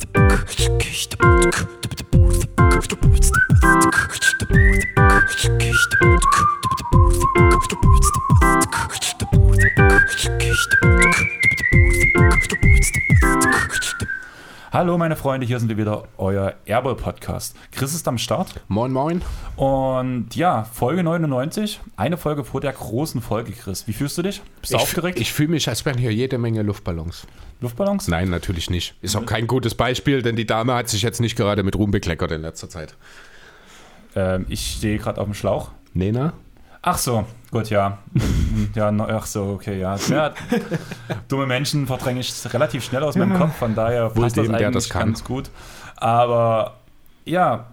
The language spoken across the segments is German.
Stop. Hallo meine Freunde, hier sind wir wieder, euer Airball Podcast. Chris ist am Start. Moin, moin. Und ja, Folge 99, eine Folge vor der großen Folge, Chris. Wie fühlst du dich? Bist du ich, aufgeregt? Ich fühle mich, als wären hier jede Menge Luftballons. Luftballons? Nein, natürlich nicht. Ist auch kein gutes Beispiel, denn die Dame hat sich jetzt nicht gerade mit Ruhm bekleckert in letzter Zeit. Ähm, ich stehe gerade auf dem Schlauch. Nena? Ach so, gut, ja. ja, no, ach so, okay, ja. ja. Dumme Menschen verdränge ich relativ schnell aus meinem Kopf, von daher Wohl passt das dem, der eigentlich das kann. ganz gut. Aber ja,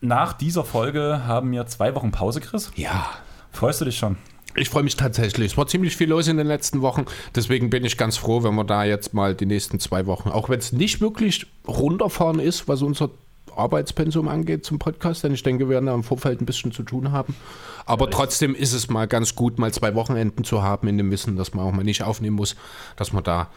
nach dieser Folge haben wir zwei Wochen Pause, Chris. Ja. Freust du dich schon? Ich freue mich tatsächlich. Es war ziemlich viel los in den letzten Wochen. Deswegen bin ich ganz froh, wenn wir da jetzt mal die nächsten zwei Wochen, auch wenn es nicht wirklich runterfahren ist, was unser Arbeitspensum angeht zum Podcast, denn ich denke, wir werden da im Vorfeld ein bisschen zu tun haben. Aber trotzdem ist es mal ganz gut, mal zwei Wochenenden zu haben, in dem Wissen, dass man auch mal nicht aufnehmen muss, dass man da,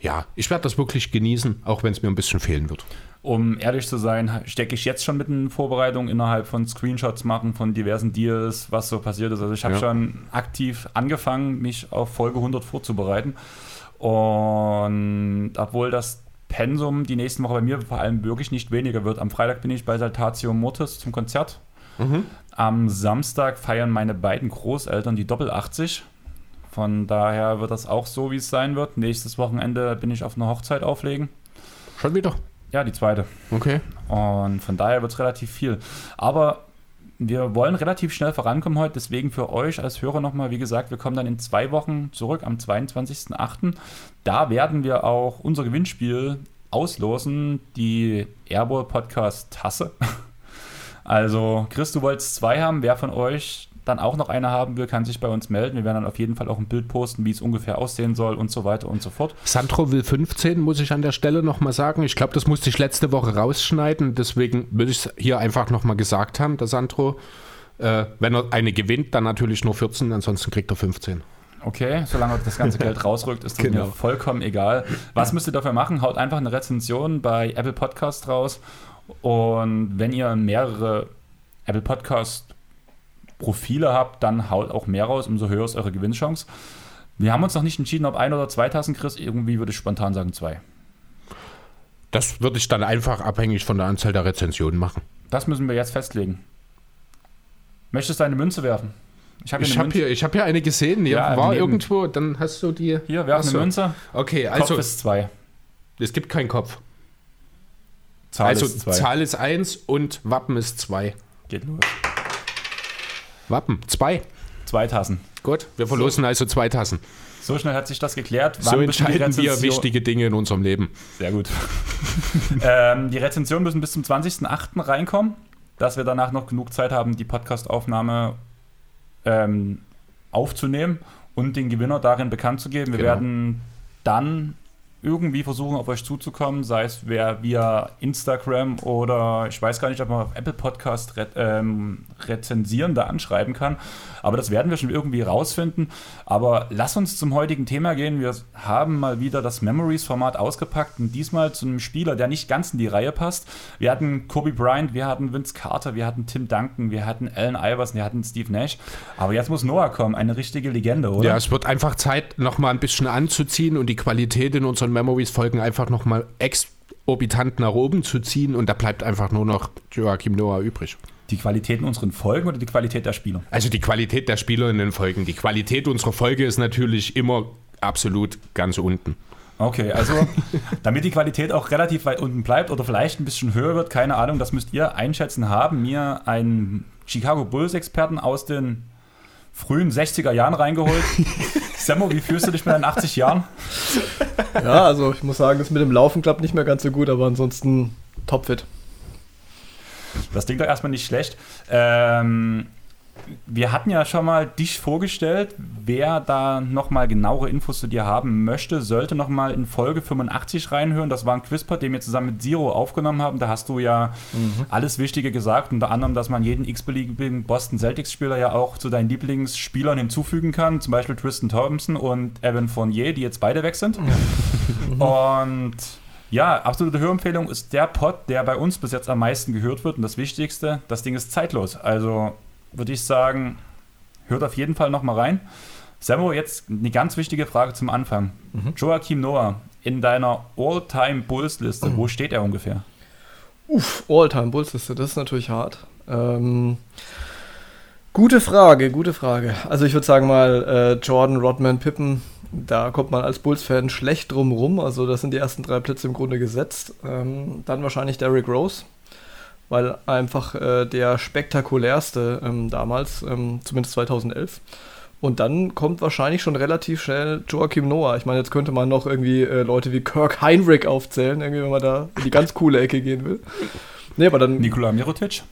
ja, ich werde das wirklich genießen, auch wenn es mir ein bisschen fehlen wird. Um ehrlich zu sein, stecke ich jetzt schon mit in Vorbereitung innerhalb von Screenshots machen von diversen Deals, was so passiert ist. Also ich habe Ja. schon aktiv angefangen, mich auf Folge 100 vorzubereiten. Und obwohl das Pensum die nächsten Woche bei mir vor allem wirklich nicht weniger wird. Am Freitag bin ich bei Saltatio Mortis zum Konzert. Am Samstag feiern meine beiden Großeltern die Doppel 80. Von daher wird das auch so, wie es sein wird. Nächstes Wochenende bin ich auf einer Hochzeit auflegen. Schon wieder? Ja, die zweite. Okay. Und von daher wird es relativ viel. Aber wir wollen relativ schnell vorankommen heute. Deswegen für euch als Hörer nochmal, wie gesagt, wir kommen dann in zwei Wochen zurück am 22.08. Da werden wir auch unser Gewinnspiel auslosen, die Airball Podcast Tasse. Also, Chris, du wolltest zwei haben. Wer von euch dann auch noch eine haben will, kann sich bei uns melden. Wir werden dann auf jeden Fall auch ein Bild posten, wie es ungefähr aussehen soll und so weiter und so fort. Sandro will 15, muss ich an der Stelle nochmal sagen. Ich glaube, das musste ich letzte Woche rausschneiden. Deswegen will ich es hier einfach nochmal gesagt haben, der Sandro. Äh, wenn er eine gewinnt, dann natürlich nur 14, ansonsten kriegt er 15. Okay, solange das ganze Geld rausrückt, ist das Genau. mir vollkommen egal. Was müsst ihr dafür machen? Haut einfach eine Rezension bei Apple Podcast raus. Und wenn ihr mehrere Apple Podcast Profile habt, dann haut auch mehr raus, umso höher ist eure Gewinnchance. Wir haben uns noch nicht entschieden, ob ein oder zwei Tassen, Chris. Irgendwie würde ich spontan sagen zwei. Das würde ich dann einfach abhängig von der Anzahl der Rezensionen machen. Das müssen wir jetzt festlegen. Möchtest du eine Münze werfen? Ich habe hier Münze. hier, ich hab hier eine gesehen, die Ja, war neben- irgendwo, dann hast du die. Hier, so. eine Münze. Okay, Kopf also ist zwei. es gibt keinen Kopf. Zahl also ist zwei. Zahl ist 1 und Wappen ist 2. Geht los. Wappen 2. Zwei Tassen. Gut, wir verlosen also zwei Tassen. So schnell hat sich das geklärt. So Wann die entscheiden wir wichtige Dinge in unserem Leben. Sehr gut. ähm, die Rezensionen müssen bis zum 20.08. reinkommen, dass wir danach noch genug Zeit haben, die Podcastaufnahme ähm, aufzunehmen und den Gewinner darin bekannt zu geben. Wir Genau. werden dann irgendwie versuchen, auf euch zuzukommen, sei es wer via Instagram oder ich weiß gar nicht, ob man auf Apple Podcast re ähm, rezensieren, da anschreiben kann. Aber das werden wir schon irgendwie rausfinden. Aber lass uns zum heutigen Thema gehen. Wir haben mal wieder das Memories-Format ausgepackt und diesmal zu einem Spieler, der nicht ganz in die Reihe passt. Wir hatten Kobe Bryant, wir hatten Vince Carter, wir hatten Tim Duncan, wir hatten Allen Iverson, wir hatten Steve Nash. Aber jetzt muss Noah kommen, eine richtige Legende, oder? Ja, es wird einfach Zeit, nochmal ein bisschen anzuziehen und die Qualität in unseren Memories-Folgen einfach nochmal exorbitant nach oben zu ziehen und da bleibt einfach nur noch Joachim Noah übrig. Die Qualität in unseren Folgen oder die Qualität der Spieler? Also die Qualität der Spieler in den Folgen. Die Qualität unserer Folge ist natürlich immer absolut ganz unten. Okay, also damit die Qualität auch relativ weit unten bleibt oder vielleicht ein bisschen höher wird, keine Ahnung, das müsst ihr einschätzen, haben mir einen Chicago Bulls-Experten aus den frühen 60er Jahren reingeholt. Semmo, wie fühlst du dich mit deinen 80 Jahren? Ja, also ich muss sagen, das mit dem Laufen klappt nicht mehr ganz so gut, aber ansonsten topfit. Das klingt doch erstmal nicht schlecht. Ähm, wir hatten ja schon mal dich vorgestellt. Wer da nochmal genauere Infos zu dir haben möchte, sollte nochmal in Folge 85 reinhören. Das war ein Quizpod, den wir zusammen mit Zero aufgenommen haben. Da hast du ja alles Wichtige gesagt, unter anderem, dass man jeden x-beliebigen Boston Celtics-Spieler ja auch zu deinen Lieblingsspielern hinzufügen kann. Zum Beispiel Tristan Thompson und Evan Fournier, die jetzt beide weg sind. Und Ja, absolute Hörempfehlung ist der Pod, der bei uns bis jetzt am meisten gehört wird. Und das Wichtigste, das Ding ist zeitlos. Also würde ich sagen, hört auf jeden Fall nochmal rein. Sammo, jetzt eine ganz wichtige Frage zum Anfang. Mhm. Joachim Noah, in deiner All-Time-Bulls-Liste, mhm. wo steht er ungefähr? Uff, All-Time-Bulls-Liste, das ist natürlich hart. Ähm, gute Frage, gute Frage. Also ich würde sagen mal äh, Jordan, Rodman, Pippen, da kommt man als Bulls-Fan schlecht drum rum. Also das sind die ersten drei Plätze im Grunde gesetzt. Ähm, dann wahrscheinlich Derrick Rose, weil einfach äh, der spektakulärste ähm, damals, ähm, zumindest 2011. Und dann kommt wahrscheinlich schon relativ schnell Joachim Noah. Ich meine, jetzt könnte man noch irgendwie äh, Leute wie Kirk Heinrich aufzählen, irgendwie, wenn man da in die ganz coole Ecke gehen will. Nee, aber dann. Nikola Mirotic?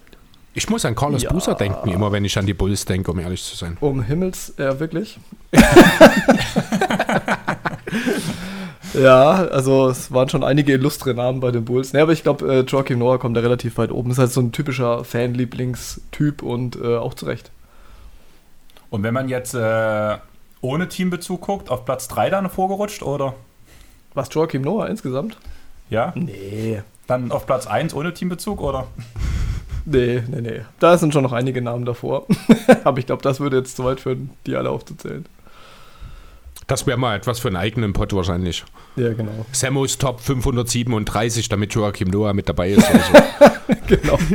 Ich muss an Carlos ja. Buser denken, immer wenn ich an die Bulls denke, um ehrlich zu sein. Um Himmels, ja, wirklich. ja, also es waren schon einige illustre Namen bei den Bulls. Nee, aber ich glaube, äh, Joachim Noah kommt da relativ weit oben. Ist halt so ein typischer Fanlieblingstyp und äh, auch zurecht. Und wenn man jetzt äh, ohne Teambezug guckt, auf Platz 3 dann vorgerutscht, oder? Was, Joachim Noah insgesamt? Ja. Nee. Dann auf Platz 1 ohne Teambezug, oder? Nee, nee, nee. Da sind schon noch einige Namen davor. Aber ich glaube, das würde jetzt zu weit führen, die alle aufzuzählen. Das wäre mal etwas für einen eigenen Pod wahrscheinlich. Ja, genau. Samus Top 537, damit Joachim Noah mit dabei ist. Also. genau.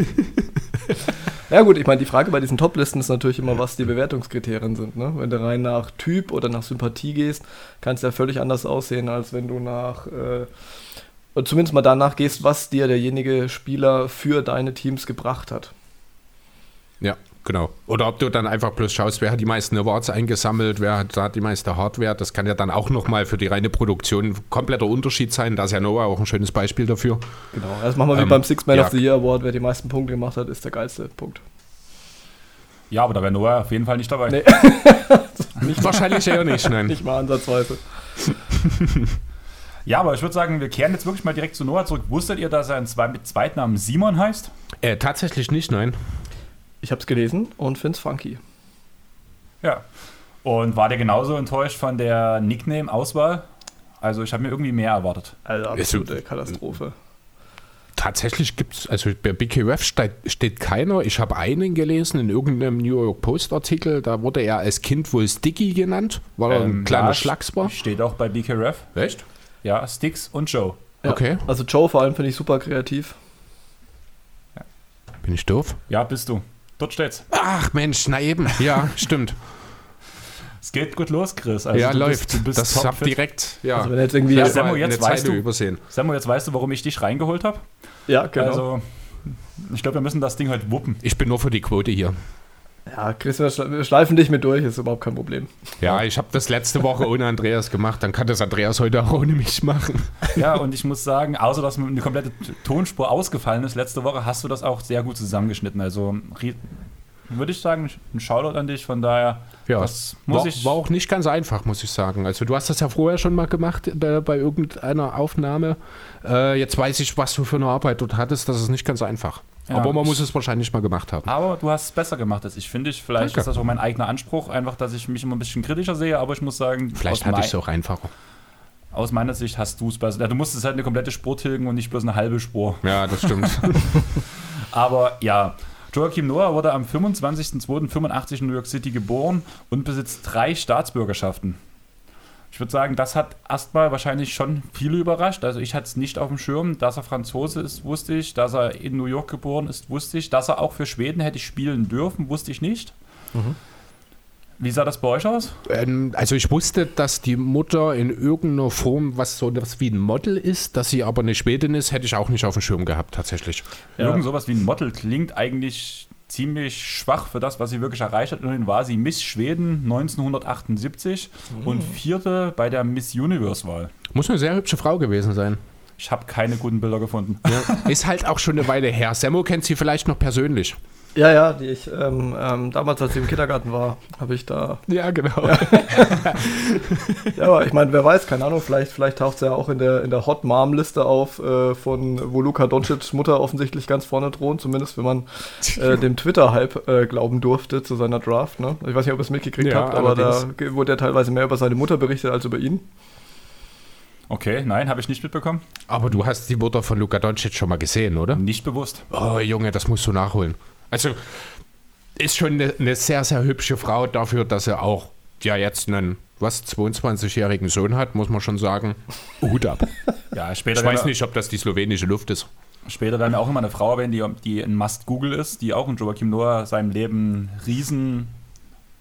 Ja gut, ich meine, die Frage bei diesen Top-Listen ist natürlich immer, was die Bewertungskriterien sind. Ne? Wenn du rein nach Typ oder nach Sympathie gehst, kann es ja völlig anders aussehen, als wenn du nach, äh, zumindest mal danach gehst, was dir derjenige Spieler für deine Teams gebracht hat. Ja, genau. Oder ob du dann einfach bloß schaust, wer hat die meisten Awards eingesammelt, wer hat da die meiste Hardware. Das kann ja dann auch nochmal für die reine Produktion ein kompletter Unterschied sein. Da ist ja Noah auch ein schönes Beispiel dafür. Genau, das machen wir ähm, wie beim Six Man ja. of the Year Award. Wer die meisten Punkte gemacht hat, ist der geilste Punkt. Ja, aber da wäre Noah auf jeden Fall nicht dabei. Nee. nicht Wahrscheinlich eher nicht, nein. Nicht mal ansatzweise. ja, aber ich würde sagen, wir kehren jetzt wirklich mal direkt zu Noah zurück. Wusstet ihr, dass er mit Zweitnamen Simon heißt? Äh, tatsächlich nicht, nein. Ich habe es gelesen und finde es funky. Ja. Und war der genauso enttäuscht von der Nickname-Auswahl? Also ich habe mir irgendwie mehr erwartet. Also absolute Katastrophe. Tatsächlich gibt es, also bei BKF steht, steht keiner. Ich habe einen gelesen in irgendeinem New York Post-Artikel, da wurde er als Kind wohl Sticky genannt, weil er ähm, ein kleiner ja, Schlacks war. Steht auch bei BKF. Echt? Ja, Sticks und Joe. Ja, okay. Also Joe vor allem finde ich super kreativ. Ja. Bin ich doof? Ja, bist du. Dort steht's. Ach Mensch, na eben. Ja, stimmt. Es geht gut los, Chris. Also ja, läuft. Bist, du bist das hab direkt. Ja. Also wenn jetzt irgendwie ja, Sammo, jetzt weißt du, übersehen. Sammo, jetzt weißt du, warum ich dich reingeholt habe. Ja, genau. Also, ich glaube, wir müssen das Ding heute wuppen. Ich bin nur für die Quote hier. Ja, Chris, wir schleifen dich mit durch, ist überhaupt kein Problem. Ja, ich habe das letzte Woche ohne Andreas gemacht, dann kann das Andreas heute auch ohne mich machen. Ja, und ich muss sagen, außer dass eine komplette Tonspur ausgefallen ist, letzte Woche hast du das auch sehr gut zusammengeschnitten. Also würde ich sagen, ein Shoutout an dich, von daher. Ja, das muss war, ich war auch nicht ganz einfach, muss ich sagen. Also du hast das ja vorher schon mal gemacht bei, bei irgendeiner Aufnahme. Äh, jetzt weiß ich, was du für eine Arbeit dort hattest. Das ist nicht ganz einfach. Ja, aber man muss es wahrscheinlich mal gemacht haben. Aber du hast es besser gemacht als ich, finde ich. Vielleicht Danke. ist das auch mein eigener Anspruch, einfach, dass ich mich immer ein bisschen kritischer sehe, aber ich muss sagen. Vielleicht hatte ich es auch einfacher. Aus meiner Sicht hast du es besser. Ja, du musstest halt eine komplette Spur tilgen und nicht bloß eine halbe Spur. Ja, das stimmt. aber ja. Joachim Noah wurde am 25.02.85 in New York City geboren und besitzt drei Staatsbürgerschaften. Ich würde sagen, das hat erstmal wahrscheinlich schon viele überrascht. Also ich hatte es nicht auf dem Schirm, dass er Franzose ist, wusste ich. Dass er in New York geboren ist, wusste ich. Dass er auch für Schweden hätte spielen dürfen, wusste ich nicht. Mhm. Wie sah das bei euch aus? Ähm, also ich wusste, dass die Mutter in irgendeiner Form was so was wie ein Model ist, dass sie aber eine Schwedin ist, hätte ich auch nicht auf dem Schirm gehabt tatsächlich. Ja. Irgend sowas wie ein Model klingt eigentlich ziemlich schwach für das, was sie wirklich erreicht hat. Und dann war sie Miss Schweden 1978 mhm. und vierte bei der Miss Universe-Wahl. Muss eine sehr hübsche Frau gewesen sein. Ich habe keine guten Bilder gefunden. Ja. Ist halt auch schon eine Weile her. Sammo kennt sie vielleicht noch persönlich. Ja, ja, die ich ähm, ähm, damals, als ich im Kindergarten war, habe ich da. Ja, genau. Ja, ja aber ich meine, wer weiß, keine Ahnung, vielleicht, vielleicht taucht sie ja auch in der, in der Hot Mom-Liste auf, äh, von wo Luca Doncic Mutter offensichtlich ganz vorne droht, zumindest wenn man äh, dem Twitter-Hype äh, glauben durfte zu seiner Draft. Ne? Ich weiß nicht, ob ihr es mitgekriegt ja, habt, aber da wurde ja teilweise mehr über seine Mutter berichtet als über ihn. Okay, nein, habe ich nicht mitbekommen. Aber du hast die Mutter von Luka Doncic schon mal gesehen, oder? Nicht bewusst. Oh, Junge, das musst du nachholen. Also, ist schon eine, eine sehr, sehr hübsche Frau dafür, dass er auch ja jetzt einen, was, 22-jährigen Sohn hat, muss man schon sagen. Hut ab. Ja, später Ich weiß nicht, ob das die slowenische Luft ist. Später werden wir auch immer eine Frau erwähnen, die, die ein Must-Google ist, die auch in Joachim Noah seinem Leben einen riesen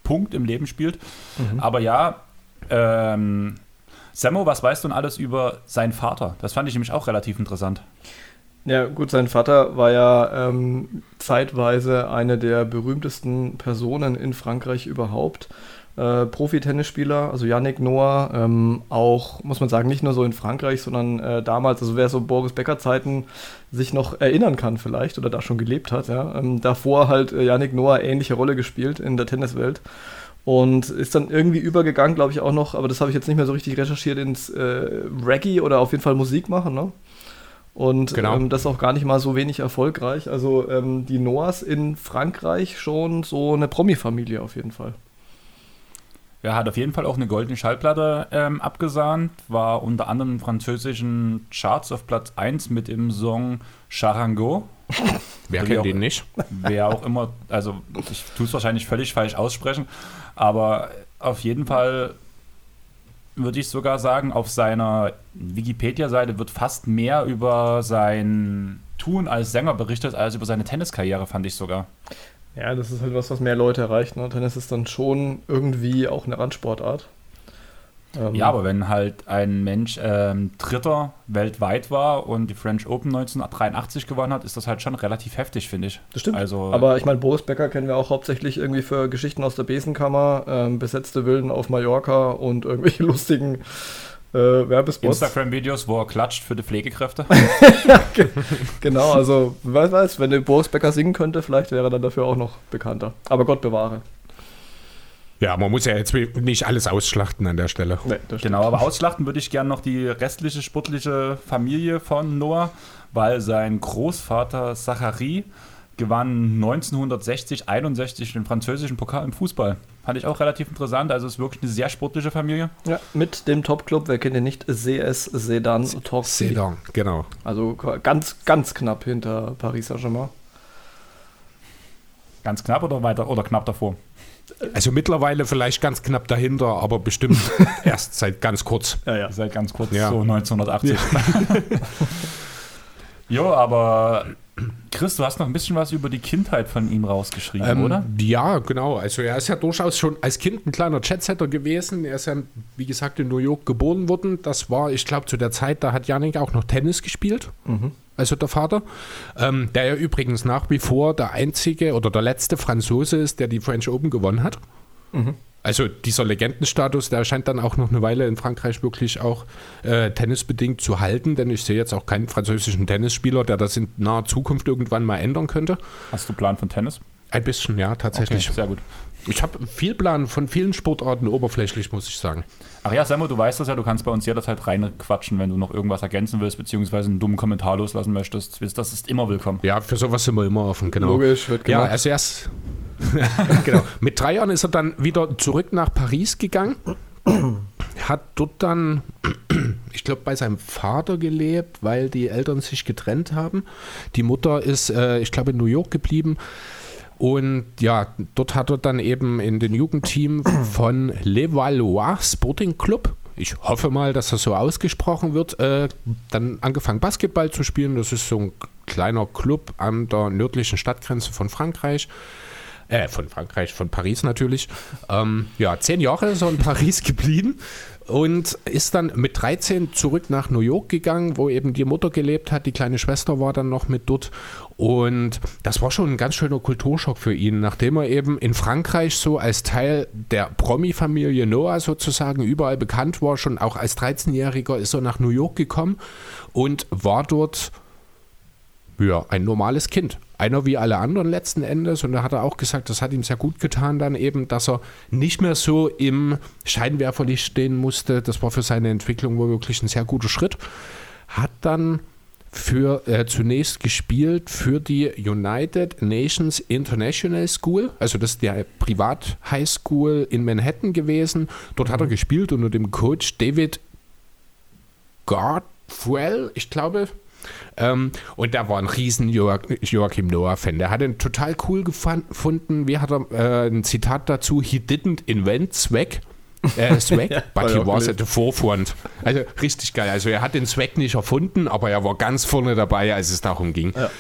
Punkt im Leben spielt. Aber ja, ähm, Sammo, was weißt du denn alles über seinen Vater? Das fand ich nämlich auch relativ interessant. Ja, gut, sein Vater war ja ähm, zeitweise eine der berühmtesten Personen in Frankreich überhaupt. Äh, Profi-Tennisspieler, also Yannick Noah, ähm, auch, muss man sagen, nicht nur so in Frankreich, sondern äh, damals, also wer so Boris Becker-Zeiten sich noch erinnern kann vielleicht oder da schon gelebt hat, ja, ähm, davor halt äh, Yannick Noah ähnliche Rolle gespielt in der Tenniswelt und ist dann irgendwie übergegangen, glaube ich auch noch, aber das habe ich jetzt nicht mehr so richtig recherchiert, ins äh, Reggae oder auf jeden Fall Musik machen, ne? Und Genau. ähm, das auch gar nicht mal so wenig erfolgreich. Also ähm, die Noahs in Frankreich schon so eine Promi-Familie auf jeden Fall. Er hat auf jeden Fall auch eine goldene Schallplatte ähm, abgesahnt, war unter anderem in französischen Charts auf Platz 1 mit dem Song Charango. Wer kennt auch- den nicht? Wer auch immer, also ich tue es wahrscheinlich völlig falsch aussprechen, aber auf jeden Fall würde ich sogar sagen, auf seiner Wikipedia-Seite wird fast mehr über sein Tun als Sänger berichtet, als über seine Tenniskarriere, fand ich sogar. Ja, das ist halt was, was mehr Leute erreicht. Ne? Tennis ist dann schon irgendwie auch eine Randsportart. Ähm, Ja, aber wenn halt ein Mensch ähm, Dritter weltweit war und die French Open 1983 gewonnen hat, ist das halt schon relativ heftig, finde ich. Das stimmt. Also, Aber ich meine, Boris Becker kennen wir auch hauptsächlich irgendwie für Geschichten aus der Besenkammer, ähm, besetzte Villen auf Mallorca und irgendwelche lustigen äh, Werbespots. Instagram-Videos, wo er klatscht für die Pflegekräfte. Genau, also wer weiß, wenn der Boris Becker singen könnte, vielleicht wäre er dann dafür auch noch bekannter. Aber Gott bewahre. Ja, man muss ja jetzt nicht alles ausschlachten an der Stelle. Nee. Genau, aber ausschlachten würde ich gerne noch die restliche sportliche Familie von Noah, weil sein Großvater Zachary gewann 1960, 61 den französischen Pokal im Fußball. Fand ich auch relativ interessant. Also es ist wirklich eine sehr sportliche Familie. Ja, mit dem Top-Club, wer kennt ihn nicht, CS Sedan Torcy. Sedan, genau. Also ganz, ganz knapp hinter Paris Saint-Germain. Ganz knapp oder weiter oder knapp davor. Also mittlerweile vielleicht ganz knapp dahinter, aber bestimmt erst seit ganz kurz. Ja, ja. Seit ganz kurz, Ja. so 1980. jo, aber Chris, du hast noch ein bisschen was über die Kindheit von ihm rausgeschrieben, Ähm, oder? Ja, genau. Also er ist ja durchaus schon als Kind ein kleiner Chatsetter gewesen. Er ist ja, wie gesagt, in New York geboren worden. Das war, ich glaube, zu der Zeit, da hat Janik auch noch Tennis gespielt. Also der Vater. Ähm, der ja übrigens nach wie vor der einzige oder der letzte Franzose ist, der die French Open gewonnen hat. Also dieser Legendenstatus, der scheint dann auch noch eine Weile in Frankreich wirklich auch äh, tennisbedingt zu halten, denn ich sehe jetzt auch keinen französischen Tennisspieler, der das in naher Zukunft irgendwann mal ändern könnte. Hast du Plan von Tennis? Ein bisschen, ja, tatsächlich. Okay, sehr gut. Ich habe viel Plan von vielen Sportarten oberflächlich, muss ich sagen. Ach ja, Sammo, du weißt das ja, du kannst bei uns jederzeit reinquatschen, wenn du noch irgendwas ergänzen willst, beziehungsweise einen dummen Kommentar loslassen möchtest. Das ist immer willkommen. Ja, für sowas sind wir immer offen, genau. Logisch, wird Ja, gemacht. also erst. genau. Mit drei Jahren ist er dann wieder zurück nach Paris gegangen. Hat dort dann, ich glaube, bei seinem Vater gelebt, weil die Eltern sich getrennt haben. Die Mutter ist, äh, ich glaube, in New York geblieben. Und ja, dort hat er dann eben in den Jugendteam von Le Valois Sporting Club, ich hoffe mal, dass das so ausgesprochen wird, äh, dann angefangen Basketball zu spielen. Das ist so ein kleiner Club an der nördlichen Stadtgrenze von Frankreich. Äh, von Frankreich, von Paris natürlich. Ähm, ja, zehn Jahre ist er in Paris geblieben und ist dann mit 13 zurück nach New York gegangen, wo eben die Mutter gelebt hat. Die kleine Schwester war dann noch mit dort. Und das war schon ein ganz schöner Kulturschock für ihn, nachdem er eben in Frankreich so als Teil der Promi-Familie Noah sozusagen überall bekannt war. Schon auch als 13-Jähriger ist er nach New York gekommen und war dort ja, ein normales Kind. Einer wie alle anderen letzten Endes. Und da hat er auch gesagt, das hat ihm sehr gut getan, dann eben, dass er nicht mehr so im Scheinwerferlicht stehen musste. Das war für seine Entwicklung wohl wirklich ein sehr guter Schritt. Hat dann für äh, zunächst gespielt für die United Nations International School, also das ist der Privat-High School in Manhattan gewesen. Dort hat er gespielt unter dem Coach David Godfrey, ich glaube. Ähm, und der war ein riesen Joachim Noah-Fan. Der hat ihn total cool gefunden. Wie hat er äh, ein Zitat dazu? He didn't invent Swag. Äh, Swag, ja, but he was at the forefront. Also richtig geil. Also er hat den Swag nicht erfunden, aber er war ganz vorne dabei, als es darum ging. Ja.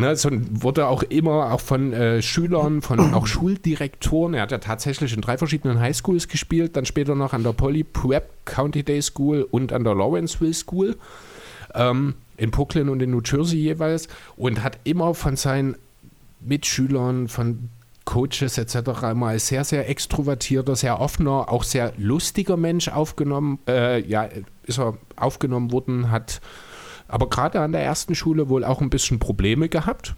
Ne, so wurde auch immer auch von äh, Schülern, von auch Schuldirektoren, er hat ja tatsächlich in drei verschiedenen Highschools gespielt, dann später noch an der Poly Prep County Day School und an der Lawrenceville School. Ähm, in Brooklyn und in New Jersey jeweils und hat immer von seinen Mitschülern, von Coaches etc. immer als sehr, sehr extrovertierter, sehr offener, auch sehr lustiger Mensch aufgenommen, äh, ja, ist er aufgenommen worden, hat aber gerade an der ersten Schule wohl auch ein bisschen Probleme gehabt,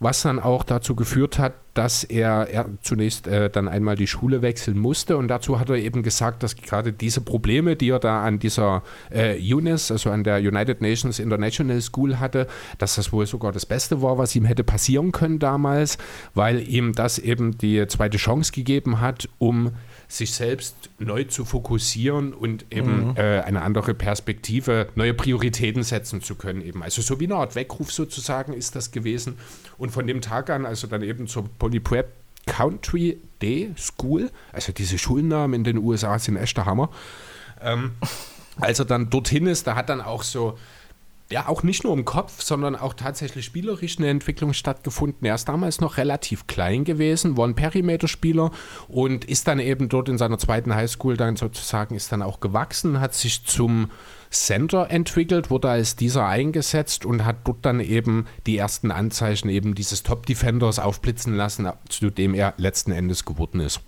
was dann auch dazu geführt hat, dass er, er zunächst äh, dann einmal die Schule wechseln musste. Und dazu hat er eben gesagt, dass gerade diese Probleme, die er da an dieser äh, UNIS, also an der United Nations International School hatte, dass das wohl sogar das Beste war, was ihm hätte passieren können damals, weil ihm das eben die zweite Chance gegeben hat, um sich selbst neu zu fokussieren und eben mhm. äh, eine andere Perspektive, neue Prioritäten setzen zu können eben. Also so wie eine Art Weckruf sozusagen ist das gewesen. Und von dem Tag an, also dann eben zur Polyprep Country Day School, also diese Schulnamen in den USA sind echt der Hammer. Ähm, als er dann dorthin ist, da hat dann auch so ja auch nicht nur im Kopf, sondern auch tatsächlich spielerisch eine Entwicklung stattgefunden. Er ist damals noch relativ klein gewesen, war ein Perimeterspieler und ist dann eben dort in seiner zweiten Highschool dann sozusagen ist dann auch gewachsen, hat sich zum Center entwickelt, wurde als dieser eingesetzt und hat dort dann eben die ersten Anzeichen eben dieses Top Defenders aufblitzen lassen, zu dem er letzten Endes geworden ist.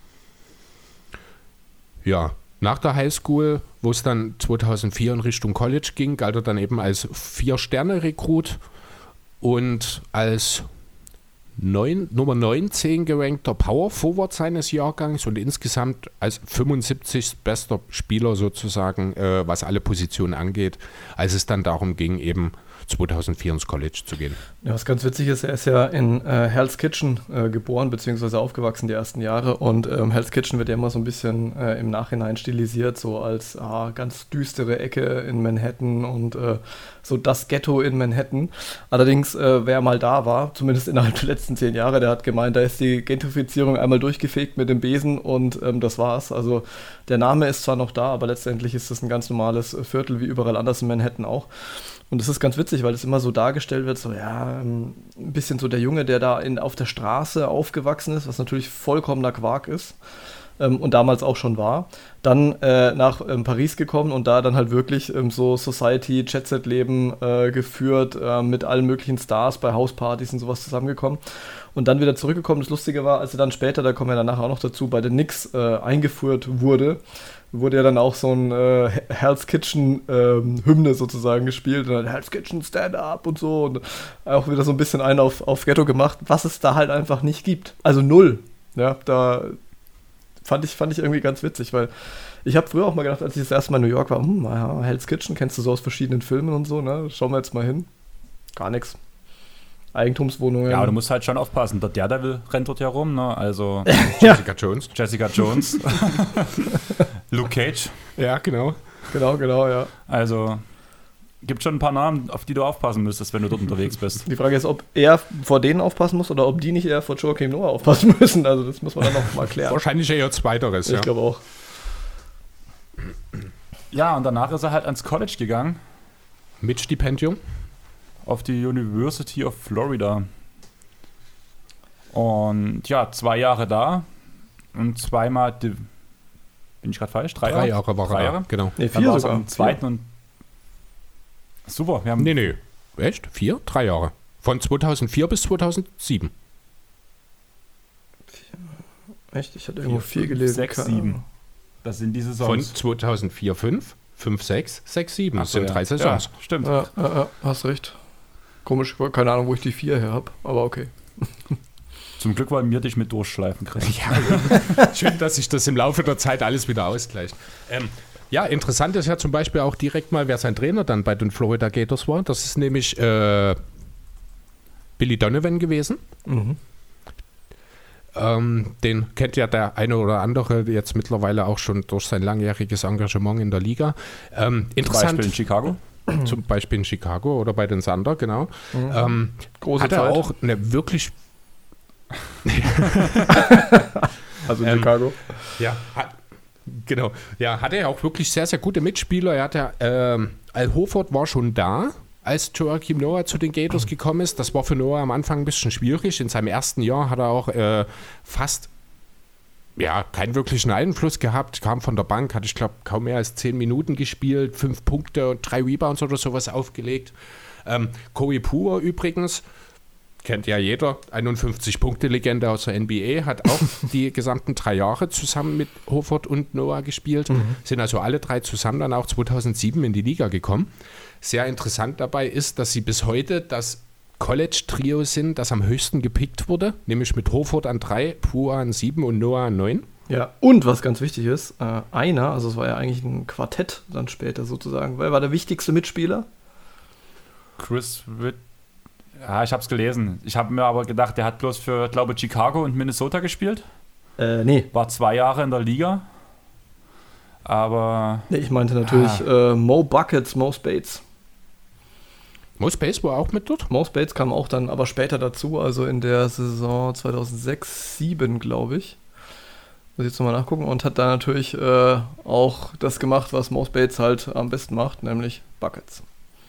Ja, nach der Highschool, wo es dann 2004 in Richtung College ging, galt er dann eben als Vier-Sterne-Rekrut und als neun, Nummer 19 gerankter Power Forward seines Jahrgangs und insgesamt als 75. bester Spieler sozusagen, äh, was alle Positionen angeht, als es dann darum ging, eben 2004 ins College zu gehen. Ja, was ganz witzig ist, er ist ja in äh, Hell's Kitchen äh, geboren bzw. aufgewachsen die ersten Jahre und ähm, Hell's Kitchen wird ja immer so ein bisschen äh, im Nachhinein stilisiert, so als ah, ganz düstere Ecke in Manhattan und äh, so das Ghetto in Manhattan. Allerdings, äh, wer mal da war, zumindest innerhalb der letzten zehn Jahre, der hat gemeint, da ist die Gentrifizierung einmal durchgefegt mit dem Besen und ähm, das war's. Also der Name ist zwar noch da, aber letztendlich ist das ein ganz normales Viertel wie überall anders in Manhattan auch. Und das ist ganz witzig, weil es immer so dargestellt wird, so ja, ähm, ein bisschen so der Junge, der da in, auf der Straße aufgewachsen ist, was natürlich vollkommener Quark ist ähm, und damals auch schon war. Dann äh, nach ähm, Paris gekommen und da dann halt wirklich ähm, so Society, Jet-Set-Leben äh, geführt, äh, mit allen möglichen Stars bei Hauspartys und sowas zusammengekommen. Und dann wieder zurückgekommen. Das Lustige war, als er dann später, da kommen wir danach auch noch dazu, bei den Knicks äh, eingeführt wurde, wurde ja dann auch so ein äh, Hell's Kitchen ähm, Hymne sozusagen gespielt und dann Hell's Kitchen Stand Up und so und auch wieder so ein bisschen einen auf, auf Ghetto gemacht, was es da halt einfach nicht gibt. Also null. Ja, da fand ich, fand ich irgendwie ganz witzig, weil ich habe früher auch mal gedacht, als ich das erste Mal in New York war, hm, Hell's Kitchen kennst du so aus verschiedenen Filmen und so, ne? Schauen wir jetzt mal hin. Gar nichts. Eigentumswohnungen. Ja, aber du musst halt schon aufpassen. Der Daredevil rennt dort ja rum, ne? Also Jessica Jones. Jessica Jones. Luke Cage. Ja, genau. Genau, genau, ja. Also gibt schon ein paar Namen, auf die du aufpassen müsstest, wenn du dort unterwegs bist. Die Frage ist, ob er vor denen aufpassen muss oder ob die nicht eher vor Joachim Noah aufpassen müssen. Also das muss man dann noch mal klären. Wahrscheinlich eher zweiteres, Ich ja. glaube auch. Ja, und danach ist er halt ans College gegangen. Mit Stipendium? Auf die University of Florida. Und ja, zwei Jahre da und zweimal. Bin ich gerade falsch? Drei, Drei Jahre? Jahre war Drei Jahre? Genau. Nee, vier sogar. Am zweiten vier. und. Super, wir haben. Nee, nee. Echt? Vier? Drei Jahre. Von 2004 bis 2007. Echt? Ich hatte irgendwo vier, vier gelesen. Sechs, sieben. Das sind diese Saisons. Von 2004, 5, 5, 6, 6, 7. Das so, sind ja. drei Saisons. Ja, stimmt. Ja, ja, hast recht. Komisch, keine Ahnung, wo ich die vier her habe, aber okay. Zum Glück wollen wir dich mit durchschleifen können. Ja, schön, dass sich das im Laufe der Zeit alles wieder ausgleicht. Ähm, ja, interessant ist ja zum Beispiel auch direkt mal, wer sein Trainer dann bei den Florida Gators war. Das ist nämlich äh, Billy Donovan gewesen. Mhm. Ähm, den kennt ja der eine oder andere jetzt mittlerweile auch schon durch sein langjähriges Engagement in der Liga. Ähm, interessant. Zum Beispiel in Chicago? zum Beispiel in Chicago oder bei den Sander, genau. Mhm. Ähm, Große hat er Zeit. auch eine wirklich also in ähm, Chicago. Ja, hat, genau. Ja, hatte er auch wirklich sehr, sehr gute Mitspieler. Er hatte, ähm, Al Horford war schon da, als Joachim Noah zu den Gators gekommen ist. Das war für Noah am Anfang ein bisschen schwierig. In seinem ersten Jahr hat er auch äh, fast ja, keinen wirklichen Einfluss gehabt, kam von der Bank, hatte ich glaube kaum mehr als zehn Minuten gespielt, fünf Punkte und drei Rebounds oder sowas aufgelegt. Ähm, Corey Pur übrigens, kennt ja jeder, 51-Punkte-Legende aus der NBA, hat auch die gesamten drei Jahre zusammen mit Hofford und Noah gespielt, sind also alle drei zusammen dann auch 2007 in die Liga gekommen. Sehr interessant dabei ist, dass sie bis heute das College-Trio sind, das am höchsten gepickt wurde, nämlich mit Horford an 3, Pua an 7 und Noah an 9. Ja, und was ganz wichtig ist, äh, einer, also es war ja eigentlich ein Quartett dann später sozusagen, weil er war der wichtigste Mitspieler. Chris Witt. Ja, ich habe es gelesen. Ich habe mir aber gedacht, der hat bloß für, glaube Chicago und Minnesota gespielt. Äh, nee, War zwei Jahre in der Liga. Aber nee ich meinte natürlich äh, Mo Buckets, Mo Spades. Mo Space war auch mit dort. Mo Spades kam auch dann aber später dazu, also in der Saison 2006, 7 glaube ich. Muss ich jetzt nochmal nachgucken und hat da natürlich äh, auch das gemacht, was Mo Spades halt am besten macht, nämlich Buckets.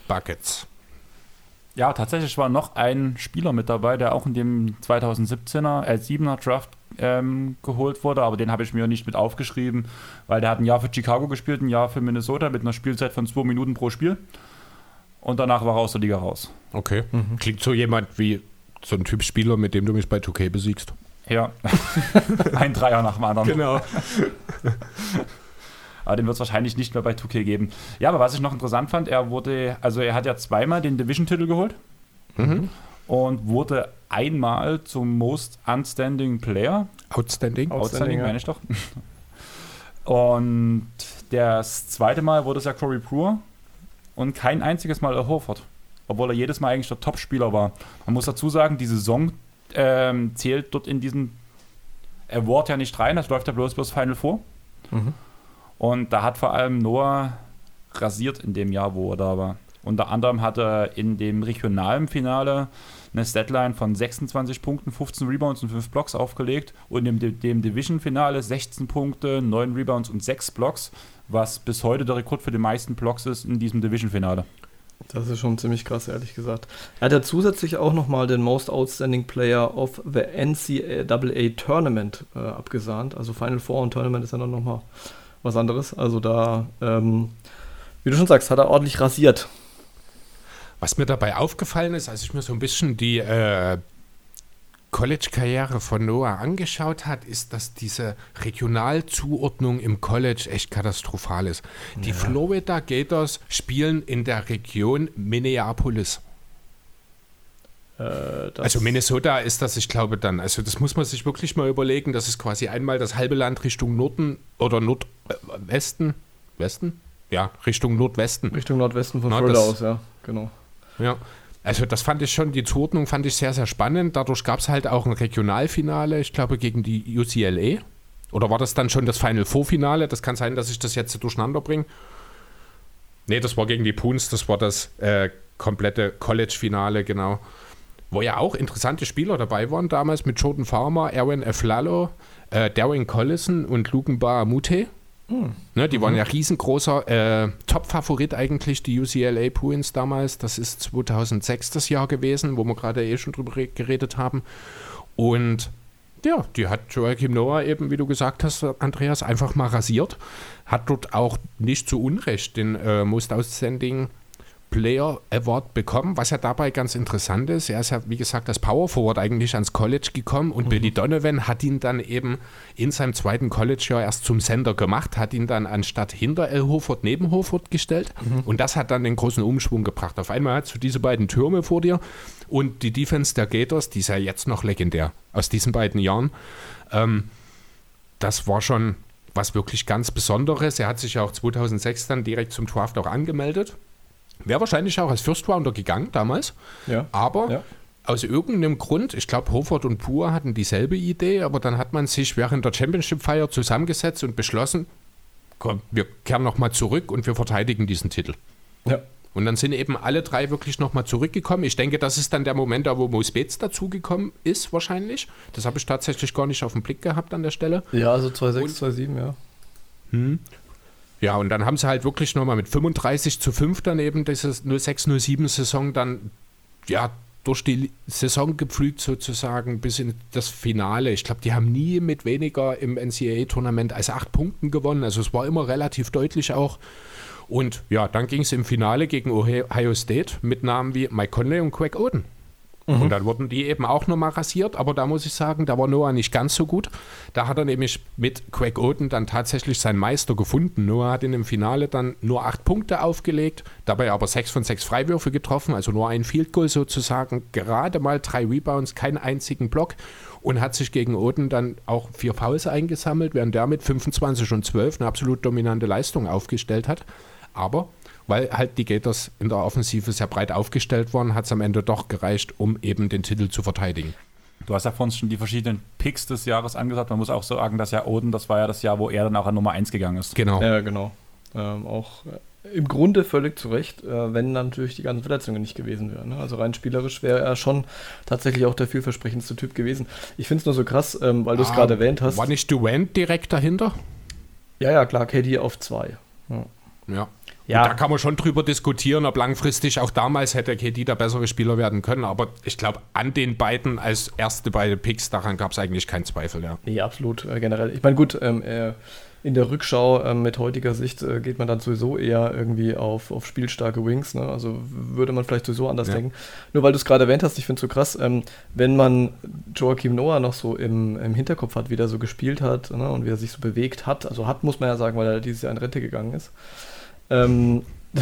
Buckets. ja, tatsächlich war noch ein Spieler mit dabei, der auch in dem 2017er, äh, 7er Draft ähm, geholt wurde, aber den habe ich mir nicht mit aufgeschrieben, weil der hat ein Jahr für Chicago gespielt, ein Jahr für Minnesota mit einer Spielzeit von zwei Minuten pro Spiel. Und danach war er aus der Liga raus. Okay. Klingt so jemand wie so ein Typ Spieler, mit dem du mich bei 2K besiegst. Ja. ein Dreier nach dem anderen. Genau. Aber den wird es wahrscheinlich nicht mehr bei 2K geben. Ja, aber was ich noch interessant fand, er wurde, also er hat ja zweimal den Division-Titel geholt Mhm. und wurde einmal zum Most Unstanding Player. Outstanding. Out- Outstanding, ja. meine ich doch. Und das zweite Mal wurde es ja Corey Brewer und kein einziges Mal Al Horford. Obwohl er jedes Mal eigentlich der Topspieler war. Man muss dazu sagen, die Saison ähm, zählt dort in diesen Award ja nicht rein, das läuft ja bloß bis Final Four. Mhm. Und da hat vor allem Noah rasiert in dem Jahr, wo er da war. Unter anderem hat er in dem regionalen Finale eine Statline von 26 Punkten, 15 Rebounds und 5 Blocks aufgelegt und im dem Division-Finale 16 Punkte, 9 Rebounds und 6 Blocks, was bis heute der Rekord für die meisten Blocks ist in diesem Division-Finale. Das ist schon ziemlich krass, ehrlich gesagt. Er hat ja zusätzlich auch nochmal den Most Outstanding Player of the NCAA Tournament äh, abgesahnt. Also Final Four und Tournament ist ja dann nochmal was anderes. Also da, ähm, wie du schon sagst, hat er ordentlich rasiert. Was mir dabei aufgefallen ist, als ich mir so ein bisschen die äh, College-Karriere von Noah angeschaut hat, ist, dass diese Regionalzuordnung im College echt katastrophal ist. Die Ja. Florida Gators spielen in der Region Minneapolis. Äh, Also Minnesota ist das, ich glaube dann. Also das muss man sich wirklich mal überlegen. Das ist quasi einmal das halbe Land Richtung Norden oder Nordwesten. Westen? Ja, Richtung Nordwesten. Richtung Nordwesten von Na, Florida aus, ja, genau. Ja. Also das fand ich schon, die Zuordnung fand ich sehr, sehr spannend. Dadurch gab es halt auch ein Regionalfinale, ich glaube, gegen die UCLA. Oder war das dann schon das Final Four Finale? Das kann sein, dass ich das jetzt durcheinander bringe. Nee, das war gegen die Poons, das war das äh, komplette College-Finale, genau. Wo ja auch interessante Spieler dabei waren damals mit Jordan Farmer, Aaron Eflalo, äh, Darren Collison und Luken Baamute. Ne, die waren ja riesengroßer äh, Top-Favorit eigentlich, die UCLA Bruins damals. Das ist 2006 das Jahr gewesen, wo wir gerade eh schon drüber re- geredet haben. Und ja, die hat Joachim Noah eben, wie du gesagt hast, Andreas, einfach mal rasiert. Hat dort auch nicht zu Unrecht den äh, Most Outstanding Player Award bekommen, was ja dabei ganz interessant ist. Er ist ja, wie gesagt, als Power Forward eigentlich ans College gekommen und Billy Donovan hat ihn dann eben in seinem zweiten College-Jahr erst zum Sender gemacht, hat ihn dann anstatt hinter El Hofert neben Hofert gestellt und das hat dann den großen Umschwung gebracht. Auf einmal hast du diese beiden Türme vor dir und die Defense der Gators, die ist ja jetzt noch legendär aus diesen beiden Jahren. Ähm, das war schon was wirklich ganz Besonderes. Er hat sich ja auch 2006 dann direkt zum Draft auch angemeldet. Wäre wahrscheinlich auch als First Rounder gegangen damals. Ja. Aber Ja. aus irgendeinem Grund, ich glaube, Hofert und Pur hatten dieselbe Idee, aber dann hat man sich während der Championship-Feier zusammengesetzt und beschlossen, komm, wir kehren nochmal zurück und wir verteidigen diesen Titel. Ja. Und dann sind eben alle drei wirklich nochmal zurückgekommen. Ich denke, das ist dann der Moment, da wo Mo Spitz dazugekommen ist, wahrscheinlich. Das habe ich tatsächlich gar nicht auf den Blick gehabt an der Stelle. Ja, also 2,6, 2,7, ja. Hm. Ja, und dann haben sie halt wirklich nochmal mit 35 zu 5 daneben diese 06-07-Saison dann ja, durch die Saison gepflügt sozusagen bis in das Finale. Ich glaube, die haben nie mit weniger im NCAA-Tournament als acht Punkten gewonnen. Also es war immer relativ deutlich auch. Und ja, dann ging es im Finale gegen Ohio State mit Namen wie Mike Conley und Quack Oden. Mhm. Und dann wurden die eben auch nochmal rasiert, aber da muss ich sagen, da war Noah nicht ganz so gut. Da hat er nämlich mit Quack Oden dann tatsächlich seinen Meister gefunden. Noah hat in dem Finale dann nur acht Punkte aufgelegt, dabei aber sechs von sechs Freiwürfe getroffen, also nur ein Field Goal sozusagen, gerade mal drei Rebounds, keinen einzigen Block und hat sich gegen Oden dann auch vier Fouls eingesammelt, während der mit 25 und 12 eine absolut dominante Leistung aufgestellt hat. Aber weil halt die Gators in der Offensive sehr breit aufgestellt waren, hat es am Ende doch gereicht, um eben den Titel zu verteidigen. Du hast ja vorhin schon die verschiedenen Picks des Jahres angesagt. Man muss auch sagen, dass ja Oden, das war ja das Jahr, wo er dann auch an Nummer 1 gegangen ist. Genau. Ja, genau. Ähm, auch äh, im Grunde völlig zu Recht, äh, wenn natürlich die ganzen Verletzungen nicht gewesen wären. Ne? Also rein spielerisch wäre er schon tatsächlich auch der vielversprechendste Typ gewesen. Ich finde es nur so krass, ähm, weil du es ah, gerade erwähnt hast. War nicht Durant direkt dahinter? Ja, ja, klar, KD auf 2. Ja. ja. Ja. da kann man schon drüber diskutieren, ob langfristig auch damals hätte KD der bessere Spieler werden können. Aber ich glaube, an den beiden als erste beide Picks, daran gab es eigentlich keinen Zweifel. Ja. Nee, absolut, äh, generell. Ich meine, gut, ähm, äh, in der Rückschau äh, mit heutiger Sicht äh, geht man dann sowieso eher irgendwie auf, auf spielstarke Wings. Ne? Also würde man vielleicht sowieso anders ja. denken. Nur weil du es gerade erwähnt hast, ich finde es so krass, ähm, wenn man Joachim Noah noch so im, im Hinterkopf hat, wie der so gespielt hat ne? und wie er sich so bewegt hat. Also hat, muss man ja sagen, weil er dieses Jahr in Rente gegangen ist. Ähm,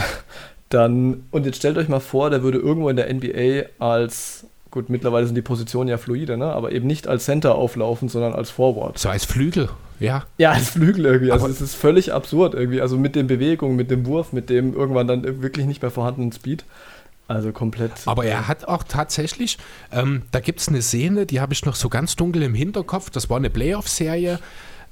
dann, und jetzt stellt euch mal vor, der würde irgendwo in der NBA als, gut, mittlerweile sind die Positionen ja fluide, ne? aber eben nicht als Center auflaufen, sondern als Forward. So als Flügel, ja. Ja, als Flügel irgendwie. Also es ist völlig absurd irgendwie. Also mit den Bewegungen, mit dem Wurf, mit dem irgendwann dann wirklich nicht mehr vorhandenen Speed. Also komplett. Aber er hat auch tatsächlich, ähm, da gibt es eine Szene, die habe ich noch so ganz dunkel im Hinterkopf. Das war eine Playoff-Serie.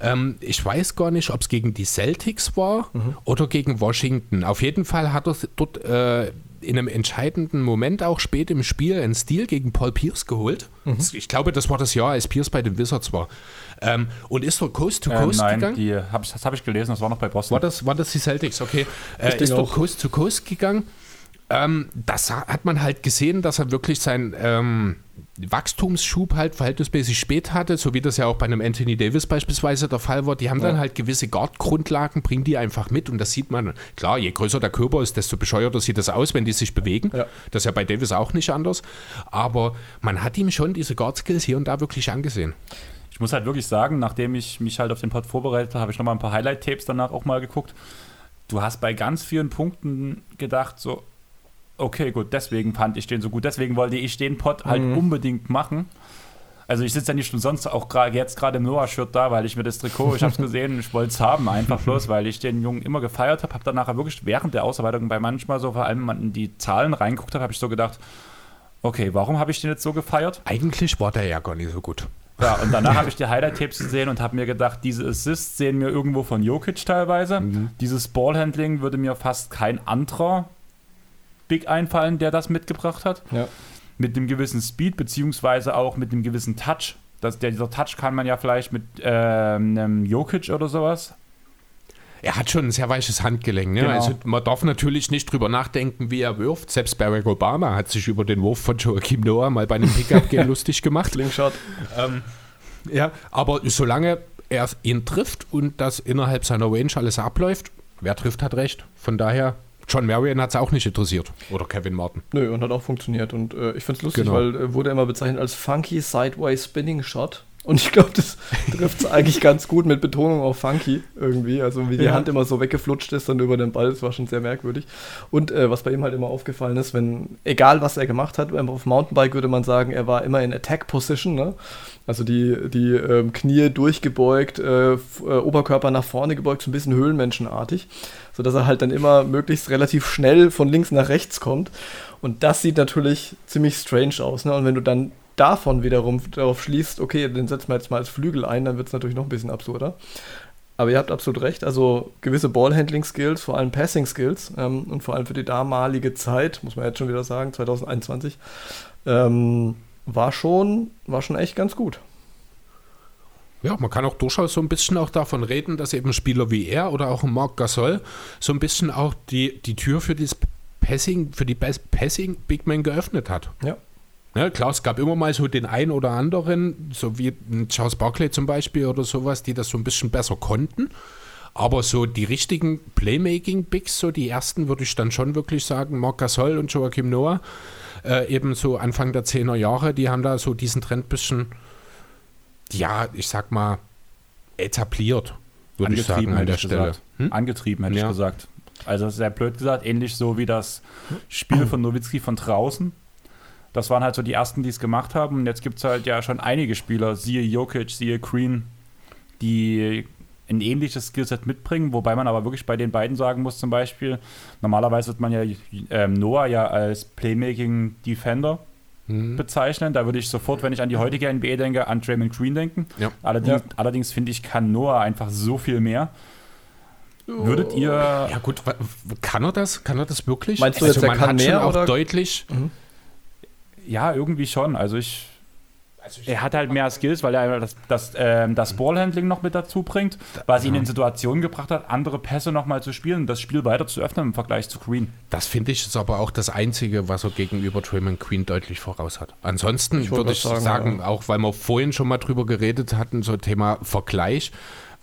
Ähm, ich weiß gar nicht, ob es gegen die Celtics war mhm. oder gegen Washington. Auf jeden Fall hat er dort äh, in einem entscheidenden Moment auch spät im Spiel einen Stil gegen Paul Pierce geholt. Mhm. Ich glaube, das war das Jahr, als Pierce bei den Wizards war. Ähm, und ist dort Coast to äh, Coast äh, nein, gegangen? Die, hab ich, das habe ich gelesen, das war noch bei Boston. War das, war das die Celtics? Okay. Äh, ist dort Coast to Coast gegangen. Ähm, das hat man halt gesehen, dass er wirklich sein ähm, Wachstumsschub halt verhältnismäßig spät hatte, so wie das ja auch bei einem Anthony Davis beispielsweise der Fall war. Die haben ja. dann halt gewisse Guard-Grundlagen, bringen die einfach mit und das sieht man, klar, je größer der Körper ist, desto bescheuerter sieht das aus, wenn die sich bewegen. Ja. Das ist ja bei Davis auch nicht anders. Aber man hat ihm schon diese Guard-Skills hier und da wirklich angesehen. Ich muss halt wirklich sagen, nachdem ich mich halt auf den Pod vorbereitet habe, habe ich nochmal ein paar Highlight-Tapes danach auch mal geguckt. Du hast bei ganz vielen Punkten gedacht, so, okay, gut, deswegen fand ich den so gut. Deswegen wollte ich den Pod halt mhm. unbedingt machen. Also ich sitze ja nicht umsonst auch gerade jetzt gerade im Noah-Shirt da, weil ich mir das Trikot, ich habe es gesehen, ich wollte es haben, einfach bloß, weil ich den Jungen immer gefeiert habe. Habe dann nachher wirklich während der Ausarbeitung bei manchmal so, vor allem wenn man in die Zahlen reinguckt hat, habe ich so gedacht, okay, warum habe ich den jetzt so gefeiert? Eigentlich war der ja gar nicht so gut. Ja, und danach habe ich die Highlight-Tapes gesehen und habe mir gedacht, diese Assists sehen mir irgendwo von Jokic teilweise. Mhm. Dieses Ballhandling würde mir fast kein anderer Big einfallen, der das mitgebracht hat. Ja. Mit einem gewissen Speed, beziehungsweise auch mit einem gewissen Touch. Das, der, dieser Touch kann man ja vielleicht mit äh, einem Jokic oder sowas er hat schon ein sehr weiches Handgelenk. Ne? Genau. Also man darf natürlich nicht drüber nachdenken, wie er wirft. Selbst Barack Obama hat sich über den Wurf von Joachim Noah mal bei einem Pickup-Game lustig gemacht. Slingshot. Ähm, ja, aber solange er ihn trifft und das innerhalb seiner Range alles abläuft, wer trifft, hat recht. Von daher John Marion hat es auch nicht interessiert. Oder Kevin Martin. Nö, und hat auch funktioniert. Und äh, ich finde es lustig, genau. weil äh, wurde immer bezeichnet als Funky Sideways Spinning Shot. Und ich glaube, das trifft es eigentlich ganz gut mit Betonung auf funky irgendwie. Also wie die ja. Hand immer so weggeflutscht ist dann über den Ball, das war schon sehr merkwürdig. Und äh, was bei ihm halt immer aufgefallen ist, wenn, egal was er gemacht hat, auf Mountainbike würde man sagen, er war immer in Attack Position, ne? Also die, die ähm, Knie durchgebeugt, äh, äh, Oberkörper nach vorne gebeugt, so ein bisschen höhlenmenschenartig, sodass er halt dann immer möglichst relativ schnell von links nach rechts kommt. Und das sieht natürlich ziemlich strange aus. Ne? Und wenn du dann davon wiederum darauf schließt, okay, den setzen wir jetzt mal als Flügel ein, dann wird es natürlich noch ein bisschen absurder. aber ihr habt absolut recht. Also gewisse Ballhandling-Skills, vor allem Passing-Skills ähm, und vor allem für die damalige Zeit, muss man jetzt schon wieder sagen, 2021, ähm, war, schon, war schon echt ganz gut. Ja, man kann auch durchaus so ein bisschen auch davon reden, dass eben Spieler wie er oder auch Marc Gasol so ein bisschen auch die, die Tür für das Passing, für die Passing Big Man geöffnet hat. Ja. Ja, klar, es gab immer mal so den einen oder anderen, so wie Charles Barkley zum Beispiel oder sowas, die das so ein bisschen besser konnten. Aber so die richtigen Playmaking-Bigs, so die ersten, würde ich dann schon wirklich sagen, Marc Gasol und Joachim Noah, äh, eben so Anfang der 10er Jahre, die haben da so diesen Trend ein bisschen, ja, ich sag mal, etabliert, würde ich sagen, an der Stelle. Hm? Angetrieben, hätte ja. ich gesagt. Also sehr blöd gesagt, ähnlich so wie das Spiel von Nowitzki von draußen das waren halt so die ersten, die es gemacht haben. Und jetzt gibt es halt ja schon einige Spieler, siehe Jokic, siehe Green, die ein ähnliches Skillset mitbringen, wobei man aber wirklich bei den beiden sagen muss, zum Beispiel, normalerweise wird man ja ähm, Noah ja als Playmaking Defender mhm. bezeichnen. Da würde ich sofort, wenn ich an die heutige NBA denke, an Draymond Green denken. Ja. Allerdings, ja. allerdings finde ich, kann Noah einfach so viel mehr. Würdet ihr. Ja, gut, kann er das? Kann er das wirklich? Meinst du also, jetzt, man kann hat mehr, schon auch oder? deutlich. Mhm ja, irgendwie schon. Also ich. Also er hat halt mehr Skills, weil er das, das, ähm, das Ballhandling noch mit dazu bringt, was ihn in Situationen gebracht hat, andere Pässe nochmal zu spielen, das Spiel weiter zu öffnen im Vergleich zu Queen. Das finde ich ist aber auch das Einzige, was er gegenüber Draymond Queen deutlich voraus hat. Ansonsten ich würde ich sagen, sagen ja. auch weil wir vorhin schon mal drüber geredet hatten, so Thema Vergleich,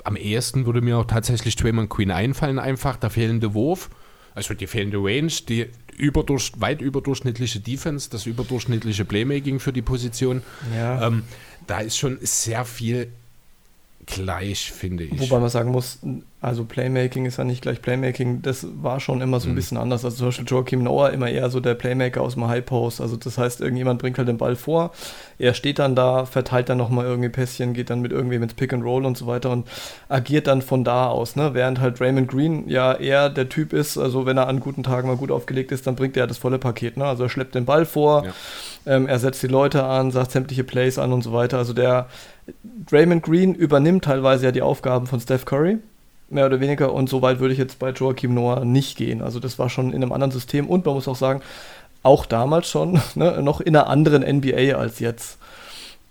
am ehesten würde mir auch tatsächlich Draymond Queen einfallen, einfach der fehlende Wurf also die fehlende Range, die überdurch, weit überdurchschnittliche Defense, das überdurchschnittliche Playmaking für die Position. Ja. Ähm, da ist schon sehr viel gleich, finde ich. Wobei man sagen muss, also Playmaking ist ja nicht gleich Playmaking, das war schon immer so ein mhm. bisschen anders. Also zum Beispiel Joachim Noah immer eher so der Playmaker aus dem High Post. Also das heißt, irgendjemand bringt halt den Ball vor, er steht dann da, verteilt dann nochmal irgendwie Pässchen, geht dann mit irgendwie mit Pick and Roll und so weiter und agiert dann von da aus. Ne? Während halt Raymond Green ja eher der Typ ist, also wenn er an guten Tagen mal gut aufgelegt ist, dann bringt er das volle Paket. Ne? Also er schleppt den Ball vor, ja. ähm, er setzt die Leute an, sagt sämtliche Plays an und so weiter. Also der Raymond Green übernimmt teilweise ja die Aufgaben von Steph Curry mehr oder weniger. Und so weit würde ich jetzt bei Joachim Noah nicht gehen. Also das war schon in einem anderen System und man muss auch sagen, auch damals schon ne, noch in einer anderen NBA als jetzt.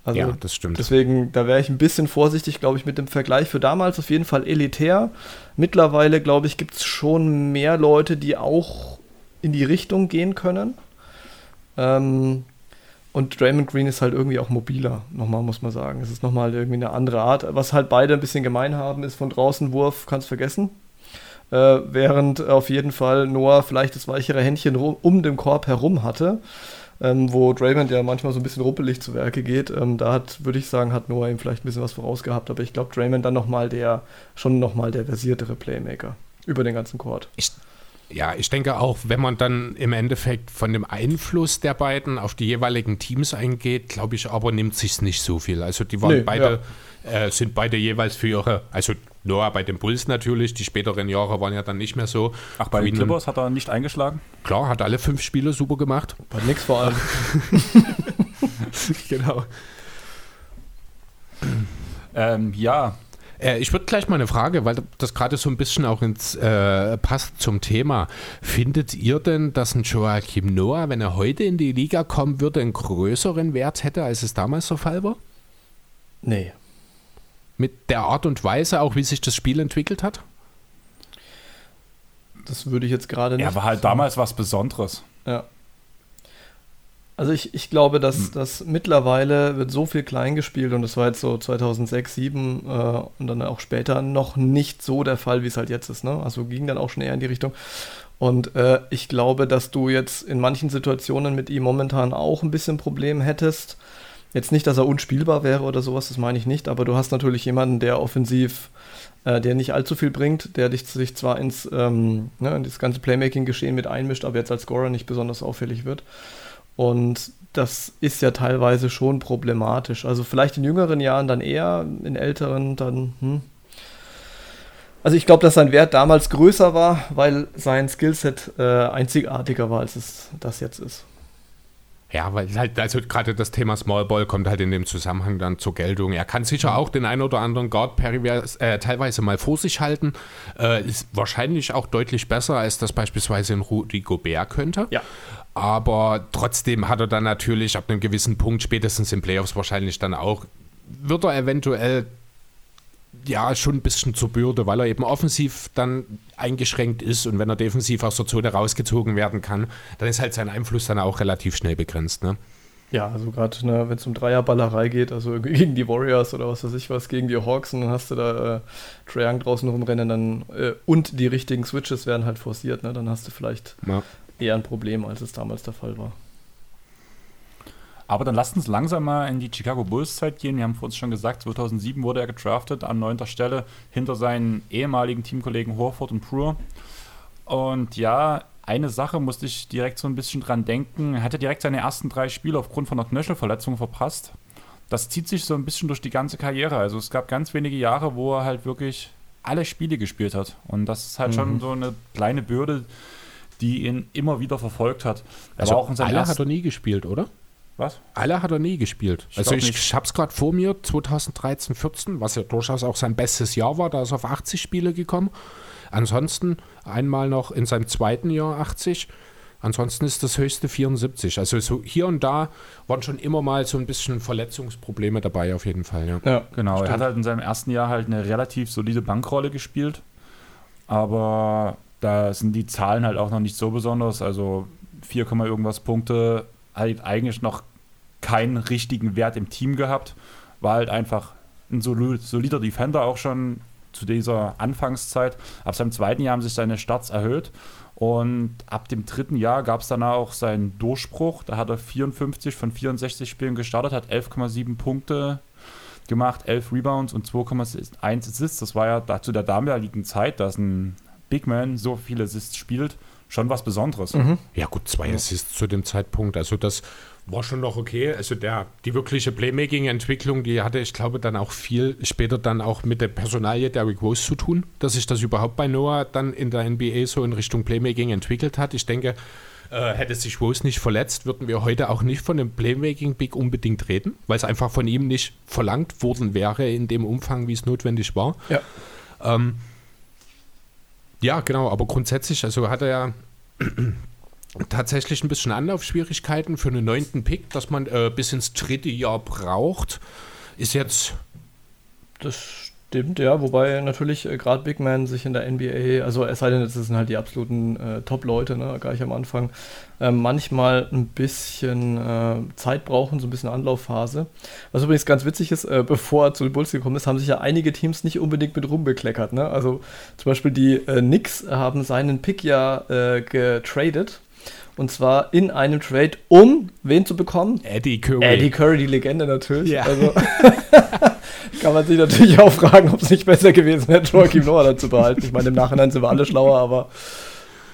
Also ja, das stimmt. Deswegen, da wäre ich ein bisschen vorsichtig, glaube ich, mit dem Vergleich. Für damals auf jeden Fall elitär. Mittlerweile, glaube ich, gibt es schon mehr Leute, die auch in die Richtung gehen können. Ähm, und Draymond Green ist halt irgendwie auch mobiler, nochmal muss man sagen. Es ist nochmal irgendwie eine andere Art. Was halt beide ein bisschen gemein haben, ist von draußen Wurf, kannst vergessen. Äh, während auf jeden Fall Noah vielleicht das weichere Händchen um den Korb herum hatte, ähm, wo Draymond ja manchmal so ein bisschen ruppelig zu Werke geht. Ähm, da hat, würde ich sagen, hat Noah ihm vielleicht ein bisschen was vorausgehabt, aber ich glaube, Draymond dann nochmal der, schon nochmal der versiertere Playmaker über den ganzen Court. Ich ja, ich denke auch, wenn man dann im Endeffekt von dem Einfluss der beiden auf die jeweiligen Teams eingeht, glaube ich aber, nimmt sich nicht so viel. Also die waren nee, beide, ja. äh, sind beide jeweils für ihre, also Noah bei den Bulls natürlich, die späteren Jahre waren ja dann nicht mehr so. Ach, bei den Clippers hat er nicht eingeschlagen? Klar, hat alle fünf Spiele super gemacht. Bei nix vor allem. genau. ähm, ja, äh, ich würde gleich mal eine Frage, weil das gerade so ein bisschen auch ins äh, passt zum Thema. Findet ihr denn, dass ein Joachim Noah, wenn er heute in die Liga kommen würde, einen größeren Wert hätte, als es damals der Fall war? Nee. Mit der Art und Weise auch, wie sich das Spiel entwickelt hat? Das würde ich jetzt gerade nicht. Er war halt damals was Besonderes. Ja. Also ich, ich glaube, dass, hm. dass mittlerweile wird so viel klein gespielt und das war jetzt so 2006, 2007 äh, und dann auch später noch nicht so der Fall, wie es halt jetzt ist. Ne? Also ging dann auch schon eher in die Richtung. Und äh, ich glaube, dass du jetzt in manchen Situationen mit ihm momentan auch ein bisschen Problem hättest. Jetzt nicht, dass er unspielbar wäre oder sowas, das meine ich nicht, aber du hast natürlich jemanden, der offensiv, äh, der nicht allzu viel bringt, der dich sich zwar ins ähm, ne, in das ganze Playmaking-Geschehen mit einmischt, aber jetzt als Scorer nicht besonders auffällig wird. Und das ist ja teilweise schon problematisch. Also vielleicht in jüngeren Jahren dann eher, in älteren dann. Hm. Also ich glaube, dass sein Wert damals größer war, weil sein Skillset äh, einzigartiger war, als es das jetzt ist. Ja, weil halt, also gerade das Thema Small Ball kommt halt in dem Zusammenhang dann zur Geltung. Er kann sicher auch den einen oder anderen Guard perivers, äh, teilweise mal vor sich halten. Äh, ist wahrscheinlich auch deutlich besser, als das beispielsweise in Rudi Gobert könnte. Ja. Aber trotzdem hat er dann natürlich ab einem gewissen Punkt, spätestens in Playoffs wahrscheinlich dann auch, wird er eventuell ja schon ein bisschen zur Bürde, weil er eben offensiv dann eingeschränkt ist und wenn er defensiv aus der Zone rausgezogen werden kann, dann ist halt sein Einfluss dann auch relativ schnell begrenzt. Ne? Ja, also gerade ne, wenn es um Dreierballerei geht, also gegen die Warriors oder was weiß ich was, gegen die Hawks und dann hast du da äh, Trae Young draußen rumrennen dann, äh, und die richtigen Switches werden halt forciert, ne, dann hast du vielleicht ja. Eher ein Problem, als es damals der Fall war. Aber dann lasst uns langsam mal in die Chicago Bulls Zeit gehen. Wir haben vor uns schon gesagt, 2007 wurde er gedraftet an neunter Stelle hinter seinen ehemaligen Teamkollegen Horford und Brewer. Und ja, eine Sache musste ich direkt so ein bisschen dran denken. Er hatte direkt seine ersten drei Spiele aufgrund von einer Knöchelverletzung verpasst. Das zieht sich so ein bisschen durch die ganze Karriere. Also es gab ganz wenige Jahre, wo er halt wirklich alle Spiele gespielt hat. Und das ist halt mhm. schon so eine kleine Bürde, die ihn immer wieder verfolgt hat. Er also auch in alle hat er nie gespielt, oder? Was? Alle hat er nie gespielt. Ich also ich, ich habe es gerade vor mir, 2013, 14, was ja durchaus auch sein bestes Jahr war, da ist er auf 80 Spiele gekommen. Ansonsten einmal noch in seinem zweiten Jahr 80. Ansonsten ist das höchste 74. Also so hier und da waren schon immer mal so ein bisschen Verletzungsprobleme dabei, auf jeden Fall. Ja, ja genau. Stimmt. Er hat halt in seinem ersten Jahr halt eine relativ solide Bankrolle gespielt. Aber da sind die Zahlen halt auch noch nicht so besonders. Also 4, irgendwas Punkte halt eigentlich noch keinen richtigen Wert im Team gehabt. War halt einfach ein solider Defender auch schon zu dieser Anfangszeit. Ab seinem zweiten Jahr haben sich seine Starts erhöht und ab dem dritten Jahr gab es dann auch seinen Durchbruch. Da hat er 54 von 64 Spielen gestartet, hat 11,7 Punkte gemacht, 11 Rebounds und 2,1 Assists. Das war ja zu der damaligen Zeit, dass ein Big Man so viele Assists spielt, schon was Besonderes. Mhm. Ja, gut, zwei Assists zu dem Zeitpunkt. Also, das war schon noch okay. Also, der, die wirkliche Playmaking-Entwicklung, die hatte, ich glaube, dann auch viel später dann auch mit der Personalie Derrick Rose zu tun, dass sich das überhaupt bei Noah dann in der NBA so in Richtung Playmaking entwickelt hat. Ich denke, äh, hätte sich Rose nicht verletzt, würden wir heute auch nicht von dem Playmaking-Big unbedingt reden, weil es einfach von ihm nicht verlangt worden wäre in dem Umfang, wie es notwendig war. Ja. Ähm, ja, genau, aber grundsätzlich, also hat er ja tatsächlich ein bisschen Anlaufschwierigkeiten für einen neunten Pick, dass man äh, bis ins dritte Jahr braucht. Ist jetzt. Das Stimmt, ja, wobei natürlich äh, gerade Big Man sich in der NBA, also es sei denn, das sind halt die absoluten äh, Top-Leute, ne, gleich am Anfang, äh, manchmal ein bisschen äh, Zeit brauchen, so ein bisschen Anlaufphase. Was übrigens ganz witzig ist, äh, bevor er zu den Bulls gekommen ist, haben sich ja einige Teams nicht unbedingt mit rumbekleckert. Ne? Also zum Beispiel die äh, Knicks haben seinen Pick ja getradet und zwar in einem Trade, um wen zu bekommen? Eddie Curry. Eddie Curry, die Legende natürlich. Ja. Also kann man sich natürlich auch fragen, ob es nicht besser gewesen wäre, Joakim Noah dann zu behalten. Ich meine, im Nachhinein sind wir alle schlauer, aber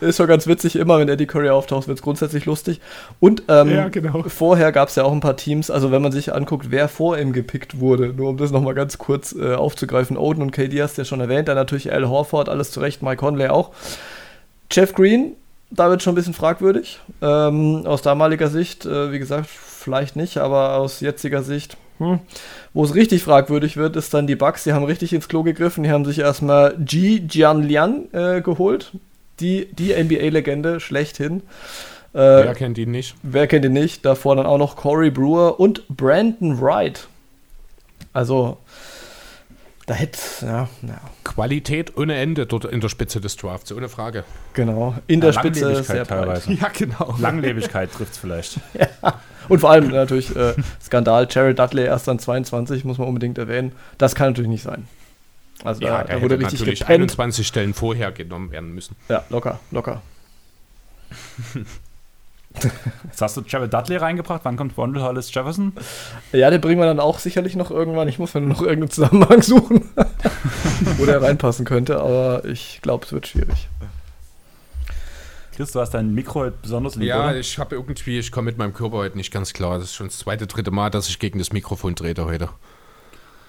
ist schon ganz witzig. Immer wenn Eddie Curry auftaucht, wird es grundsätzlich lustig. Und ähm, ja, genau. vorher gab es ja auch ein paar Teams, also wenn man sich anguckt, wer vor ihm gepickt wurde, nur um das nochmal ganz kurz äh, aufzugreifen. Odin und KD hast du ja schon erwähnt, dann natürlich Al Horford, alles zurecht, Mike Conley auch. Jeff Green, da wird schon ein bisschen fragwürdig. Ähm, aus damaliger Sicht, äh, wie gesagt, vielleicht nicht, aber aus jetziger Sicht, hm. wo es richtig fragwürdig wird, ist dann die Bugs. Die haben richtig ins Klo gegriffen. Die haben sich erstmal Ji Jianlian äh, geholt. Die, die NBA-Legende schlechthin. Äh, wer kennt ihn nicht? Wer kennt ihn nicht? Davor dann auch noch Corey Brewer und Brandon Wright. Also, da hätte, ja, ja. Qualität ohne Ende dort in der Spitze des Drafts, ohne Frage. Genau, in der Spitze sehr teilweise. Ja, genau. Langlebigkeit trifft es vielleicht. ja. Und vor allem natürlich äh, Skandal, Jared Dudley erst dann 22, muss man unbedingt erwähnen. Das kann natürlich nicht sein. Also ja, da, da wurde richtig natürlich gepennt. 21 Stellen vorher genommen werden müssen. Ja, locker, locker. Jetzt hast du Jared Dudley reingebracht. Wann kommt Wondell Hollis Jefferson? Ja, den bringen wir dann auch sicherlich noch irgendwann. Ich muss mir noch irgendeinen Zusammenhang suchen, wo der reinpassen könnte, aber ich glaube, es wird schwierig. Chris, du hast dein Mikro heute besonders lieb, Ja, oder? ich habe irgendwie, ich komme mit meinem Körper heute nicht ganz klar. Das ist schon das zweite, dritte Mal, dass ich gegen das Mikrofon trete heute.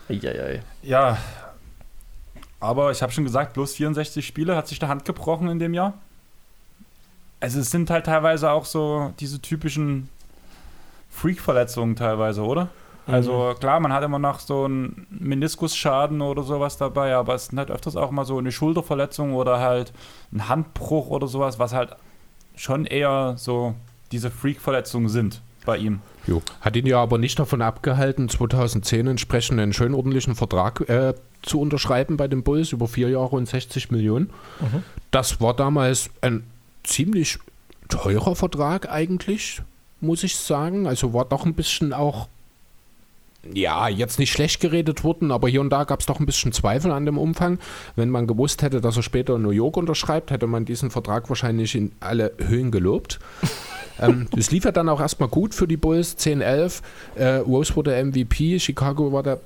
Eieiei. Ja, aber ich habe schon gesagt, bloß 64 Spiele hat sich der Hand gebrochen in dem Jahr also es sind halt teilweise auch so diese typischen Freak-Verletzungen teilweise, oder? Also klar, man hat immer noch so einen Meniskusschaden oder sowas dabei, aber es sind halt öfters auch mal so eine Schulterverletzung oder halt ein Handbruch oder sowas, was halt schon eher so diese Freak-Verletzungen sind bei ihm. Jo. Hat ihn ja aber nicht davon abgehalten, 2010 entsprechend einen schön ordentlichen Vertrag äh, zu unterschreiben bei den Bulls über vier Jahre und 60 Millionen. Das war damals ein ziemlich teurer Vertrag eigentlich, muss ich sagen. Also war doch ein bisschen auch, ja, jetzt nicht schlecht geredet worden, aber hier und da gab es doch ein bisschen Zweifel an dem Umfang. Wenn man gewusst hätte, dass er später in New York unterschreibt, hätte man diesen Vertrag wahrscheinlich in alle Höhen gelobt. ähm, das lief ja dann auch erstmal gut für die Bulls, 10-11. Äh, Rose wurde MVP, Chicago war der,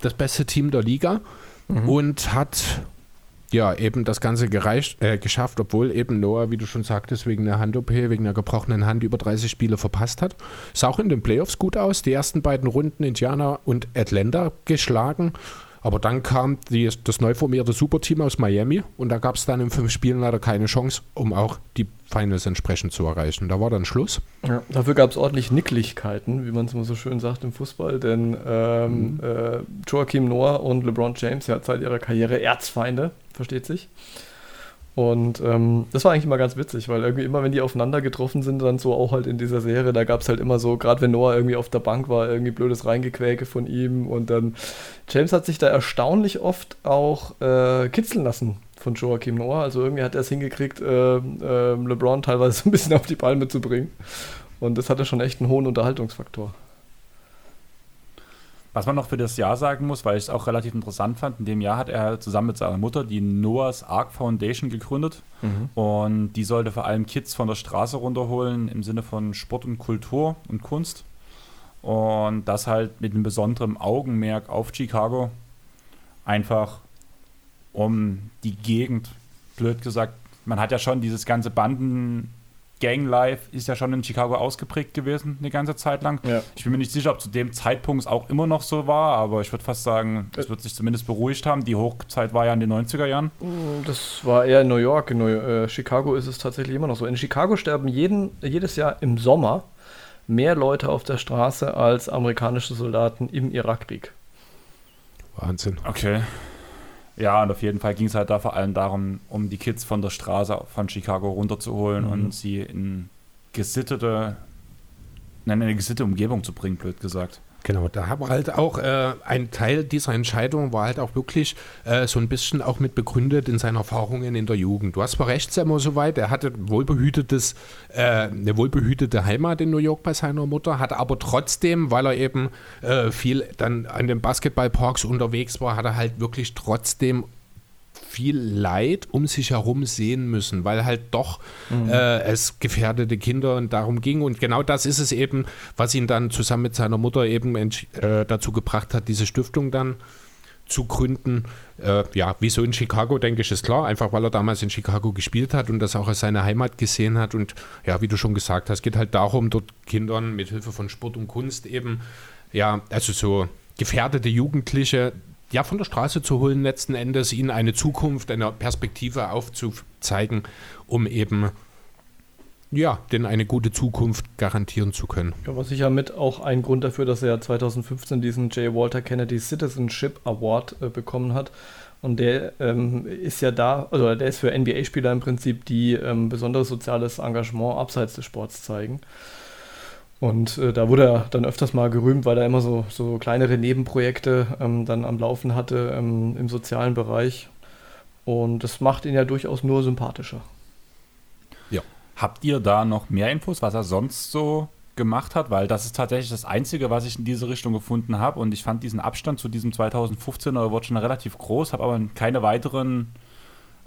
das beste Team der Liga und hat ja eben das Ganze gereicht, äh, geschafft, obwohl eben Noah, wie du schon sagtest, wegen der Hand-OP, wegen der gebrochenen Hand über 30 Spiele verpasst hat. Sah auch in den Playoffs gut aus, die ersten beiden Runden Indiana und Atlanta geschlagen. Aber dann kam die, das neu formierte Superteam aus Miami und da gab es dann in fünf Spielen leider keine Chance, um auch die Finals entsprechend zu erreichen. Da war dann Schluss. Ja, dafür gab es ordentlich Nicklichkeiten, wie man es immer so schön sagt im Fußball, denn ähm, äh, Joachim Noah und LeBron James ja seit ihrer Karriere Erzfeinde, versteht sich. Und ähm, das war eigentlich immer ganz witzig, weil irgendwie immer, wenn die aufeinander getroffen sind, dann so auch halt in dieser Serie, da gab es halt immer so, gerade wenn Noah irgendwie auf der Bank war, irgendwie blödes Reingequäke von ihm und dann James hat sich da erstaunlich oft auch äh, kitzeln lassen von Joachim Noah. Also irgendwie hat er es hingekriegt, äh, äh, LeBron teilweise so ein bisschen auf die Palme zu bringen. Und das hatte schon echt einen hohen Unterhaltungsfaktor. Was man noch für das Jahr sagen muss, weil ich es auch relativ interessant fand, in dem Jahr hat er zusammen mit seiner Mutter die Noah's Ark Foundation gegründet. Und die sollte vor allem Kids von der Straße runterholen im Sinne von Sport und Kultur und Kunst. Und das halt mit einem besonderen Augenmerk auf Chicago. Einfach um die Gegend, blöd gesagt. Man hat ja schon dieses ganze Banden. Gang-Life ist ja schon in Chicago ausgeprägt gewesen, eine ganze Zeit lang. Ja. Ich bin mir nicht sicher, ob zu dem Zeitpunkt es auch immer noch so war, aber ich würde fast sagen, es wird sich zumindest beruhigt haben. Die Hochzeit war ja in den 90er Jahren. Das war eher in New York. In New äh, Chicago ist es tatsächlich immer noch so. In Chicago sterben jeden, jedes Jahr im Sommer mehr Leute auf der Straße als amerikanische Soldaten im Irakkrieg. Wahnsinn. Okay. Ja, und auf jeden Fall ging es halt da vor allem darum, um die Kids von der Straße von Chicago runterzuholen Mhm. und sie in gesittete, nein, in eine gesittete Umgebung zu bringen, blöd gesagt. Genau, da haben wir halt auch äh, ein Teil dieser Entscheidung war halt auch wirklich äh, so ein bisschen auch mit begründet in seinen Erfahrungen in der Jugend. Du hast zwar recht, Semmo, soweit, er hatte wohlbehütetes, äh, eine wohlbehütete Heimat in New York bei seiner Mutter, hat aber trotzdem, weil er eben äh, viel dann an den Basketballparks unterwegs war, hat er halt wirklich trotzdem viel Leid um sich herum sehen müssen, weil halt doch äh, es gefährdete Kinder und darum ging. Und genau das ist es eben, was ihn dann zusammen mit seiner Mutter eben äh, dazu gebracht hat, diese Stiftung dann zu gründen. Äh, ja, wieso in Chicago, denke ich, ist klar. Einfach weil er damals in Chicago gespielt hat und das auch als seine Heimat gesehen hat. Und ja, wie du schon gesagt hast, geht halt darum, dort Kindern mit Hilfe von Sport und Kunst eben, ja, also so gefährdete Jugendliche ja, von der Straße zu holen, letzten Endes ihnen eine Zukunft, eine Perspektive aufzuzeigen, um eben ja, denen eine gute Zukunft garantieren zu können. Ja, war sicher mit auch ein Grund dafür, dass er 2015 diesen J. Walter Kennedy Citizenship Award äh, bekommen hat. Und der ähm, ist ja da, also der ist für NBA-Spieler im Prinzip, die ähm, besonderes soziales Engagement abseits des Sports zeigen. Und äh, da wurde er dann öfters mal gerühmt, weil er immer so, so kleinere Nebenprojekte ähm, dann am Laufen hatte ähm, im sozialen Bereich. Und das macht ihn ja durchaus nur sympathischer. Habt ihr da noch mehr Infos, was er sonst so gemacht hat? Weil das ist tatsächlich das Einzige, was ich in diese Richtung gefunden habe. Und ich fand diesen Abstand zu diesem 2015er Award schon relativ groß, habe aber keine weiteren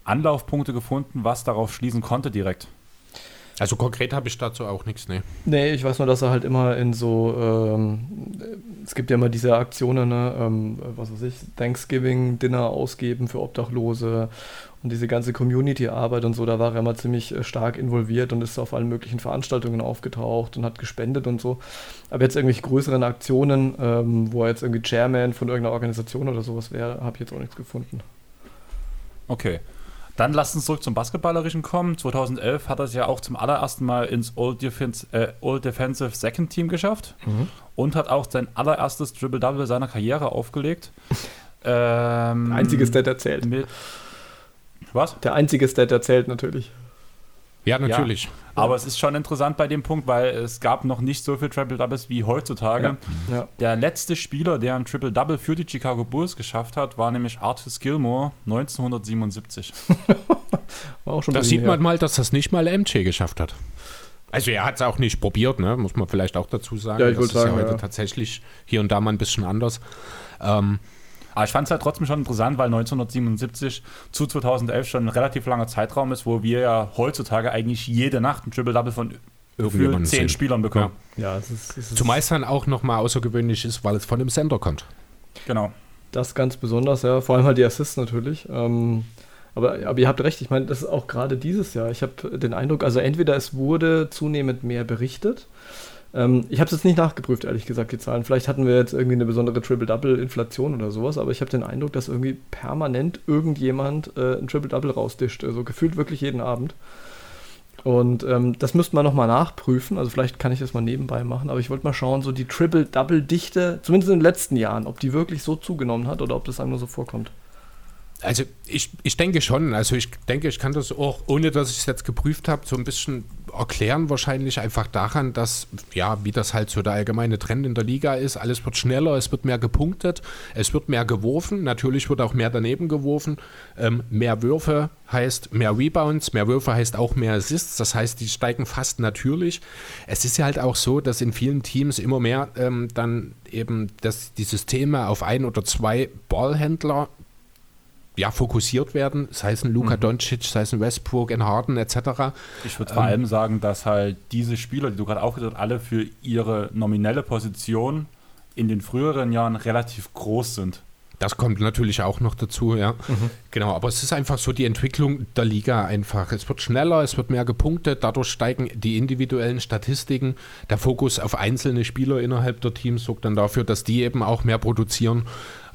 Anlaufpunkte gefunden, was darauf schließen konnte direkt. Also konkret habe ich dazu auch nichts, ne? Nee, ich weiß nur, dass er halt immer in so, ähm, es gibt ja immer diese Aktionen, ne, ähm, was weiß ich, Thanksgiving-Dinner ausgeben für Obdachlose und diese ganze Community-Arbeit und so, da war er immer ziemlich äh, stark involviert und ist auf allen möglichen Veranstaltungen aufgetaucht und hat gespendet und so. Aber jetzt irgendwelche größeren Aktionen, ähm, wo er jetzt irgendwie Chairman von irgendeiner Organisation oder sowas wäre, habe ich jetzt auch nichts gefunden. Okay. Dann lasst uns zurück zum Basketballerischen kommen. 2011 hat er es ja auch zum allerersten Mal ins All, Defense, äh, All Defensive Second Team geschafft Mhm. und hat auch sein allererstes Triple-Double seiner Karriere aufgelegt. ähm, Der einzige Stat erzählt. mit, Was? Der einzige Stat erzählt natürlich. Ja, natürlich. Aber es ist schon interessant bei dem Punkt, weil es gab noch nicht so viel Triple-Doubles wie heutzutage. Ja. Der letzte Spieler, der ein Triple-Double für die Chicago Bulls geschafft hat, war nämlich Artis Gilmore 1977. War auch schon ein Da sieht her. man mal, dass das nicht mal MJ geschafft hat. Also er hat es auch nicht probiert, ne? muss man vielleicht auch dazu sagen. Ja, ich das ist sagen, ja heute ja. tatsächlich hier und da mal ein bisschen anders. Ähm, Aber ich fand es halt trotzdem schon interessant, weil 1977 zu 2011 schon ein relativ langer Zeitraum ist, wo wir ja heutzutage eigentlich jede Nacht ein Triple-Double von gefühlt zehn sehen. Spielern bekommen. Ja, es ist, es ist es dann auch nochmal außergewöhnlich ist, weil es von dem Sender kommt. Genau. das ganz besonders, ja. Vor allem halt die Assists natürlich. Ähm, aber, aber ihr habt recht, ich meine, das ist auch gerade dieses Jahr. Ich habe den Eindruck, also entweder es wurde zunehmend mehr berichtet. Ähm, ich habe es jetzt nicht nachgeprüft, ehrlich gesagt, die Zahlen. Vielleicht hatten wir jetzt irgendwie eine besondere Triple-Double-Inflation oder sowas, aber ich habe den Eindruck, dass irgendwie permanent irgendjemand äh, ein Triple-Double rausdischt. Also gefühlt wirklich jeden Abend. Und ähm, das müsste man nochmal nachprüfen. Also vielleicht kann ich das mal nebenbei machen. Aber ich wollte mal schauen, so die Triple-Double-Dichte, zumindest in den letzten Jahren, ob die wirklich so zugenommen hat oder ob das einem nur so vorkommt. Also ich, ich denke schon, also ich denke, ich kann das auch, ohne dass ich es jetzt geprüft habe, so ein bisschen erklären, wahrscheinlich einfach daran, dass, ja, wie das halt so der allgemeine Trend in der Liga ist, alles wird schneller, es wird mehr gepunktet, es wird mehr geworfen, natürlich wird auch mehr daneben geworfen, ähm, mehr Würfe heißt mehr Rebounds, mehr Würfe heißt auch mehr Assists, das heißt, die steigen fast natürlich. Es ist ja halt auch so, dass in vielen Teams immer mehr ähm, dann eben dass die Systeme auf ein oder zwei Ballhändler ja, fokussiert werden, sei es ein Luka Mhm. Doncic, sei es ein Westbrook, ein Harden etc. Ich würde vor Ähm, allem sagen, dass halt diese Spieler, die du gerade aufgeführt hast, alle für ihre nominelle Position in den früheren Jahren relativ groß sind. Das kommt natürlich auch noch dazu, ja. Genau, aber es ist einfach so die Entwicklung der Liga einfach. Es wird schneller, es wird mehr gepunktet, dadurch steigen die individuellen Statistiken. Der Fokus auf einzelne Spieler innerhalb der Teams sorgt dann dafür, dass die eben auch mehr produzieren.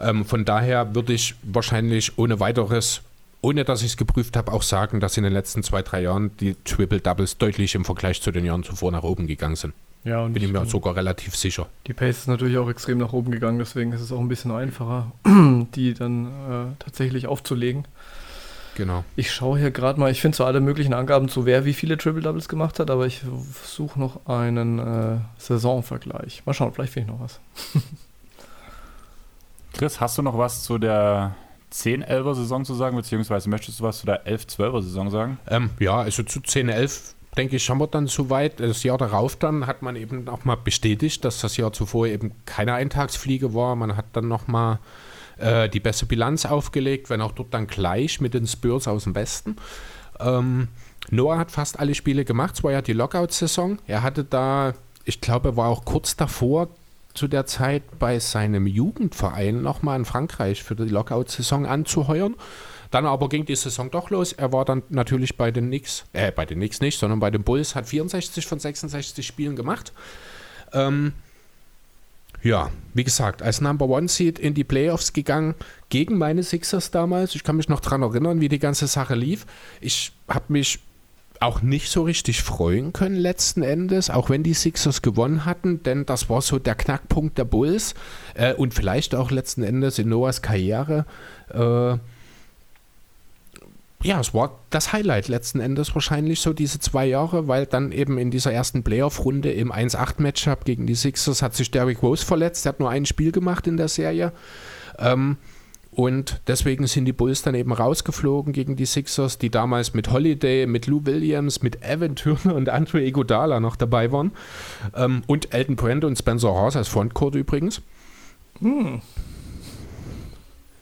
Ähm, von daher würde ich wahrscheinlich ohne weiteres, ohne dass ich es geprüft habe, auch sagen, dass in den letzten zwei, drei Jahren die Triple Doubles deutlich im Vergleich zu den Jahren zuvor nach oben gegangen sind. Ja, und Bin ich mir sogar relativ sicher. die Pace ist natürlich auch extrem nach oben gegangen, deswegen ist es auch ein bisschen einfacher, die dann äh, tatsächlich aufzulegen. Genau. Ich schaue hier gerade mal, ich finde so alle möglichen Angaben zu, wer wie viele Triple Doubles gemacht hat, aber ich suche noch einen äh, Saisonvergleich. Mal schauen, vielleicht finde ich noch was. Chris, hast du noch was zu der 10-11er-Saison zu sagen, beziehungsweise möchtest du was zu der 11-12er-Saison sagen? Ähm, ja, also zu 10, 11 denke ich, haben wir dann soweit. Das Jahr darauf dann hat man eben auch mal bestätigt, dass das Jahr zuvor eben keine Eintagsfliege war. Man hat dann nochmal äh, die beste Bilanz aufgelegt, wenn auch dort dann gleich mit den Spurs aus dem Westen. Ähm, Noah hat fast alle Spiele gemacht, es war ja die Lockout-Saison. Er hatte da, ich glaube, er war auch kurz davor zu der Zeit bei seinem Jugendverein nochmal in Frankreich für die Lockout-Saison anzuheuern. Dann aber ging die Saison doch los. Er war dann natürlich bei den Knicks, äh, bei den Knicks nicht, sondern bei den Bulls, hat 64 von 66 Spielen gemacht. Ähm, ja, wie gesagt, als Number One Seed in die Playoffs gegangen, gegen meine Sixers damals. Ich kann mich noch daran erinnern, wie die ganze Sache lief. Ich habe mich auch nicht so richtig freuen können letzten Endes, auch wenn die Sixers gewonnen hatten, denn das war so der Knackpunkt der Bulls äh, und vielleicht auch letzten Endes in Noahs Karriere. Äh, ja, es war das Highlight letzten Endes wahrscheinlich so diese zwei Jahre, weil dann eben in dieser ersten Playoff-Runde im 1-8-Matchup gegen die Sixers hat sich Derrick Rose verletzt. Er hat nur ein Spiel gemacht in der Serie. Ähm, und deswegen sind die Bulls dann eben rausgeflogen gegen die Sixers, die damals mit Holiday, mit Lou Williams, mit Evan Turner und Andre Iguodala noch dabei waren. Ähm, und Elton Brand und Spencer Hawes als Frontcourt übrigens.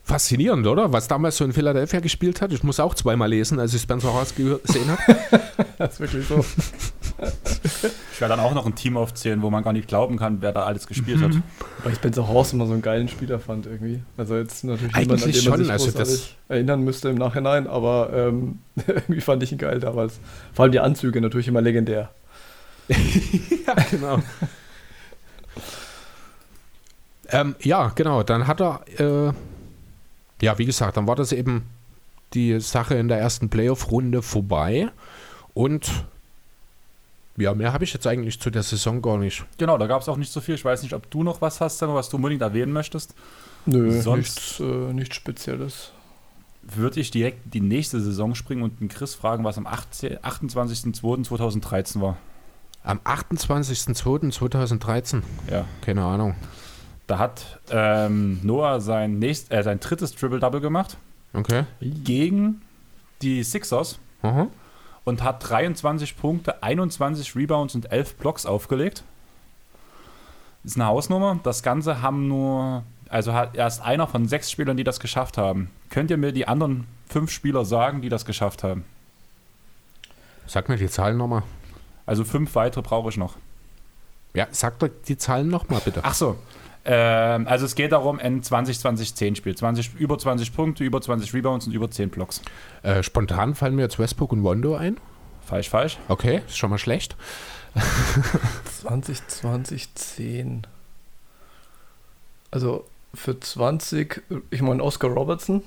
Faszinierend, oder? Was damals so in Philadelphia gespielt hat. Ich muss auch zweimal lesen, als ich Spencer Hawes gesehen habe. Das ist wirklich so. Ich werde dann auch noch ein Team aufzählen, wo man gar nicht glauben kann, wer da alles gespielt hat. Weil ich Spencer Horst immer so einen geilen Spieler fand irgendwie. Also jetzt natürlich niemand, an den man schon, sich also das- erinnern müsste im Nachhinein, aber ähm, irgendwie fand ich ihn geil damals. Vor allem die Anzüge natürlich immer legendär. ja, genau. ähm, ja, genau. Dann hat er, äh, ja, wie gesagt, dann war das eben die Sache in der ersten Playoff-Runde vorbei. Und ja, mehr habe ich jetzt eigentlich zu der Saison gar nicht. Genau, da gab es auch nicht so viel. Ich weiß nicht, ob du noch was hast, was du unbedingt erwähnen möchtest. Nö, Sonst- nichts, äh, nichts Spezielles. Würde ich direkt die nächste Saison springen und den Chris fragen, was am 18 28.02.2013 war. Am 28.02.2013, Ja. keine Ahnung. Da hat ähm, Noah sein, nächst, äh, sein drittes Triple-Double gemacht Okay. gegen die Sixers Aha. Und hat 23 Punkte, 21 Rebounds und 11 Blocks aufgelegt. Ist eine Hausnummer. Das Ganze haben nur, also hat erst einer von sechs Spielern, die das geschafft haben. Könnt ihr mir die anderen fünf Spieler sagen, die das geschafft haben? Sag mir die Zahlen nochmal. Also fünf weitere brauche ich noch. Ja, sag doch die Zahlen nochmal bitte. Ach so. Ähm, also es geht darum, ein 20-20-10 Spiel. 20, über 20 Punkte, über 20 Rebounds und über 10 Blocks. Äh, spontan fallen mir jetzt Westbrook und Wondo ein. Falsch, falsch. Okay, ist schon mal schlecht. 20, 20, 10. Also für 20, ich meine Oscar Robertson.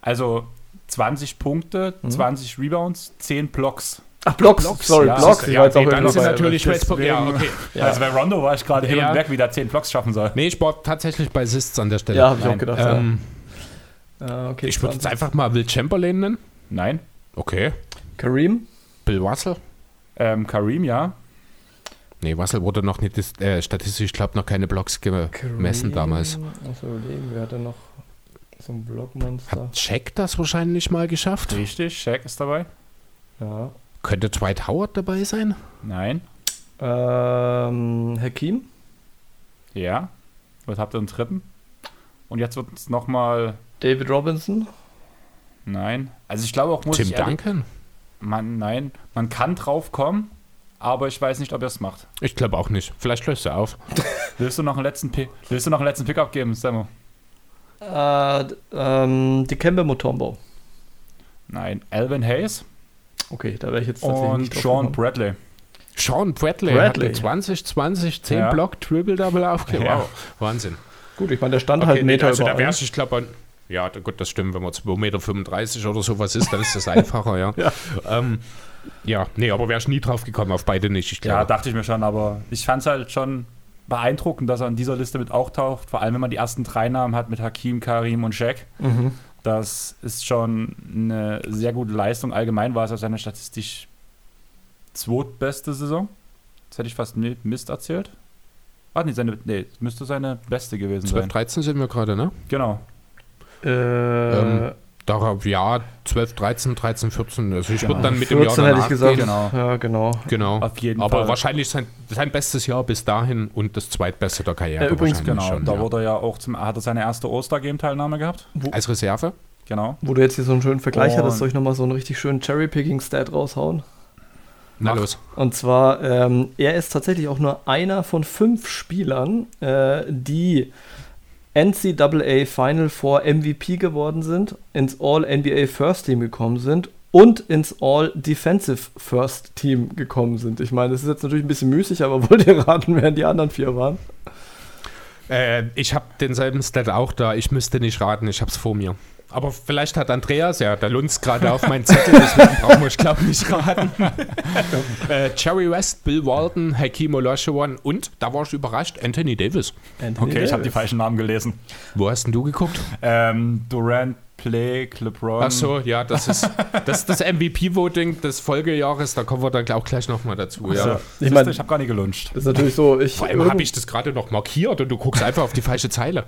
Also 20 Punkte, Mhm. 20 Rebounds, 10 Blocks. Ach, Blocks, Blocks, sorry, ja. Blocks. Ich jetzt auch nee, dann irgendwie sind natürlich Westbrook. Ja, deswegen- okay. Ja. Also bei Rondo war ich gerade hin Ja. und weg, wie der 10 Blocks schaffen soll. Nee, ich war tatsächlich bei Sists an der Stelle. Ja, habe ich auch gedacht. Ähm, ja. Ja, okay, ich würde jetzt 20. einfach mal Will Chamberlain nennen. Nein. Okay. Kareem. Bill Russell. Ähm, Kareem, ja. Nee, Russell wurde noch nicht äh, statistisch, ich glaube, noch keine Blocks gemessen damals. Muss überlegen, wer hatte noch so ein Blockmonster? Hat Shaq das wahrscheinlich mal geschafft? Richtig, Shaq ist dabei. Ja. Könnte Dwight Howard dabei sein? Nein. Ähm, Hakim. Ja. Was habt ihr einen dritten? Und jetzt wird es nochmal. David Robinson. Nein. Also ich glaube auch, muss Tim ich ehrlich- Duncan? Man, nein, man kann drauf kommen, aber ich weiß nicht, ob er es macht. Ich glaube auch nicht. Vielleicht löst er auf. Willst du noch einen letzten, Pick, willst du noch einen letzten Pick abgeben, Sammo? Äh, ähm, Dikembe Mutombo. Nein. Alvin Hayes Okay, da wäre ich jetzt tatsächlich und nicht Sean. Bradley. Sean Bradley, Bradley. hatte 20, 20, 10 Ja. Block, Triple Double aufgegeben. Ja. Wow, Wahnsinn. Gut, ich meine, der stand halt einen Meter also über da wär's, ich glaube, ja, gut, das stimmt, wenn man 2,35 Meter oder sowas ist, dann ist das einfacher, ja. Ja. Ähm, ja, nee, aber wäre ich nie drauf gekommen, auf beide nicht, ich Ja, glaube. dachte ich mir schon, aber ich fand es halt schon beeindruckend, dass er in dieser Liste mit auch taucht. Vor allem, wenn man die ersten drei Namen hat mit Hakim, Karim und Shaq. Mhm. Das ist schon eine sehr gute Leistung. Allgemein war es aus seiner statistisch zweitbeste Saison. Das hätte ich fast mi- Mist erzählt. Ah, nee, seine, nee, das müsste seine beste gewesen 12, sein. 13 sind wir gerade, ne? Genau. Äh, Ähm, Darauf, ja, 12, 13, 13, 14. Also ich Genau. würde dann mit dem Jahr 14 hätte ich danach gesagt. gehen. Genau. Ja, genau. Genau. Auf jeden Aber Fall. wahrscheinlich sein, sein bestes Jahr bis dahin und das zweitbeste der Karriere. Ja, übrigens, Genau, schon, da ja. wurde er ja auch zum, hat er seine erste Ostergame-Teilnahme gehabt. Als Reserve? Genau. Wo du jetzt hier so einen schönen Vergleich Und- hattest, soll ich nochmal so einen richtig schönen Cherry-Picking-Stat raushauen? Na Mach. los. Und zwar, ähm, er ist tatsächlich auch nur einer von fünf Spielern, äh, die NCAA Final Four MVP geworden sind, ins All-NBA First Team gekommen sind und ins All-Defensive First Team gekommen sind. Ich meine, das ist jetzt natürlich ein bisschen müßig, aber wollt ihr raten, wer die anderen vier waren? Äh, ich habe denselben Stat auch da. Ich müsste nicht raten, ich habe es vor mir. Aber vielleicht hat Andreas, ja, der lunzt gerade auf meinen Zettel, deswegen brauchen wir, ich glaube, nicht raten. äh, Jerry West, Bill Walton, Hakeem Olajuwon und, da war ich überrascht, Anthony Davis. Anthony Okay, ich habe die Davis. falschen Namen gelesen. Wo hast denn du geguckt? Ähm, Durant, Play, LeBron. Ach so, ja, das ist das, das MVP-Voting des Folgejahres, da kommen wir dann auch gleich nochmal dazu. Ja. Also, Ich ich, mein- ich habe gar nicht gelunscht. Das ist natürlich so, ich, Vor allem habe ich das gerade noch markiert und du guckst einfach auf die falsche Zeile.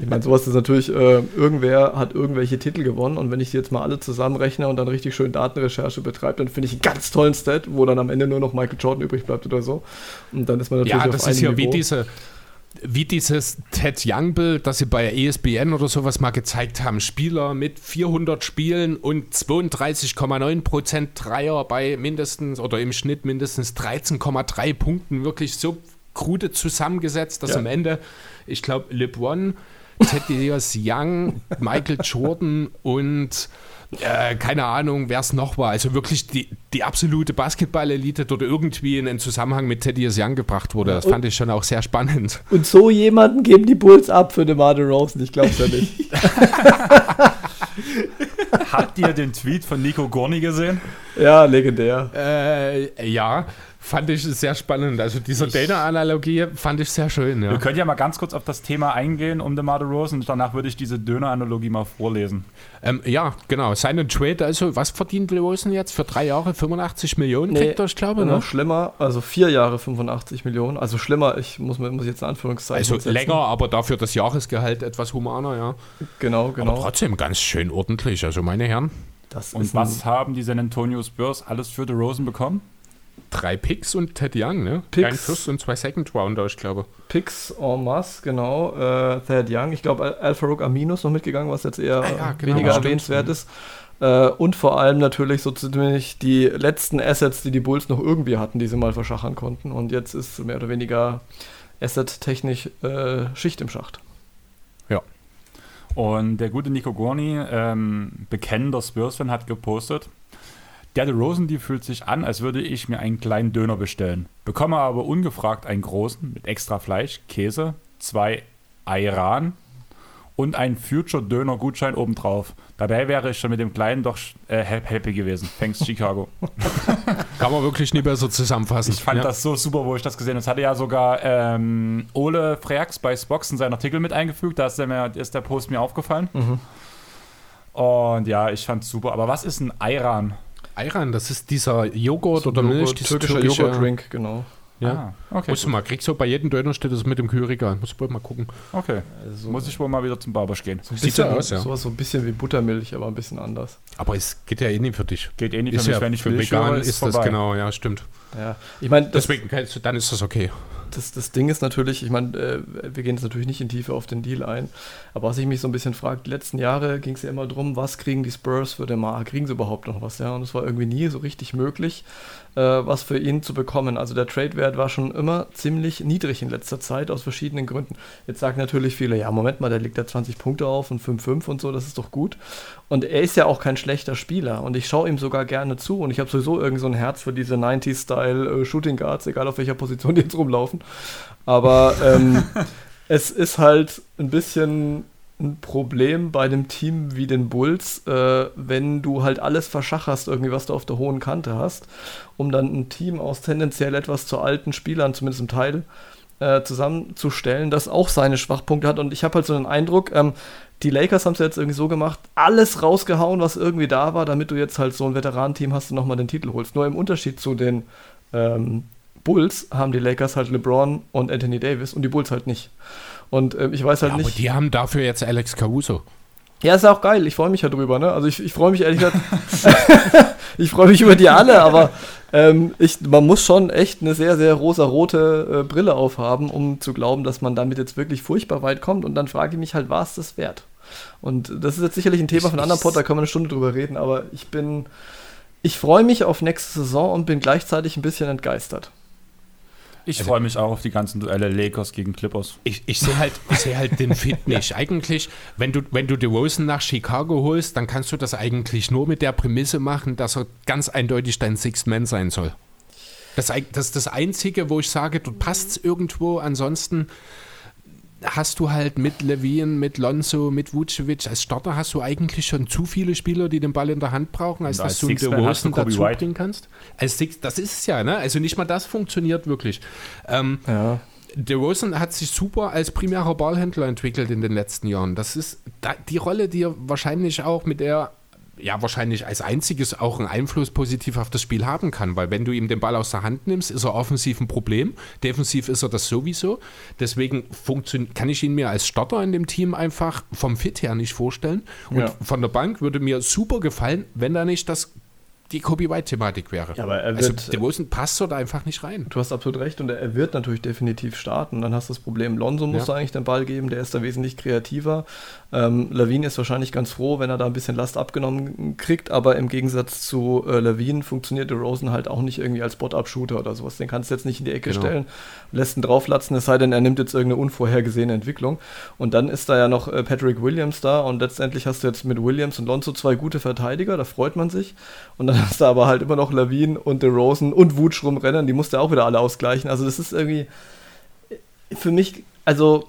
Ich meine, sowas ist natürlich, äh, irgendwer hat irgendwelche Titel gewonnen und wenn ich die jetzt mal alle zusammenrechne und dann richtig schön Datenrecherche betreibe, dann finde ich einen ganz tollen Stat, wo dann am Ende nur noch Michael Jordan übrig bleibt oder so. Und dann ist man natürlich Ja, auf das einem ist ja wie diese wie dieses Ted Young-Bild, das sie bei ESPN oder sowas mal gezeigt haben. Spieler mit 400 Spielen und 32,9% Dreier bei mindestens oder im Schnitt mindestens 13,3 Punkten. Wirklich so krude zusammengesetzt, dass Ja. am Ende, ich glaube, LeBron Thaddeus Young, Michael Jordan und äh, keine Ahnung, wer es noch war. Also wirklich die, die absolute Basketball-Elite dort irgendwie in einen Zusammenhang mit Thaddeus Young gebracht wurde. Das fand ich schon auch sehr spannend. Und so jemanden geben die Bulls ab für DeMar DeRozan. Ich glaube es ja nicht. Habt ihr den Tweet von Nico Gorni gesehen? Ja, legendär. Äh, ja, fand ich sehr spannend. Also diese Data-Analogie fand ich sehr schön. Ja. Wir können ja mal ganz kurz auf das Thema eingehen um DeMar DeRozan und danach würde ich diese Döner-Analogie mal vorlesen. Ähm, ja, genau. Seinen Trade, also was verdient DeRozan jetzt für drei Jahre? 85 Millionen kriegt er, ich glaube. Noch Ne? schlimmer, also vier Jahre 85 Millionen. Also schlimmer, ich muss, muss jetzt in Anführungszeichen Also setzen. länger, aber dafür das Jahresgehalt etwas humaner, ja. Genau, genau. Aber trotzdem ganz schön ordentlich, also meine Herren. das Und ist was haben die San Antonio Spurs alles für DeRozan bekommen? Drei Picks und Ted Young, ne? Picks. Ein First und zwei Second Rounder, ich glaube. Picks en masse, genau. Äh, Thad Young, ich glaube, Al Al-Farouk Amino ist noch mitgegangen, was jetzt eher Ah ja, äh, genau, weniger stimmt. erwähnenswert ist. Äh, und vor allem natürlich so ziemlich die letzten Assets, die die Bulls noch irgendwie hatten, die sie mal verschachern konnten. Und jetzt ist mehr oder weniger asset-technisch äh, Schicht im Schacht. Und der gute Nico Gorni, ähm, bekennender Spurs-Fan, hat gepostet, der DeRozan, die fühlt sich an, als würde ich mir einen kleinen Döner bestellen. Bekomme aber ungefragt einen großen mit extra Fleisch, Käse, zwei Ayran und einen Future-Döner-Gutschein obendrauf. Dabei wäre ich schon mit dem kleinen doch äh, happy gewesen. Thanks, Chicago. Kann man wirklich nie besser zusammenfassen. Ich fand ja. das so super, wo ich das gesehen habe. Das hatte ja sogar ähm, Ole Freaks bei Spox in seinen Artikel mit eingefügt. Da ist der, mir, ist der Post mir aufgefallen. Und ja, ich fand's super. Aber was ist ein Ayran? Ayran, das ist dieser Joghurt oder Milch, Joghurt, dieser türkischer türkische- Joghurt-Drink, genau. Ja. Ah, okay. Musst du mal, kriegst du bei jedem Döner steht das mit dem Kühlregal. Muss ich wohl mal gucken. Okay. Also Muss ich wohl mal wieder zum Barbersch gehen. so ein Sieht so bisschen, aus, ja. sowas so ein bisschen wie Buttermilch, aber ein bisschen anders. Aber es geht ja eh nicht für dich. Geht eh nicht Ist für mich, ja wenn ich für Milch vegan höre, ist das vorbei. genau, ja, stimmt. Ja, ich meine, Deswegen, kannst du- dann ist das okay. Das, das Ding ist natürlich, ich meine, äh, wir gehen jetzt natürlich nicht in Tiefe auf den Deal ein, aber was ich mich so ein bisschen frage, die letzten Jahre ging es ja immer darum, was kriegen die Spurs für den Mar? Kriegen sie überhaupt noch was? Ja, und es war irgendwie nie so richtig möglich, äh, was für ihn zu bekommen. Also der Trade-Wert war schon immer ziemlich niedrig in letzter Zeit, aus verschiedenen Gründen. Jetzt sagen natürlich viele, ja, Moment mal, der legt da 20 Punkte auf und 5-5 und so, das ist doch gut. Und er ist ja auch kein schlechter Spieler und ich schaue ihm sogar gerne zu und ich habe sowieso irgend so ein Herz für diese 90s-Style äh, Shooting Guards, egal auf welcher Position die jetzt rumlaufen. Aber ähm, es ist halt ein bisschen ein Problem bei dem Team wie den Bulls, äh, wenn du halt alles verschacherst, irgendwie was du auf der hohen Kante hast, um dann ein Team aus tendenziell etwas zu alten Spielern, zumindest im Teil, äh, zusammenzustellen, das auch seine Schwachpunkte hat. Und ich habe halt so den Eindruck, ähm, die Lakers haben es jetzt irgendwie so gemacht, alles rausgehauen, was irgendwie da war, damit du jetzt halt so ein Veteranenteam hast und nochmal den Titel holst. Nur im Unterschied zu den ähm, Bulls haben die Lakers halt LeBron und Anthony Davis und die Bulls halt nicht. Und ähm, ich weiß halt Ja, aber nicht. die haben dafür jetzt Alex Caruso. Ja, ist auch geil. Ich freue mich ja drüber, ne? Also ich, ich freue mich ehrlich gesagt. ich freue mich über die alle, aber ähm, ich, man muss schon echt eine sehr, sehr rosa-rote äh, Brille aufhaben, um zu glauben, dass man damit jetzt wirklich furchtbar weit kommt. Und dann frage ich mich halt, war es das wert? Und das ist jetzt sicherlich ein Thema von anderen Pod, da können wir eine Stunde drüber reden, aber ich bin. Ich freue mich auf nächste Saison und bin gleichzeitig ein bisschen entgeistert. Ich Also- freue mich auch auf die ganzen Duelle Lakers gegen Clippers. Ich, ich sehe halt, ich seh halt den Fit nicht. Eigentlich, wenn du, wenn du DeRozan nach Chicago holst, dann kannst du das eigentlich nur mit der Prämisse machen, dass er ganz eindeutig dein Sixth Man sein soll. Das, das ist das Einzige, wo ich sage, dort passt es irgendwo. Ansonsten hast du halt mit Levine, mit Lonzo, mit Vucevic als Starter hast du eigentlich schon zu viele Spieler, die den Ball in der Hand brauchen, als dass du einen Kobe dazu White. bringen kannst. Als Six, das ist es ja, ne? Also nicht mal das funktioniert wirklich. Ähm, Ja. DeRozan hat sich super als primärer Ballhändler entwickelt in den letzten Jahren. Das ist die Rolle, die er wahrscheinlich auch mit der, ja, wahrscheinlich als einziges auch einen Einfluss positiv auf das Spiel haben kann, weil wenn du ihm den Ball aus der Hand nimmst, ist er offensiv ein Problem. Defensiv ist er das sowieso. Deswegen kann ich ihn mir als Starter in dem Team einfach vom Fit her nicht vorstellen. Und Ja. von der Bank würde mir super gefallen, wenn da nicht das die Kobe White-Thematik wäre. Ja, aber er also wird- DeRozan passt dort einfach nicht rein. Du hast absolut recht und er- wird natürlich definitiv starten. Dann hast du das Problem, Lonzo muss Ja. da eigentlich den Ball geben, der ist da wesentlich kreativer. Ähm, Levine ist wahrscheinlich ganz froh, wenn er da ein bisschen Last abgenommen kriegt, aber im Gegensatz zu äh, Levine funktioniert DeRozan halt auch nicht irgendwie als Spot-Up-Shooter oder sowas. Den kannst du jetzt nicht in die Ecke Genau. stellen, lässt ihn drauflatzen, es sei denn, er nimmt jetzt irgendeine unvorhergesehene Entwicklung. Und dann ist da ja noch äh, Patrick Williams da und letztendlich hast du jetzt mit Williams und Lonzo zwei gute Verteidiger, da freut man sich. Und dann hast du aber halt immer noch Levine und DeRozan und Wutsch rumrennen, die musst du auch wieder alle ausgleichen. Also das ist irgendwie für mich, also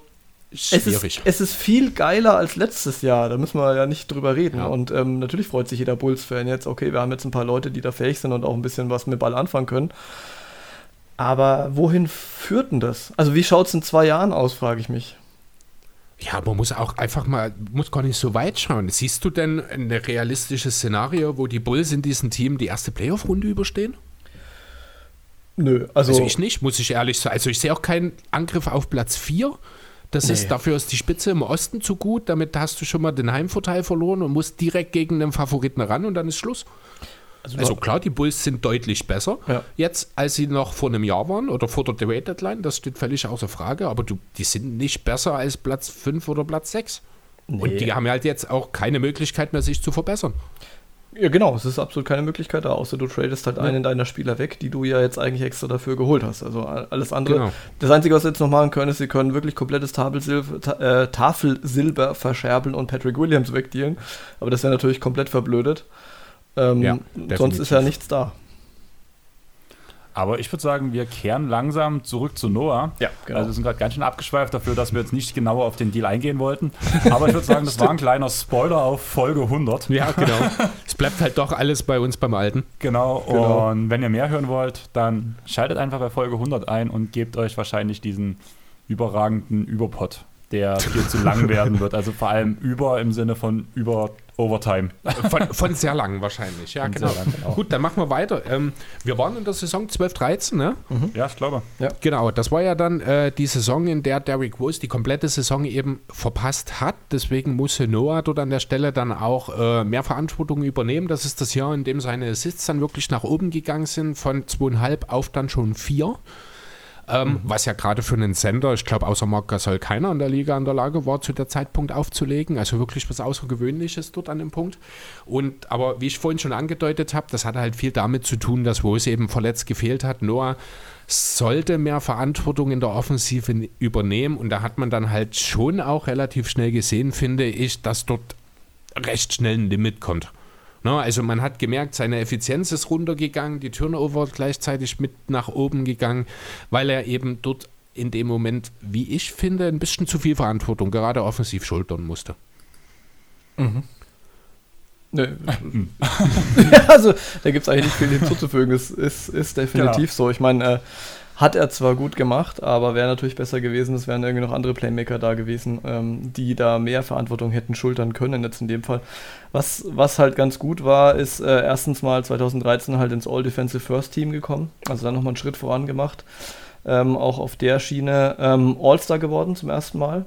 es ist, Schwierig. es ist viel geiler als letztes Jahr, da müssen wir ja nicht drüber reden. Ja. Und ähm, natürlich freut sich jeder Bulls-Fan jetzt, okay, wir haben jetzt ein paar Leute, die da fähig sind und auch ein bisschen was mit Ball anfangen können. Aber wohin führt denn das? Also wie schaut es in zwei Jahren aus, frage ich mich. Ja, man muss auch einfach mal, muss gar nicht so weit schauen. Siehst du denn ein realistisches Szenario, wo die Bulls in diesem Team die erste Playoff-Runde überstehen? Nö, also, Also ich nicht, muss ich ehrlich sagen. Also ich sehe auch keinen Angriff auf Platz 4. Das Nee. ist, dafür ist die Spitze im Osten zu gut. Damit hast du schon mal den Heimvorteil verloren und musst direkt gegen den Favoriten ran und dann ist Schluss. Also klar, die Bulls sind deutlich besser Ja. jetzt, als sie noch vor einem Jahr waren oder vor der Trade Deadline. Das steht völlig außer Frage. Aber du, die sind nicht besser als Platz 5 oder Platz 6. Nee. Und die haben halt jetzt auch keine Möglichkeit mehr, sich zu verbessern. Ja, genau, es ist absolut keine Möglichkeit da, außer du tradest halt einen deiner Spieler weg, die du ja jetzt eigentlich extra dafür geholt hast. Also alles andere. Genau. Das Einzige, was sie jetzt noch machen können, ist, sie können wirklich komplettes Tafelsilber, ta äh, Tafelsilber verscherbeln und Patrick Williams wegdealen. Aber das wäre natürlich komplett verblödet. Ähm, Ja, sonst ist ja nichts da. Aber ich würde sagen, wir kehren langsam zurück zu Noah. Ja, genau. Also wir sind gerade ganz schön abgeschweift dafür, dass wir jetzt nicht genauer auf den Deal eingehen wollten. Aber ich würde sagen, das war ein kleiner Spoiler auf Folge 100. Ja, genau. es bleibt halt doch alles bei uns beim Alten. Genau. Genau. Und wenn ihr mehr hören wollt, dann schaltet einfach bei Folge 100 ein und gebt euch wahrscheinlich diesen überragenden Überpot, der viel zu lang werden wird. Also vor allem über im Sinne von über Overtime. Von, von sehr lang wahrscheinlich, ja, Von genau. lang, genau. Gut, dann machen wir weiter. Ähm, wir waren in der Saison 12-13, ne? Ja, ich glaube. Genau, das war ja dann äh, die Saison, in der Derrick Rose die komplette Saison eben verpasst hat. Deswegen musste Noah dort an der Stelle dann auch äh, mehr Verantwortung übernehmen. Das ist das Jahr, in dem seine Assists dann wirklich nach oben gegangen sind, von zweieinhalb auf dann schon vier. Ähm, Was ja gerade für einen Sender, ich glaube, außer Marc Gasol keiner in der Liga in der Lage war, zu der Zeitpunkt aufzulegen. Also wirklich was Außergewöhnliches dort an dem Punkt. Und aber wie ich vorhin schon angedeutet habe, das hatte halt viel damit zu tun, dass Rose eben verletzt gefehlt hat. Noah sollte mehr Verantwortung in der Offensive übernehmen. Und da hat man dann halt schon auch relativ schnell gesehen, finde ich, dass dort recht schnell ein Limit kommt. Ne, also man hat gemerkt, seine Effizienz ist runtergegangen, die Turnover gleichzeitig mit nach oben gegangen, weil er eben dort in dem Moment, wie ich finde, ein bisschen zu viel Verantwortung gerade offensiv schultern musste. Nö. ja, also da gibt es eigentlich nicht viel hinzuzufügen. Es ist, ist definitiv so. Ich meine, äh, hat er zwar gut gemacht, aber wäre natürlich besser gewesen, es wären irgendwie noch andere Playmaker da gewesen, ähm, die da mehr Verantwortung hätten schultern können, jetzt in dem Fall. Was, was halt ganz gut war, ist äh, erstens mal 2013 halt ins All-Defensive First Team gekommen, also dann nochmal einen Schritt voran gemacht. Ähm, auch auf der Schiene ähm, All-Star geworden zum ersten Mal.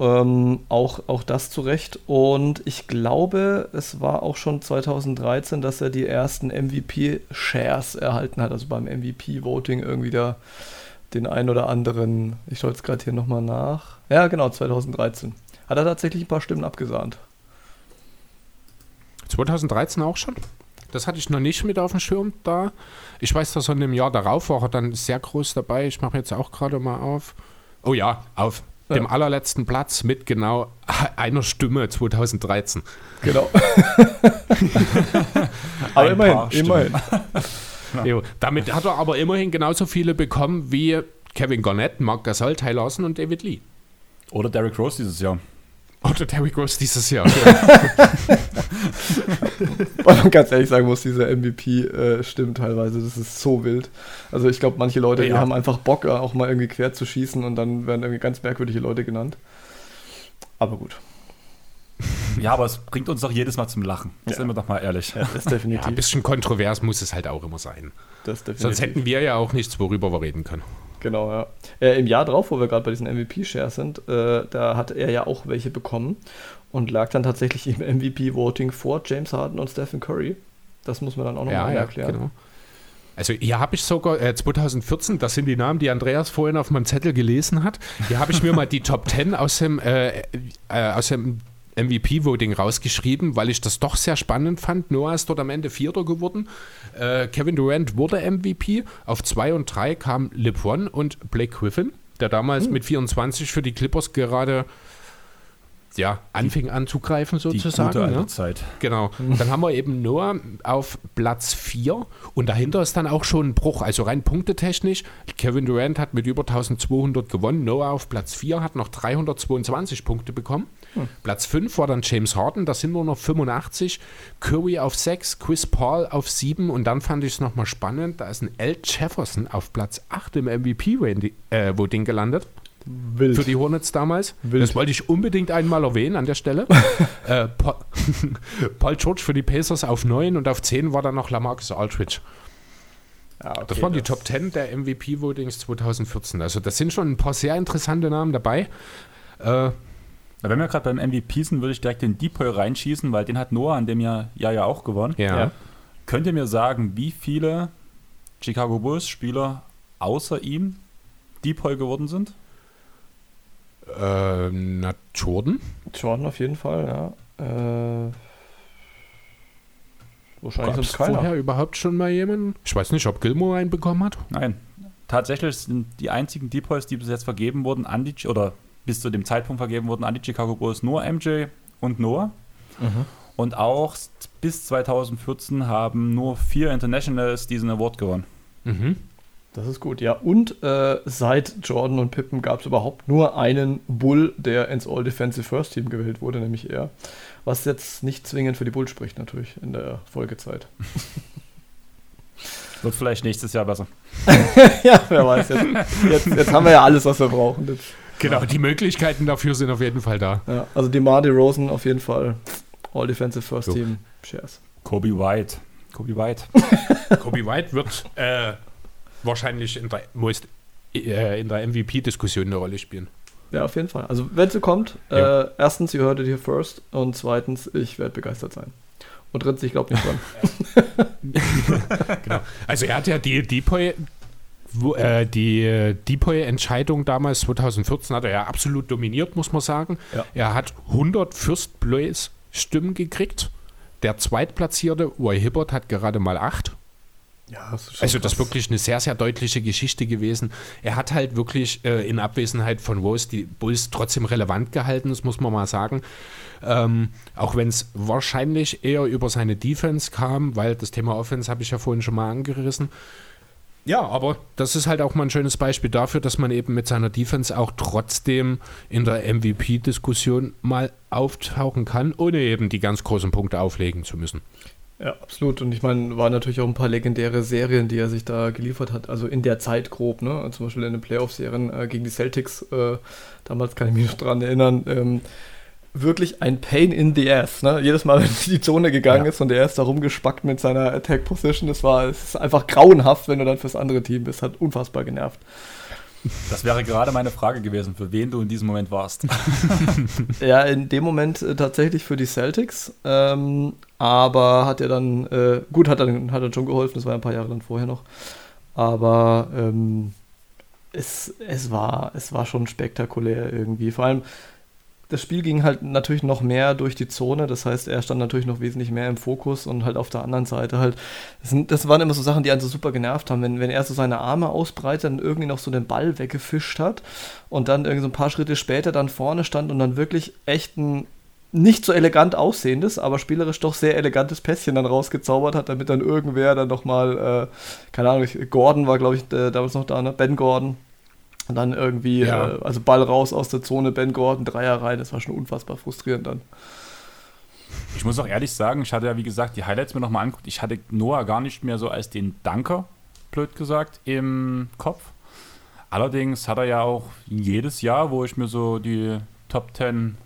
Ähm, auch, auch das zu Recht. Und ich glaube, es war auch schon 2013, dass er die ersten MVP-Shares erhalten hat. Also beim MVP-Voting irgendwie da den ein oder anderen. Ich schaue jetzt gerade hier nochmal nach. Ja, genau, 2013. Hat er tatsächlich ein paar Stimmen abgesahnt. 2013 auch schon. Das hatte ich noch nicht mit auf dem Schirm da. Ich weiß, dass er in dem Jahr darauf war er dann sehr groß dabei. Ich mache jetzt auch gerade mal auf. Oh ja, auf dem Ja. allerletzten Platz mit genau einer Stimme 2013. Genau. Aber Ein immerhin, immerhin. Jo, damit hat er aber immerhin genauso viele bekommen wie Kevin Garnett, Mark Gasol, Ty Lawson und David Lee. Oder Derrick Rose dieses Jahr. Oder Terry Gross dieses Jahr. Weil man ganz ehrlich sagen muss, dieser MVP äh, stimmt teilweise. Das ist so wild. Also ich glaube, manche Leute, die Ja. haben einfach Bock, äh, auch mal irgendwie quer zu schießen und dann werden irgendwie ganz merkwürdige Leute genannt. Aber gut. Ja, aber es bringt uns doch jedes Mal zum Lachen. Ja. Sind wir doch mal ehrlich. Ja, das ist ja, definitiv. ein bisschen kontrovers muss es halt auch immer sein. definitiv. Sonst hätten wir ja auch nichts, worüber wir reden können. Genau, ja. Äh, Im Jahr drauf, wo wir gerade bei diesen MVP-Shares sind, äh, da hat er ja auch welche bekommen und lag dann tatsächlich im MVP-Voting vor James Harden und Stephen Curry. Das muss man dann auch nochmal ja, erklären. Genau. Also hier habe ich sogar äh, 2014, das sind die Namen, die Andreas vorhin auf meinem Zettel gelesen hat. Hier habe ich mir mal die Top 10 aus dem, äh, äh, aus dem MVP-Voting rausgeschrieben, weil ich das doch sehr spannend fand. Noah ist dort am Ende Vierter geworden. Äh, Kevin Durant wurde MVP. Auf 2 und 3 kam LeBron und Blake Griffin, der damals hm. mit 24 für die Clippers gerade ja, anfing anzugreifen sozusagen. Die gute ne? Zeit. Genau. Dann haben wir eben Noah auf Platz 4 und dahinter ist dann auch schon ein Bruch. Also rein punktetechnisch, Kevin Durant hat mit über 1200 gewonnen, Noah auf Platz 4 hat noch 322 Punkte bekommen. Hm. Platz 5 war dann James Harden, da sind nur noch 85. Curry auf 6, Chris Paul auf 7 und dann fand ich es nochmal spannend, da ist ein L. Jefferson auf Platz 8 im MVP-Voting äh, gelandet. Wild. Für die Hornets damals. Wild. Das wollte ich unbedingt einmal erwähnen an der Stelle. äh, Paul, Paul, George für die Pacers auf 9 und auf 10 war dann noch Lamarcus Aldridge. Ja, okay, das waren das die Top 10 der MVP-Votings 2014. Also das sind schon ein paar sehr interessante Namen dabei. Äh, wenn wir gerade beim MVP sind, würde ich direkt den Deepoy reinschießen, weil den hat Noah an dem Jahr, Jahr ja auch gewonnen. Ja. ja. Könnt ihr mir sagen, wie viele Chicago Bulls-Spieler außer ihm Deepoy geworden sind? Äh, na, Jordan? Jordan auf jeden Fall, ja. Äh, wahrscheinlich Gab's sonst keiner. vorher überhaupt schon mal jemanden? Ich weiß nicht, ob Gilmore einen bekommen hat. Nein. Tatsächlich sind die einzigen Depoys, die bis jetzt vergeben wurden, an die, oder bis zu dem Zeitpunkt vergeben wurden an die Chicago Bulls, nur MJ und Noah. Mhm. Und auch bis 2014 haben nur vier Internationals diesen Award gewonnen. Mhm. Das ist gut, ja. Und äh, seit Jordan und Pippen gab es überhaupt nur einen Bull, der ins All-Defensive First Team gewählt wurde, nämlich er. Was jetzt nicht zwingend für die Bulls spricht, natürlich, in der Folgezeit. Wird vielleicht nächstes Jahr besser. ja, wer weiß. Jetzt, jetzt, jetzt, haben wir ja alles, was wir brauchen. Jetzt, genau, die Möglichkeiten dafür sind auf jeden Fall da. Ja, also die Marty Rosen auf jeden Fall All-Defensive First so. Team Shares. Kobe White. Kobe White. Kobe White wird äh, wahrscheinlich in der, most, äh, der MVP-Diskussion eine Rolle spielen. Ja, auf jeden Fall. Also, wenn sie kommt, ja. äh, erstens, ihr hörtet hier first und zweitens, ich werde begeistert sein. Und drittens, ich glaube nicht dran. genau. Also, er hat ja die Depoy, wo, äh, die äh, Depoy-Entscheidung damals 2014 hat er ja absolut dominiert, muss man sagen. Ja. Er hat 100 First Place Stimmen gekriegt. Der Zweitplatzierte, Roy Hibbert, hat gerade mal 8. Ja, das also das ist wirklich eine sehr, sehr deutliche Geschichte gewesen. Er hat halt wirklich äh, in Abwesenheit von Rose die Bulls trotzdem relevant gehalten, das muss man mal sagen. Ähm, auch wenn es wahrscheinlich eher über seine Defense kam, weil das Thema Offense habe ich ja vorhin schon mal angerissen. Ja, aber das ist halt auch mal ein schönes Beispiel dafür, dass man eben mit seiner Defense auch trotzdem in der MVP-Diskussion mal auftauchen kann, ohne eben die ganz großen Punkte auflegen zu müssen. Ja, absolut. Und ich meine, waren natürlich auch ein paar legendäre Serien, die er sich da geliefert hat. Also in der Zeit grob, ne? Zum Beispiel in den Playoff-Serien äh, gegen die Celtics. Äh, damals kann ich mich noch dran erinnern. Ähm, wirklich ein Pain in the ass. Ne? Jedes Mal, wenn die Zone gegangen ja. ist und er ist da rumgespackt mit seiner Attack-Position, das war es ist einfach grauenhaft, wenn du dann fürs andere Team bist. Hat unfassbar genervt. Das wäre gerade meine Frage gewesen, für wen du in diesem Moment warst. ja, in dem Moment äh, tatsächlich für die Celtics. Ähm, aber hat er dann, äh, gut, hat dann, hat dann schon geholfen, das war ein paar Jahre dann vorher noch. Aber ähm, es, es, war, es war schon spektakulär irgendwie. Vor allem, das Spiel ging halt natürlich noch mehr durch die Zone, das heißt, er stand natürlich noch wesentlich mehr im Fokus und halt auf der anderen Seite halt, das, sind, das waren immer so Sachen, die einen so super genervt haben, wenn, wenn er so seine Arme ausbreitet und irgendwie noch so den Ball weggefischt hat und dann irgendwie so ein paar Schritte später dann vorne stand und dann wirklich echt ein nicht so elegant aussehendes, aber spielerisch doch sehr elegantes Pässchen dann rausgezaubert hat, damit dann irgendwer dann nochmal, äh, keine Ahnung, Gordon war glaube ich äh, damals noch da, ne? Ben Gordon, und dann irgendwie, ja. äh, also Ball raus aus der Zone, Ben Gordon, Dreier rein, das war schon unfassbar frustrierend dann. Ich muss auch ehrlich sagen, ich hatte ja, wie gesagt, die Highlights mir nochmal angeguckt. Ich hatte Noah gar nicht mehr so als den Danker, blöd gesagt, im Kopf. Allerdings hat er ja auch jedes Jahr, wo ich mir so die Top 10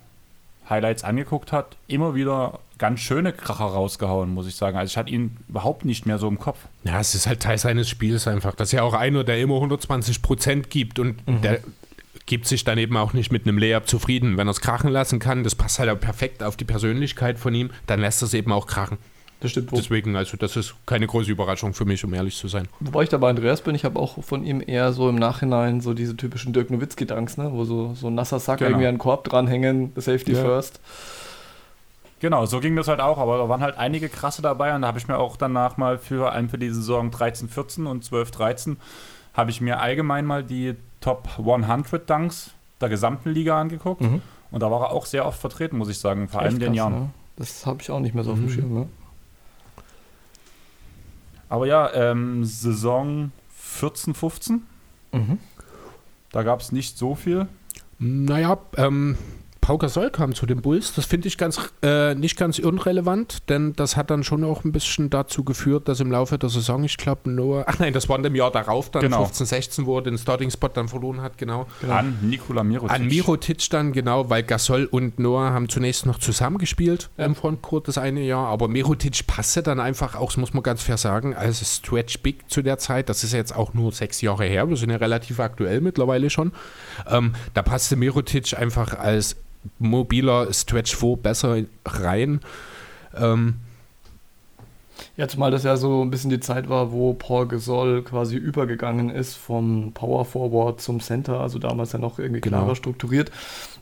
Highlights angeguckt hat, immer wieder ganz schöne Kracher rausgehauen, muss ich sagen. Also ich hatte ihn überhaupt nicht mehr so im Kopf. Ja, es ist halt Teil seines Spiels einfach. Das ist ja auch einer, der immer 120 Prozent gibt und mhm. der gibt sich dann eben auch nicht mit einem Layup zufrieden. Wenn er es krachen lassen kann, das passt halt auch perfekt auf die Persönlichkeit von ihm, dann lässt er es eben auch krachen. Das stimmt. Deswegen, also das ist keine große Überraschung für mich, um ehrlich zu sein. wobei ich da bei Andreas bin, ich habe auch von ihm eher so im Nachhinein so diese typischen Dirk Nowitzki-Danks, ne? wo so, so ein nasser Sack Genau. irgendwie an den Korb dranhängen, Safety Ja. first. Genau, so ging das halt auch, aber da waren halt einige krasse dabei und da habe ich mir auch danach mal für allem für die Saison 13, 14 und 12, 13 habe ich mir allgemein mal die Top 100 Dunks der gesamten Liga angeguckt Mhm. und da war er auch sehr oft vertreten, muss ich sagen, vor allem in den Jahren. Ne? Das habe ich auch nicht mehr so auf dem Mhm. Schirm. Ne? Aber ja, ähm, Saison 14, 15, Mhm. da gab es nicht so viel. Naja, ähm, Pau Gasol kam zu den Bulls. Das finde ich ganz, äh, nicht ganz irrelevant, denn das hat dann schon auch ein bisschen dazu geführt, dass im Laufe der Saison, ich glaube, Noah, ach nein, das war in dem Jahr darauf, dann Genau. 15, 16, wo er den Starting-Spot dann verloren hat, genau. Genau. An Nikola Mirotic. An Mirotic dann, genau, weil Gasol und Noah haben zunächst noch zusammengespielt Ja. im Frontcourt das eine Jahr, aber Mirotic passte dann einfach auch, das muss man ganz fair sagen, als Stretch Big zu der Zeit, das ist jetzt auch nur sechs Jahre her, wir sind ja relativ aktuell mittlerweile schon, ähm, da passte Mirotic einfach als mobiler Stretch 4 besser rein. Ähm, Ja, zumal das ja so ein bisschen die Zeit war, wo Paul Gasol quasi übergegangen ist vom Power Forward zum Center, also damals ja noch irgendwie Genau. klarer strukturiert.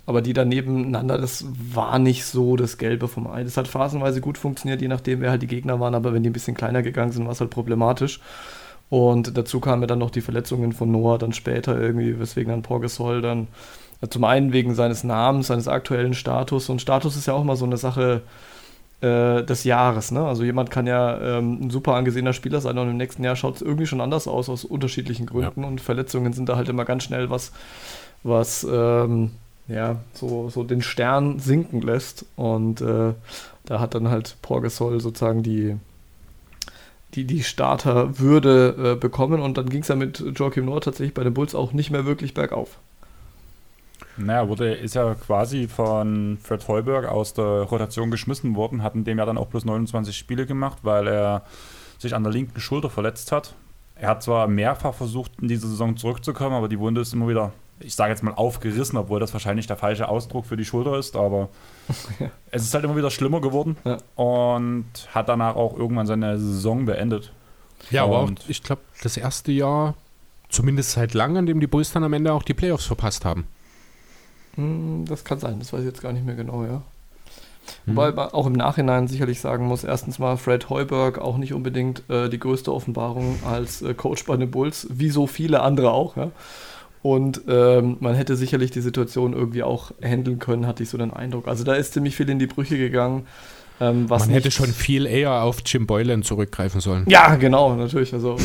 Aber die da nebeneinander, das war nicht so das Gelbe vom Ei. Das hat phasenweise gut funktioniert, je nachdem, wer halt die Gegner waren, aber wenn die ein bisschen kleiner gegangen sind, war es halt problematisch. Und dazu kamen ja dann noch die Verletzungen von Noah dann später irgendwie, weswegen dann Paul Gasol dann zum einen wegen seines Namens, seines aktuellen Status und Status ist ja auch mal so eine Sache, äh, des Jahres. Ne? Also jemand kann ja ähm, ein super angesehener Spieler sein und im nächsten Jahr schaut es irgendwie schon anders aus, aus unterschiedlichen Gründen. Und Verletzungen sind da halt immer ganz schnell was, was ähm, ja, so, so den Stern sinken lässt. Und äh, da hat dann halt Paul Gasol sozusagen die, die, die Starterwürde äh, bekommen. Und dann ging es ja mit Joachim Noah tatsächlich bei den Bulls auch nicht mehr wirklich bergauf. Naja, wurde, ist ja quasi von Fred Heuberg aus der Rotation geschmissen worden, hat in dem Jahr dann auch bloß 29 Spiele gemacht, weil er sich an der linken Schulter verletzt hat. Er hat zwar mehrfach versucht, in diese Saison zurückzukommen, aber die Wunde ist immer wieder, ich sage jetzt mal, aufgerissen, obwohl das wahrscheinlich der falsche Ausdruck für die Schulter ist, aber es ist halt immer wieder schlimmer geworden Ja. und hat danach auch irgendwann seine Saison beendet. ja, aber auch, ich glaube, das erste Jahr, zumindest seit langem, an dem die Bulls dann am Ende auch die Playoffs verpasst haben. Hm, Das kann sein, das weiß ich jetzt gar nicht mehr genau, ja. Hm. Wobei man auch im Nachhinein sicherlich sagen muss, erstens mal Fred Heuberg auch nicht unbedingt äh, die größte Offenbarung als äh, Coach bei den Bulls, wie so viele andere auch, ja. Und ähm, man hätte sicherlich die Situation irgendwie auch handeln können, hatte ich so den Eindruck. Also da ist ziemlich viel in die Brüche gegangen. Ähm, was Man hätte schon viel eher auf Jim Boylan zurückgreifen sollen. Ja, genau, natürlich. Also,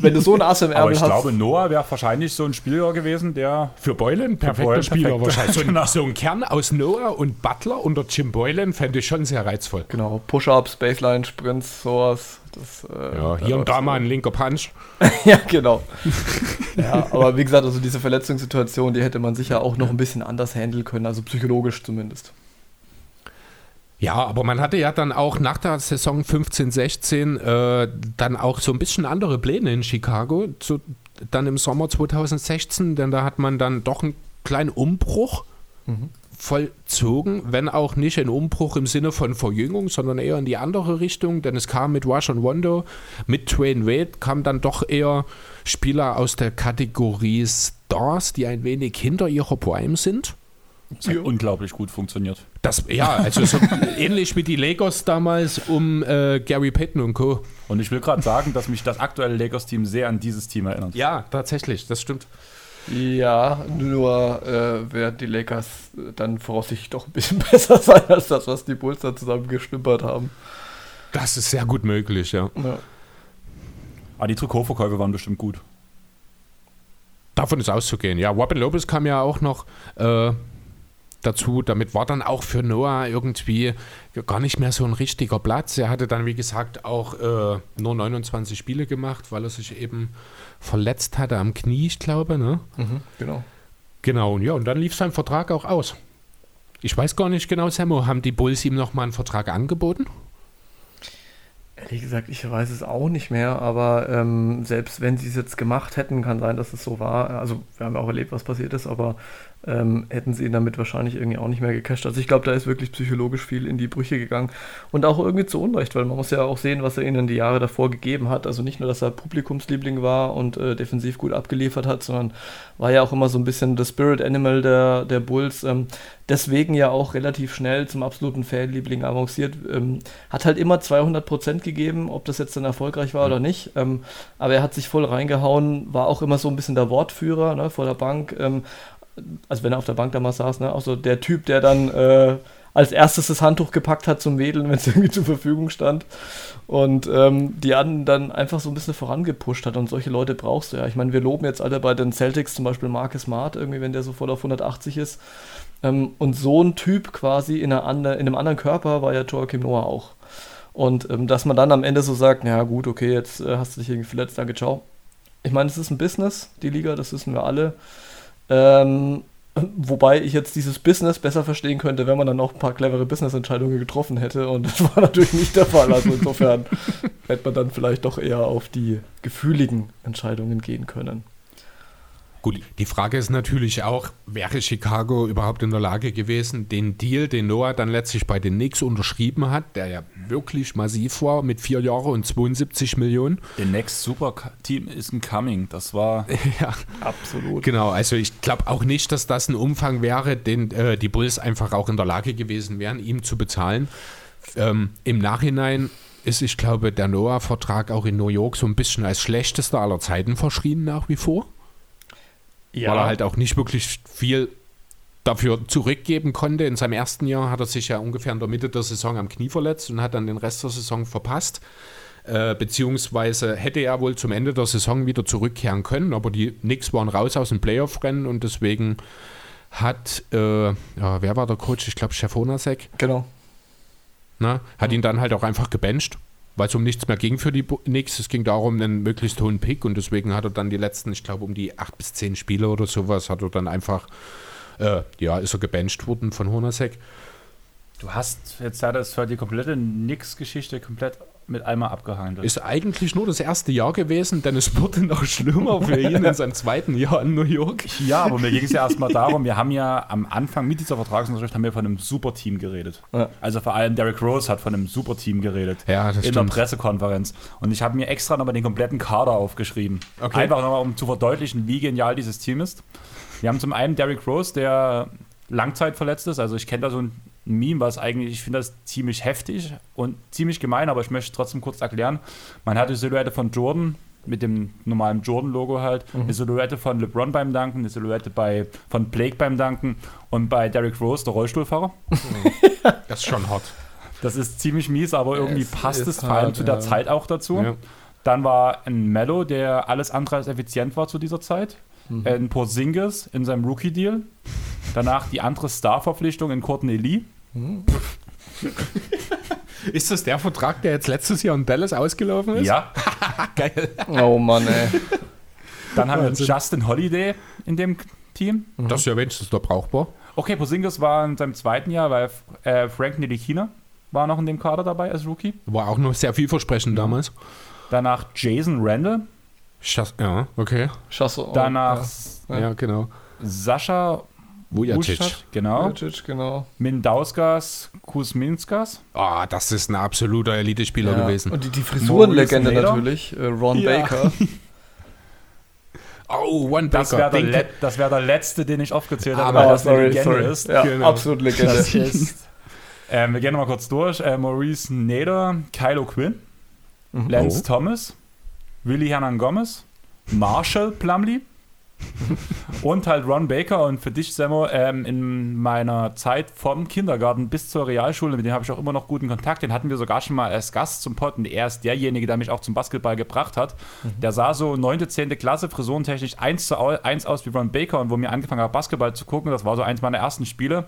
wenn du so ein Ass im Aber Ärmel ich hast. glaube, Noah wäre wahrscheinlich so ein Spieler gewesen, der Für Boylan perfekter Boylan Spieler perfekt. wahrscheinlich. So ein, Genau. so ein Kern aus Noah und Butler unter Jim Boylan fände ich schon sehr reizvoll. Genau, Push-Ups, Baseline, Sprints, sowas. Das, äh, Ja, hier und da mal ein linker Punch. Ja, genau. ja, aber wie gesagt, also diese Verletzungssituation, die hätte man sicher auch noch ein bisschen anders handeln können, also psychologisch zumindest. Ja, aber man hatte ja dann auch nach der Saison 15, 16 äh, dann auch so ein bisschen andere Pläne in Chicago. Zu, dann im Sommer 2016, denn da hat man dann doch einen kleinen Umbruch vollzogen, wenn auch nicht ein Umbruch im Sinne von Verjüngung, sondern eher in die andere Richtung, denn es kam mit Wash und Wondo, mit Twain Wade, kam dann doch eher Spieler aus der Kategorie Stars, die ein wenig hinter ihrer Prime sind. Das hat unglaublich gut funktioniert. Das, ja, also so ähnlich wie die Lakers damals um äh, Gary Payton und Co. Und ich will gerade sagen, dass mich das aktuelle Lakers-Team sehr an dieses Team erinnert. Ja, tatsächlich, das stimmt. Ja, nur äh, werden die Lakers dann voraussichtlich doch ein bisschen besser sein als das, was die Bulls da zusammen geschnippert haben. Das ist sehr gut möglich, ja. Ja. Aber Ah, die Trikotverkäufe waren bestimmt gut. Davon ist auszugehen. Ja, Robin Lopez kam ja auch noch äh, dazu. Damit war dann auch für Noah irgendwie gar nicht mehr so ein richtiger Platz. Er hatte dann, wie gesagt, auch äh, nur 29 Spiele gemacht, weil er sich eben verletzt hatte am Knie, ich glaube. Ne? Mhm, genau. Genau, und ja, und dann lief sein Vertrag auch aus. Ich weiß gar nicht genau, Sammo, haben die Bulls ihm nochmal einen Vertrag angeboten? Ehrlich gesagt, ich weiß es auch nicht mehr, aber ähm, selbst wenn sie es jetzt gemacht hätten, kann sein, dass es so war. Also wir haben ja auch erlebt, was passiert ist, aber ähm, hätten sie ihn damit wahrscheinlich irgendwie auch nicht mehr gecasht. Also ich glaube, da ist wirklich psychologisch viel in die Brüche gegangen und auch irgendwie zu Unrecht, weil man muss ja auch sehen, was er ihnen die Jahre davor gegeben hat. Also nicht nur, dass er Publikumsliebling war und äh, defensiv gut abgeliefert hat, sondern war ja auch immer so ein bisschen das Spirit Animal der, der Bulls. Ähm, deswegen ja auch relativ schnell zum absoluten Fanliebling avanciert. Ähm, hat halt immer 200 Prozent gegeben, ob das jetzt dann erfolgreich war mhm. oder nicht. Ähm, aber er hat sich voll reingehauen, war auch immer so ein bisschen der Wortführer ne, vor der Bank. Ähm, also wenn er auf der Bank damals saß, ne, auch so der Typ, der dann äh, als erstes das Handtuch gepackt hat zum Wedeln, wenn es irgendwie zur Verfügung stand. Und ähm, die anderen dann einfach so ein bisschen vorangepusht hat. Und solche Leute brauchst du ja. Ich meine, wir loben jetzt alle bei den Celtics zum Beispiel Marcus Smart, irgendwie, wenn der so voll auf 180 ist. Ähm, und so ein Typ quasi in, einer in, einem anderen Körper war ja Joachim Noah auch. Und ähm, dass man dann am Ende so sagt, na gut, okay, jetzt äh, hast du dich irgendwie verletzt, danke, ciao. Ich meine, es ist ein Business, die Liga, das wissen wir alle. Ähm, wobei ich jetzt dieses Business besser verstehen könnte, wenn man dann noch ein paar clevere Business-Entscheidungen getroffen hätte. Und das war natürlich nicht der Fall. Also insofern hätte man dann vielleicht doch eher auf die gefühligen Entscheidungen gehen können. Gut, die Frage ist natürlich auch, wäre Chicago überhaupt in der Lage gewesen, den Deal, den Noah dann letztlich bei den Knicks unterschrieben hat, der ja wirklich massiv war mit vier Jahren und 72 Millionen. Der Next Super Team ist ein Coming, das war ja absolut. Genau, also ich glaube auch nicht, dass das ein Umfang wäre, den äh, die Bulls einfach auch in der Lage gewesen wären, ihm zu bezahlen. Ähm, Im Nachhinein ist, ich glaube, der Noah-Vertrag auch in New York so ein bisschen als schlechtester aller Zeiten verschrien nach wie vor ja. weil er halt auch nicht wirklich viel dafür zurückgeben konnte. In seinem ersten Jahr hat er sich ja ungefähr in der Mitte der Saison am Knie verletzt und hat dann den Rest der Saison verpasst. Äh, beziehungsweise hätte er wohl zum Ende der Saison wieder zurückkehren können, aber die Knicks waren raus aus dem Playoff-Rennen und deswegen hat, äh, ja, wer war der Coach? Ich glaube, Stefanasek. Genau. Na, hat ihn dann halt auch einfach gebencht weil es um nichts mehr ging für die Knicks. Es ging darum, einen möglichst hohen Pick und deswegen hat er dann die letzten, ich glaube, um die acht bis zehn Spiele oder sowas, hat er dann einfach, äh, ja, ist er gebencht worden von Hornacek. Du hast jetzt ja das die komplette Nix-Geschichte komplett mit einmal abgehandelt. Ist eigentlich nur das erste Jahr gewesen, denn es wurde noch schlimmer für ihn in seinem zweiten Jahr in New York. Ja, aber mir ging es ja erstmal darum, wir haben ja am Anfang mit dieser Vertragsunterschrift haben wir von einem Superteam geredet. Ja. Also vor allem Derrick Rose hat von einem Superteam geredet. Ja, das In stimmt. der Pressekonferenz. Und ich habe mir extra nochmal den kompletten Kader aufgeschrieben. Okay. Einfach nochmal, um zu verdeutlichen, wie genial dieses Team ist. Wir haben zum einen Derrick Rose, der langzeitverletzt ist. Also ich kenne da so ein Meme, was eigentlich, ich finde das ziemlich heftig und ziemlich gemein, aber ich möchte trotzdem kurz erklären. Man hat die Silhouette von Jordan mit dem normalen Jordan-Logo halt, mhm. eine Silhouette von LeBron beim Danken, eine Silhouette bei, von Blake beim Danken und bei Derrick Rose, der Rollstuhlfahrer. das ist schon hot. Das ist ziemlich mies, aber irgendwie es passt es vor allem zu der ja. Zeit auch dazu. Ja. Dann war ein Mello, der alles andere als effizient war zu dieser Zeit. Mhm. Ein Porzingis in seinem Rookie-Deal. Danach die andere Star-Verpflichtung in Courtney Lee. ist das der Vertrag, der jetzt letztes Jahr in Dallas ausgelaufen ist? Ja. Geil. Oh Mann, ey. Dann haben wir Justin Holiday in dem Team. Mhm. Das ist ja wenigstens noch brauchbar. Okay, Posingis war in seinem zweiten Jahr, weil äh, Frank Nidikina war noch in dem Kader dabei als Rookie. War auch noch sehr vielversprechend mhm. damals. Danach Jason Randall. Schass, ja, okay. Schasso. Danach ja, ja genau. Sascha Vujacic. Genau. Vujacic, genau. Mindauskas, Kuzminskas. Ah, oh, das ist ein absoluter Elite-Spieler ja. gewesen. Und die, die Frisurenlegende natürlich, äh, Ron ja. Baker. Oh, One das Baker. Wär das wäre der letzte, den ich aufgezählt habe, weil das eine Legende sorry. ist. Ja, genau. absolut Legende. Ist, ähm, wir gehen nochmal kurz durch. Äh, Maurice Nader, Kylo Quinn, mhm. Lance oh. Thomas, Willy Hernan Gomez, Marshall Plumley, und halt Ron Baker und für dich, Sammo, ähm, in meiner Zeit vom Kindergarten bis zur Realschule, mit dem habe ich auch immer noch guten Kontakt. Den hatten wir sogar schon mal als Gast zum Pod und er ist derjenige, der mich auch zum Basketball gebracht hat. Mhm. Der sah so 9., 10. Klasse, frisurentechnisch 1 zu 1 aus wie Ron Baker und wo mir angefangen habe, Basketball zu gucken, das war so eins meiner ersten Spiele,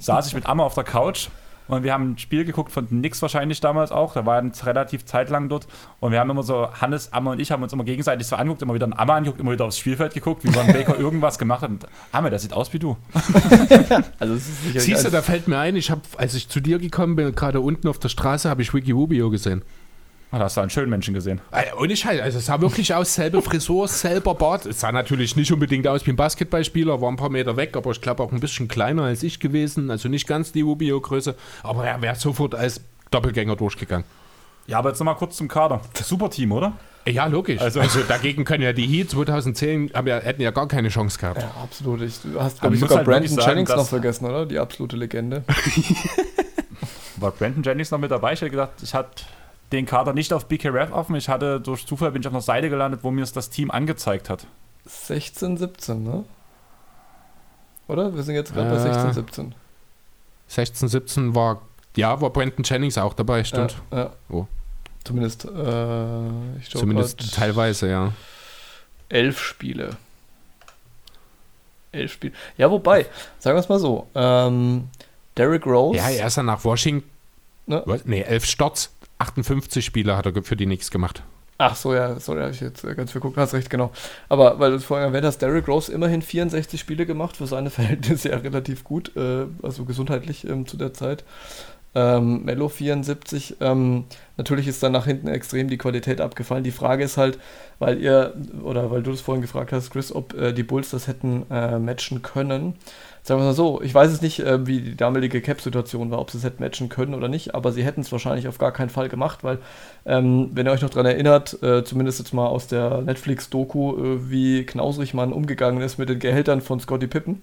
saß ich mit Amma auf der Couch und wir haben ein Spiel geguckt von Knicks wahrscheinlich damals auch. Da war er relativ zeitlang dort. Und wir haben immer so, Hannes, Amme und ich haben uns immer gegenseitig so angeguckt, immer wieder einen Amme angeguckt, immer wieder aufs Spielfeld geguckt, wie Ron Baker irgendwas gemacht hat. Und Amme, das sieht aus wie du. also Siehst du, da fällt mir ein, ich habe, als ich zu dir gekommen bin, gerade unten auf der Straße, habe ich Wiki Rubio gesehen. Ah, da hast du einen schönen Menschen gesehen. Äh, Ohne Scheiß, also es sah wirklich aus, selbe Frisur, selber Bart. Es sah natürlich nicht unbedingt aus wie ein Basketballspieler, war ein paar Meter weg, aber ich glaube auch ein bisschen kleiner als ich gewesen. Also nicht ganz die Rubio-Größe, aber er wäre sofort als Doppelgänger durchgegangen. Ja, aber jetzt nochmal kurz zum Kader. Super Team, oder? Ja, logisch. Also, also dagegen können ja die Heat 2010, haben ja, hätten ja gar keine Chance gehabt. Ja, absolut. Ich, du hast, glaube ich, sogar halt Brandon sagen, Jennings noch vergessen, oder? Die absolute Legende. War Brandon Jennings noch mit dabei? Ich hätte gesagt, ich hatte den Kader nicht auf BKRF offen. Ich hatte durch Zufall bin ich auf einer Seite gelandet, wo mir es das Team angezeigt hat. 16, 17, ne? Oder? Wir sind jetzt gerade äh, bei 16, 17. 16, 17 war, ja, war Brandon Jennings auch dabei, stimmt. Ja, ja. Oh. Zumindest, äh, ich Zumindest teilweise, ja. Elf Spiele. Elf Spiele. Ja, wobei, sagen wir es mal so, ähm, Derrick Rose. Ja, er ist ja nach Washington. Ne? Nee, elf Starts, 58 Spiele hat er für die nichts gemacht. Ach so, ja, sorry, habe ich jetzt ganz verguckt, hast recht, genau. Aber weil du es vorhin erwähnt hast, Derrick Rose immerhin 64 Spiele gemacht, für seine Verhältnisse ja relativ gut, äh, also gesundheitlich ähm, zu der Zeit. Ähm, Mello 74, ähm, natürlich ist dann nach hinten extrem die Qualität abgefallen. Die Frage ist halt, weil ihr, oder weil du das vorhin gefragt hast, Chris, ob äh, die Bulls das hätten äh, matchen können. Sagen wir mal so, ich weiß es nicht, äh, wie die damalige Cap-Situation war, ob sie es hätten matchen können oder nicht, aber sie hätten es wahrscheinlich auf gar keinen Fall gemacht, weil, ähm, wenn ihr euch noch daran erinnert, äh, zumindest jetzt mal aus der Netflix-Doku, äh, wie knausrig man umgegangen ist mit den Gehältern von Scotty Pippen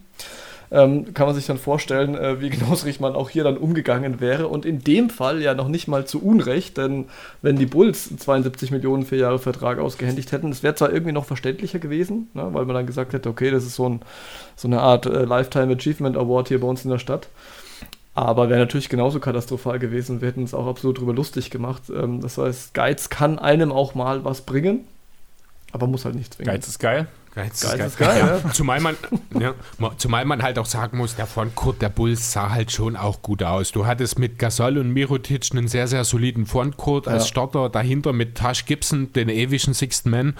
ähm, kann man sich dann vorstellen, äh, wie Knausrich man auch hier dann umgegangen wäre. Und in dem Fall ja noch nicht mal zu Unrecht, denn wenn die Bulls 72 Millionen vier Jahre Vertrag ausgehändigt hätten, das wäre zwar irgendwie noch verständlicher gewesen, ne, weil man dann gesagt hätte, okay, das ist so, ein, so eine Art äh, Lifetime Achievement Award hier bei uns in der Stadt. Aber wäre natürlich genauso katastrophal gewesen. Wir hätten es auch absolut drüber lustig gemacht. Ähm, das heißt, Geiz kann einem auch mal was bringen, aber muss halt nichts bringen. Geiz ist geil. Geiz, Geiz ist geil, ja. ja. Zumal, man, ja, zumal man halt auch sagen muss, der Frontcourt der Bulls sah halt schon auch gut aus. Du hattest mit Gasol und Mirotic einen sehr, sehr soliden Frontcourt als ja. Starter, dahinter mit Tash Gibson, den ewigen Sixth Man. Mhm.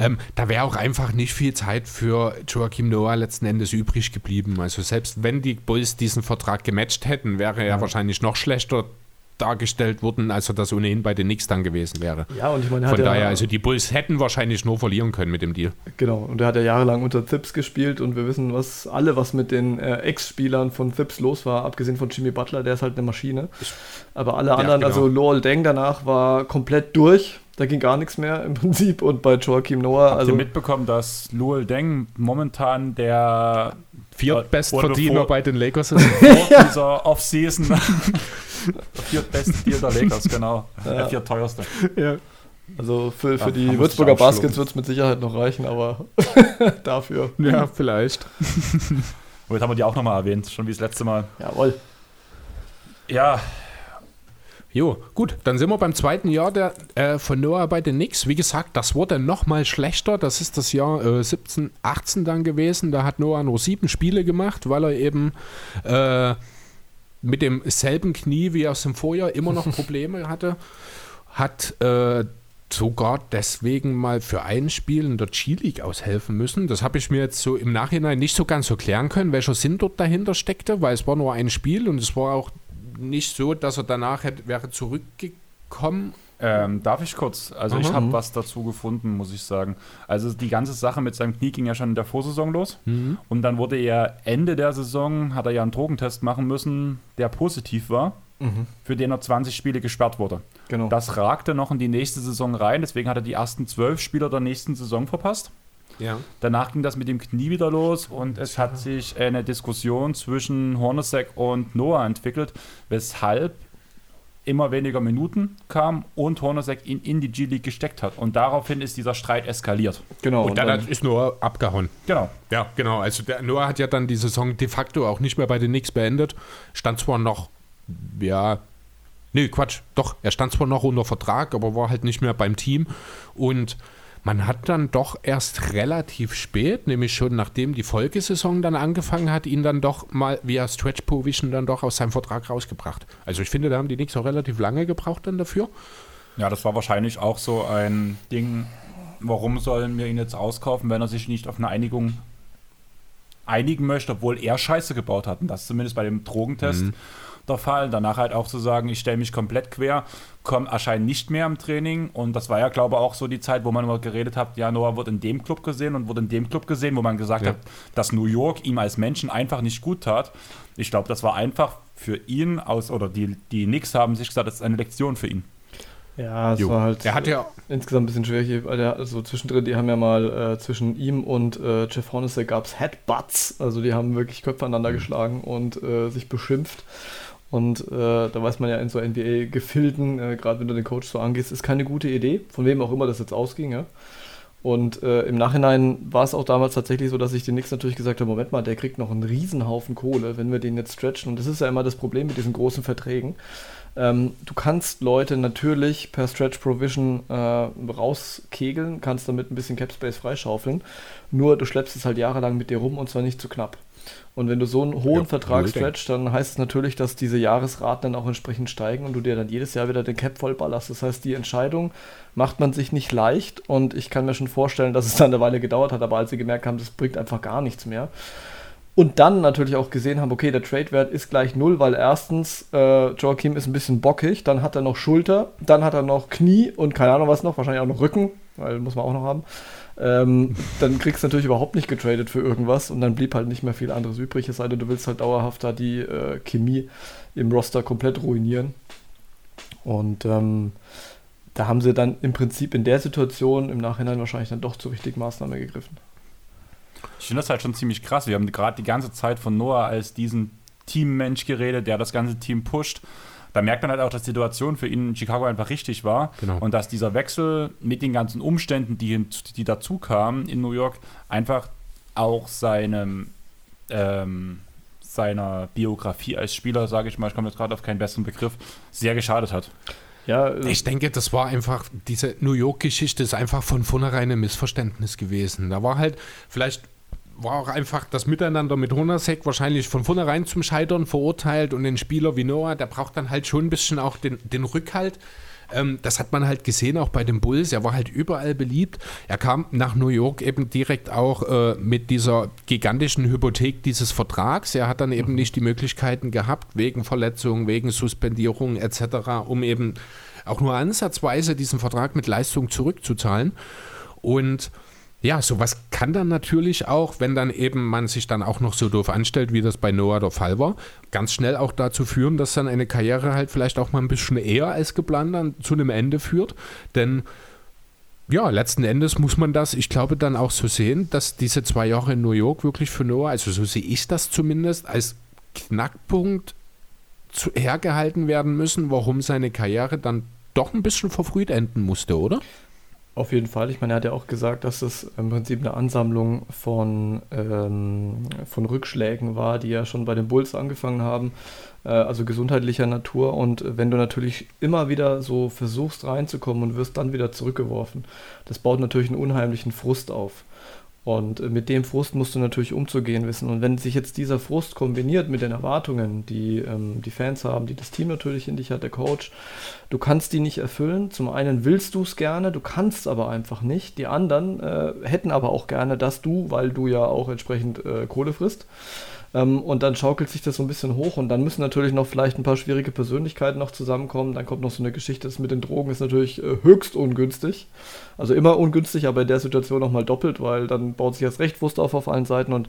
Ähm, da wäre auch einfach nicht viel Zeit für Joachim Noah letzten Endes übrig geblieben. Also selbst wenn die Bulls diesen Vertrag gematcht hätten, wäre er wahrscheinlich noch schlechter dargestellt wurden, als er das ohnehin bei den Knicks dann gewesen wäre. Ja, und ich meine, von daher, also die Bulls hätten wahrscheinlich nur verlieren können mit dem Deal. Genau, und er hat ja jahrelang unter Zips gespielt und wir wissen, was alle, was mit den äh, Ex-Spielern von Zips los war, abgesehen von Jimmy Butler, der ist halt eine Maschine. Aber alle anderen, ja, genau. also Lowell Deng danach war komplett durch. Da ging gar nichts mehr im Prinzip. Und bei Joachim Noah. Habt also ihr mitbekommen, dass Luol Deng momentan der Viertbestverdiener bei den Lakers ist? Vor dieser Offseason Viertbeste Deal der Lakers, genau. Ja. Der viertteuerste. Ja. Also für, für die Würzburger Baskets wird es mit Sicherheit noch reichen, aber dafür. Ja, vielleicht. Und jetzt haben wir die auch nochmal erwähnt, schon wie das letzte Mal. Jawohl. Ja. Jo, gut, dann sind wir beim zweiten Jahr der, äh, von Noah bei den Knicks. Wie gesagt, das wurde nochmal schlechter. Das ist das Jahr äh, 17, 18 dann gewesen. Da hat Noah nur sieben Spiele gemacht, weil er eben äh, mit demselben Knie wie aus dem Vorjahr immer noch Probleme hatte, hat äh, sogar deswegen mal für ein Spiel in der G-League aushelfen müssen. Das habe ich mir jetzt so im Nachhinein nicht so ganz erklären können, welcher Sinn dort dahinter steckte, weil es war nur ein Spiel und es war auch nicht so, dass er danach hätte, wäre zurückgekommen ähm, darf ich kurz? Also Aha. ich habe was dazu gefunden, muss ich sagen. Also die ganze Sache mit seinem Knie ging ja schon in der Vorsaison los. Mhm. Und dann wurde er Ende der Saison, hat er ja einen Drogentest machen müssen, der positiv war, mhm. für den er 20 Spiele gesperrt wurde. Genau. Das ragte noch in die nächste Saison rein, deswegen hat er die ersten zwölf Spieler der nächsten Saison verpasst. Ja. Danach ging das mit dem Knie wieder los und es hat sich eine Diskussion zwischen Hornacek und Noah entwickelt, weshalb immer weniger Minuten kam und Hornacek ihn in die G-League gesteckt hat. Und daraufhin ist dieser Streit eskaliert. Genau. Und, und dann, dann ist Noah abgehauen. Genau. Ja, genau. Also der Noah hat ja dann die Saison de facto auch nicht mehr bei den Knicks beendet. Stand zwar noch, ja, nee, Quatsch, doch, er stand zwar noch unter Vertrag, aber war halt nicht mehr beim Team. Und man hat dann doch erst relativ spät, nämlich schon nachdem die Folgesaison dann angefangen hat, ihn dann doch mal via Stretch Provision dann doch aus seinem Vertrag rausgebracht. Also ich finde, da haben die Knicks auch relativ lange gebraucht dann dafür. Ja, das war wahrscheinlich auch so ein Ding, warum sollen wir ihn jetzt auskaufen, wenn er sich nicht auf eine Einigung einigen möchte, obwohl er Scheiße gebaut hat. Und das zumindest bei dem Drogentest. Mhm der Fall. Danach halt auch zu sagen, ich stelle mich komplett quer, komm, erscheine nicht mehr im Training. Und das war ja, glaube ich, auch so die Zeit, wo man immer geredet hat, ja, Noah wird in dem Club gesehen und wurde in dem Club gesehen, wo man gesagt ja. hat, dass New York ihm als Menschen einfach nicht gut tat. Ich glaube, das war einfach für ihn aus, oder die, die Knicks haben sich gesagt, das ist eine Lektion für ihn. Ja, es jo. war halt er hat ja insgesamt ein bisschen schwierig, weil der, also zwischendrin, die haben ja mal äh, zwischen ihm und äh, Jeff Hornacek gab es Headbutts, also die haben wirklich Köpfe aneinander mhm. geschlagen und äh, sich beschimpft. Und äh, da weiß man ja in so NBA-Gefilden, äh, gerade wenn du den Coach so angehst, ist keine gute Idee, von wem auch immer das jetzt ausging. Ja? Und äh, im Nachhinein war es auch damals tatsächlich so, dass ich den Nix natürlich gesagt habe, Moment mal, der kriegt noch einen Riesenhaufen Kohle, wenn wir den jetzt stretchen. Und das ist ja immer das Problem mit diesen großen Verträgen. Ähm, du kannst Leute natürlich per Stretch Provision äh, rauskegeln, kannst damit ein bisschen Cap Space freischaufeln. Nur du schleppst es halt jahrelang mit dir rum und zwar nicht zu knapp. Und wenn du so einen hohen ja, Vertrag stretchst, dann heißt es natürlich, dass diese Jahresraten dann auch entsprechend steigen und du dir dann jedes Jahr wieder den Cap vollballerst. Das heißt, die Entscheidung macht man sich nicht leicht und ich kann mir schon vorstellen, dass es dann eine Weile gedauert hat, aber als sie gemerkt haben, das bringt einfach gar nichts mehr, und dann natürlich auch gesehen haben, okay, der Trade-Wert ist gleich null, weil erstens äh, Joachim ist ein bisschen bockig, dann hat er noch Schulter, dann hat er noch Knie und keine Ahnung was noch, wahrscheinlich auch noch Rücken, weil muss man auch noch haben. Ähm, dann kriegst du natürlich überhaupt nicht getradet für irgendwas und dann blieb halt nicht mehr viel anderes übrig, es sei denn, du willst halt dauerhaft da die äh, Chemie im Roster komplett ruinieren. Und ähm, da haben sie dann im Prinzip in der Situation im Nachhinein wahrscheinlich dann doch zur richtigen Maßnahme gegriffen. Ich finde das halt schon ziemlich krass. Wir haben gerade die ganze Zeit von Noah als diesen Teammensch geredet, der das ganze Team pusht. Da merkt man halt auch, dass die Situation für ihn in Chicago einfach richtig war. Genau. Und dass dieser Wechsel mit den ganzen Umständen, die, die dazu kamen in New York, einfach auch seinem, ähm, seiner Biografie als Spieler, sage ich mal, ich komme jetzt gerade auf keinen besseren Begriff, sehr geschadet hat. Ja, äh, ich denke, das war einfach, diese New York-Geschichte ist einfach von vornherein ein Missverständnis gewesen. Da war halt, vielleicht war auch einfach das Miteinander mit Honasek wahrscheinlich von vornherein zum Scheitern verurteilt und den Spieler wie Noah, der braucht dann halt schon ein bisschen auch den, den Rückhalt. Ähm, das hat man halt gesehen, auch bei den Bulls. Er war halt überall beliebt. Er kam nach New York eben direkt auch äh, mit dieser gigantischen Hypothek dieses Vertrags. Er hat dann eben nicht die Möglichkeiten gehabt, wegen Verletzungen, wegen Suspendierung etc., um eben auch nur ansatzweise diesen Vertrag mit Leistung zurückzuzahlen. Und ja, sowas kann dann natürlich auch, wenn dann eben man sich dann auch noch so doof anstellt, wie das bei Noah der Fall war, ganz schnell auch dazu führen, dass dann eine Karriere halt vielleicht auch mal ein bisschen eher als geplant dann zu einem Ende führt. Denn ja, letzten Endes muss man das, ich glaube, dann auch so sehen, dass diese zwei Jahre in New York wirklich für Noah, also so sehe ich das zumindest, als Knackpunkt zu, hergehalten werden müssen, warum seine Karriere dann doch ein bisschen verfrüht enden musste, oder? Auf jeden Fall. Ich meine, er hat ja auch gesagt, dass es im Prinzip eine Ansammlung von, ähm, von Rückschlägen war, die ja schon bei den Bulls angefangen haben, äh, also gesundheitlicher Natur. Und wenn du natürlich immer wieder so versuchst reinzukommen und wirst dann wieder zurückgeworfen, das baut natürlich einen unheimlichen Frust auf. Und mit dem Frust musst du natürlich umzugehen wissen. Und wenn sich jetzt dieser Frust kombiniert mit den Erwartungen, die ähm, die Fans haben, die das Team natürlich in dich hat, der Coach, du kannst die nicht erfüllen. Zum einen willst du es gerne, du kannst aber einfach nicht. Die anderen äh, hätten aber auch gerne, dass du, weil du ja auch entsprechend äh, Kohle frisst, ähm, und dann schaukelt sich das so ein bisschen hoch und dann müssen natürlich noch vielleicht ein paar schwierige Persönlichkeiten noch zusammenkommen. Dann kommt noch so eine Geschichte, das mit den Drogen ist natürlich äh, höchst ungünstig. Also immer ungünstig, aber in der Situation nochmal doppelt, weil dann baut sich das Recht Frust auf auf allen Seiten und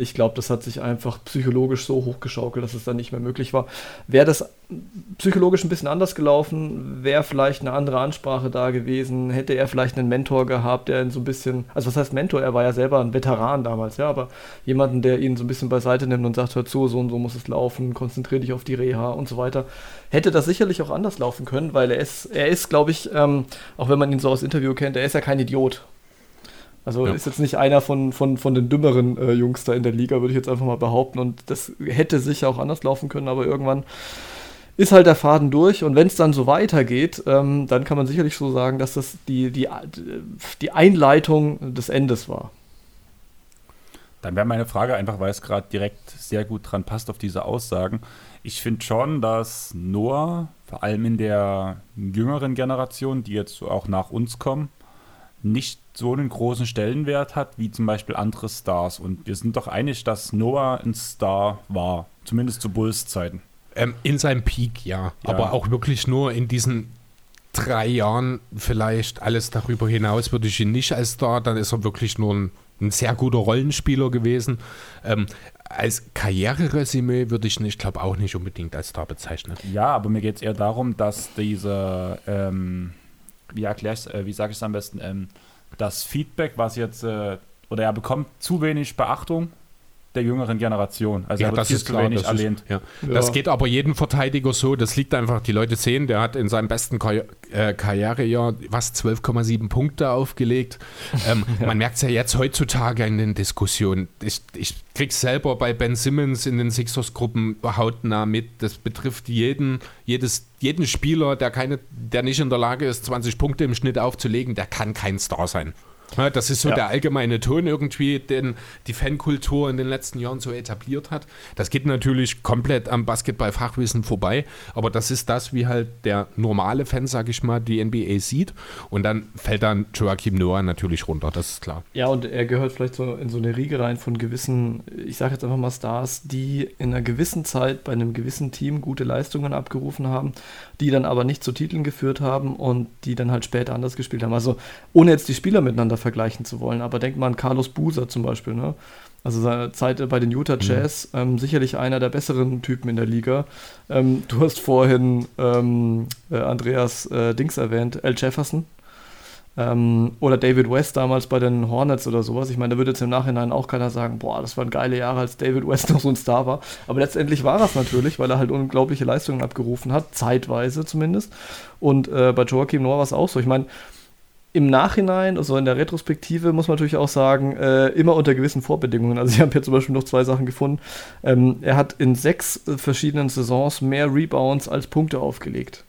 ich glaube, das hat sich einfach psychologisch so hochgeschaukelt, dass es dann nicht mehr möglich war. Wäre das psychologisch ein bisschen anders gelaufen, wäre vielleicht eine andere Ansprache da gewesen, hätte er vielleicht einen Mentor gehabt, der ihn so ein bisschen, also was heißt Mentor, er war ja selber ein Veteran damals, ja, aber jemanden, der ihn so ein bisschen beiseite nimmt und sagt, hör zu, so und so muss es laufen, konzentriere dich auf die Reha und so weiter, hätte das sicherlich auch anders laufen können, weil er ist, er ist, glaube ich, ähm, auch wenn man ihn so aus Interview kennt, er ist ja kein Idiot. Also ja. ist jetzt nicht einer von, von, von den dümmeren äh, Jungs da in der Liga, würde ich jetzt einfach mal behaupten. Und das hätte sicher auch anders laufen können, aber irgendwann ist halt der Faden durch und wenn es dann so weitergeht, ähm, dann kann man sicherlich so sagen, dass das die, die, die Einleitung des Endes war. Dann wäre meine Frage einfach, weil es gerade direkt sehr gut dran passt auf diese Aussagen. Ich finde schon, dass Noah, vor allem in der jüngeren Generation, die jetzt auch nach uns kommen, nicht so einen großen Stellenwert hat wie zum Beispiel andere Stars. Und wir sind doch einig, dass Noah ein Star war, zumindest zu Bulls Zeiten. Ähm, in seinem Peak, ja. ja. Aber auch wirklich nur in diesen drei Jahren vielleicht. Alles darüber hinaus würde ich ihn nicht als Star. Dann ist er wirklich nur ein, ein sehr guter Rollenspieler gewesen. Ähm, als Karriereresümee würde ich ihn, ich glaube, auch nicht unbedingt als Star bezeichnen. Ja, aber mir geht es eher darum, dass diese, ähm, wie erkläre ich äh, wie sage ich es am besten, ähm, das Feedback, was jetzt, äh, oder er bekommt zu wenig Beachtung der jüngeren Generation. Also ja, das ist klar, wenig das erlehnt. Ist, ja. Ja. Das geht aber jedem Verteidiger so. Das liegt einfach, die Leute sehen, der hat in seinem besten Kar äh, Karrierejahr was 12,7 Punkte aufgelegt. Ähm, ja. Man merkt es ja jetzt heutzutage in den Diskussionen. Ich, ich krieg's selber bei Ben Simmons in den Sixers-Gruppen hautnah mit. Das betrifft jeden, jedes, jeden Spieler, der, keine, der nicht in der Lage ist, 20 Punkte im Schnitt aufzulegen, der kann kein Star sein. Ja, das ist so ja. der allgemeine Ton irgendwie, den die Fankultur in den letzten Jahren so etabliert hat. Das geht natürlich komplett am Basketballfachwissen vorbei, aber das ist das, wie halt der normale Fan, sag ich mal, die NBA sieht. Und dann fällt dann Joachim Noah natürlich runter, das ist klar. Ja, und er gehört vielleicht so in so eine Riege rein von gewissen, ich sage jetzt einfach mal Stars, die in einer gewissen Zeit bei einem gewissen Team gute Leistungen abgerufen haben, die dann aber nicht zu Titeln geführt haben und die dann halt später anders gespielt haben. Also ohne jetzt die Spieler miteinander vergleichen zu wollen. Aber denkt mal an Carlos Buser zum Beispiel, ne? Also seine Zeit bei den Utah mhm. Jazz, mhm. ähm, sicherlich einer der besseren Typen in der Liga. Ähm, du hast vorhin ähm, äh, Andreas äh, Dings erwähnt, Al Jefferson. Ähm, oder David West damals bei den Hornets oder sowas. Ich meine, da würde jetzt im Nachhinein auch keiner sagen, boah, das waren geile Jahre, als David West noch so ein Star war. Aber letztendlich war das natürlich, weil er halt unglaubliche Leistungen abgerufen hat, zeitweise zumindest. Und äh, bei Joachim Noah war es auch so. Ich meine, im Nachhinein, also in der Retrospektive, muss man natürlich auch sagen, äh, immer unter gewissen Vorbedingungen. Also ich habe hier zum Beispiel noch zwei Sachen gefunden. Ähm, er hat in sechs äh, verschiedenen Saisons mehr Rebounds als Punkte aufgelegt.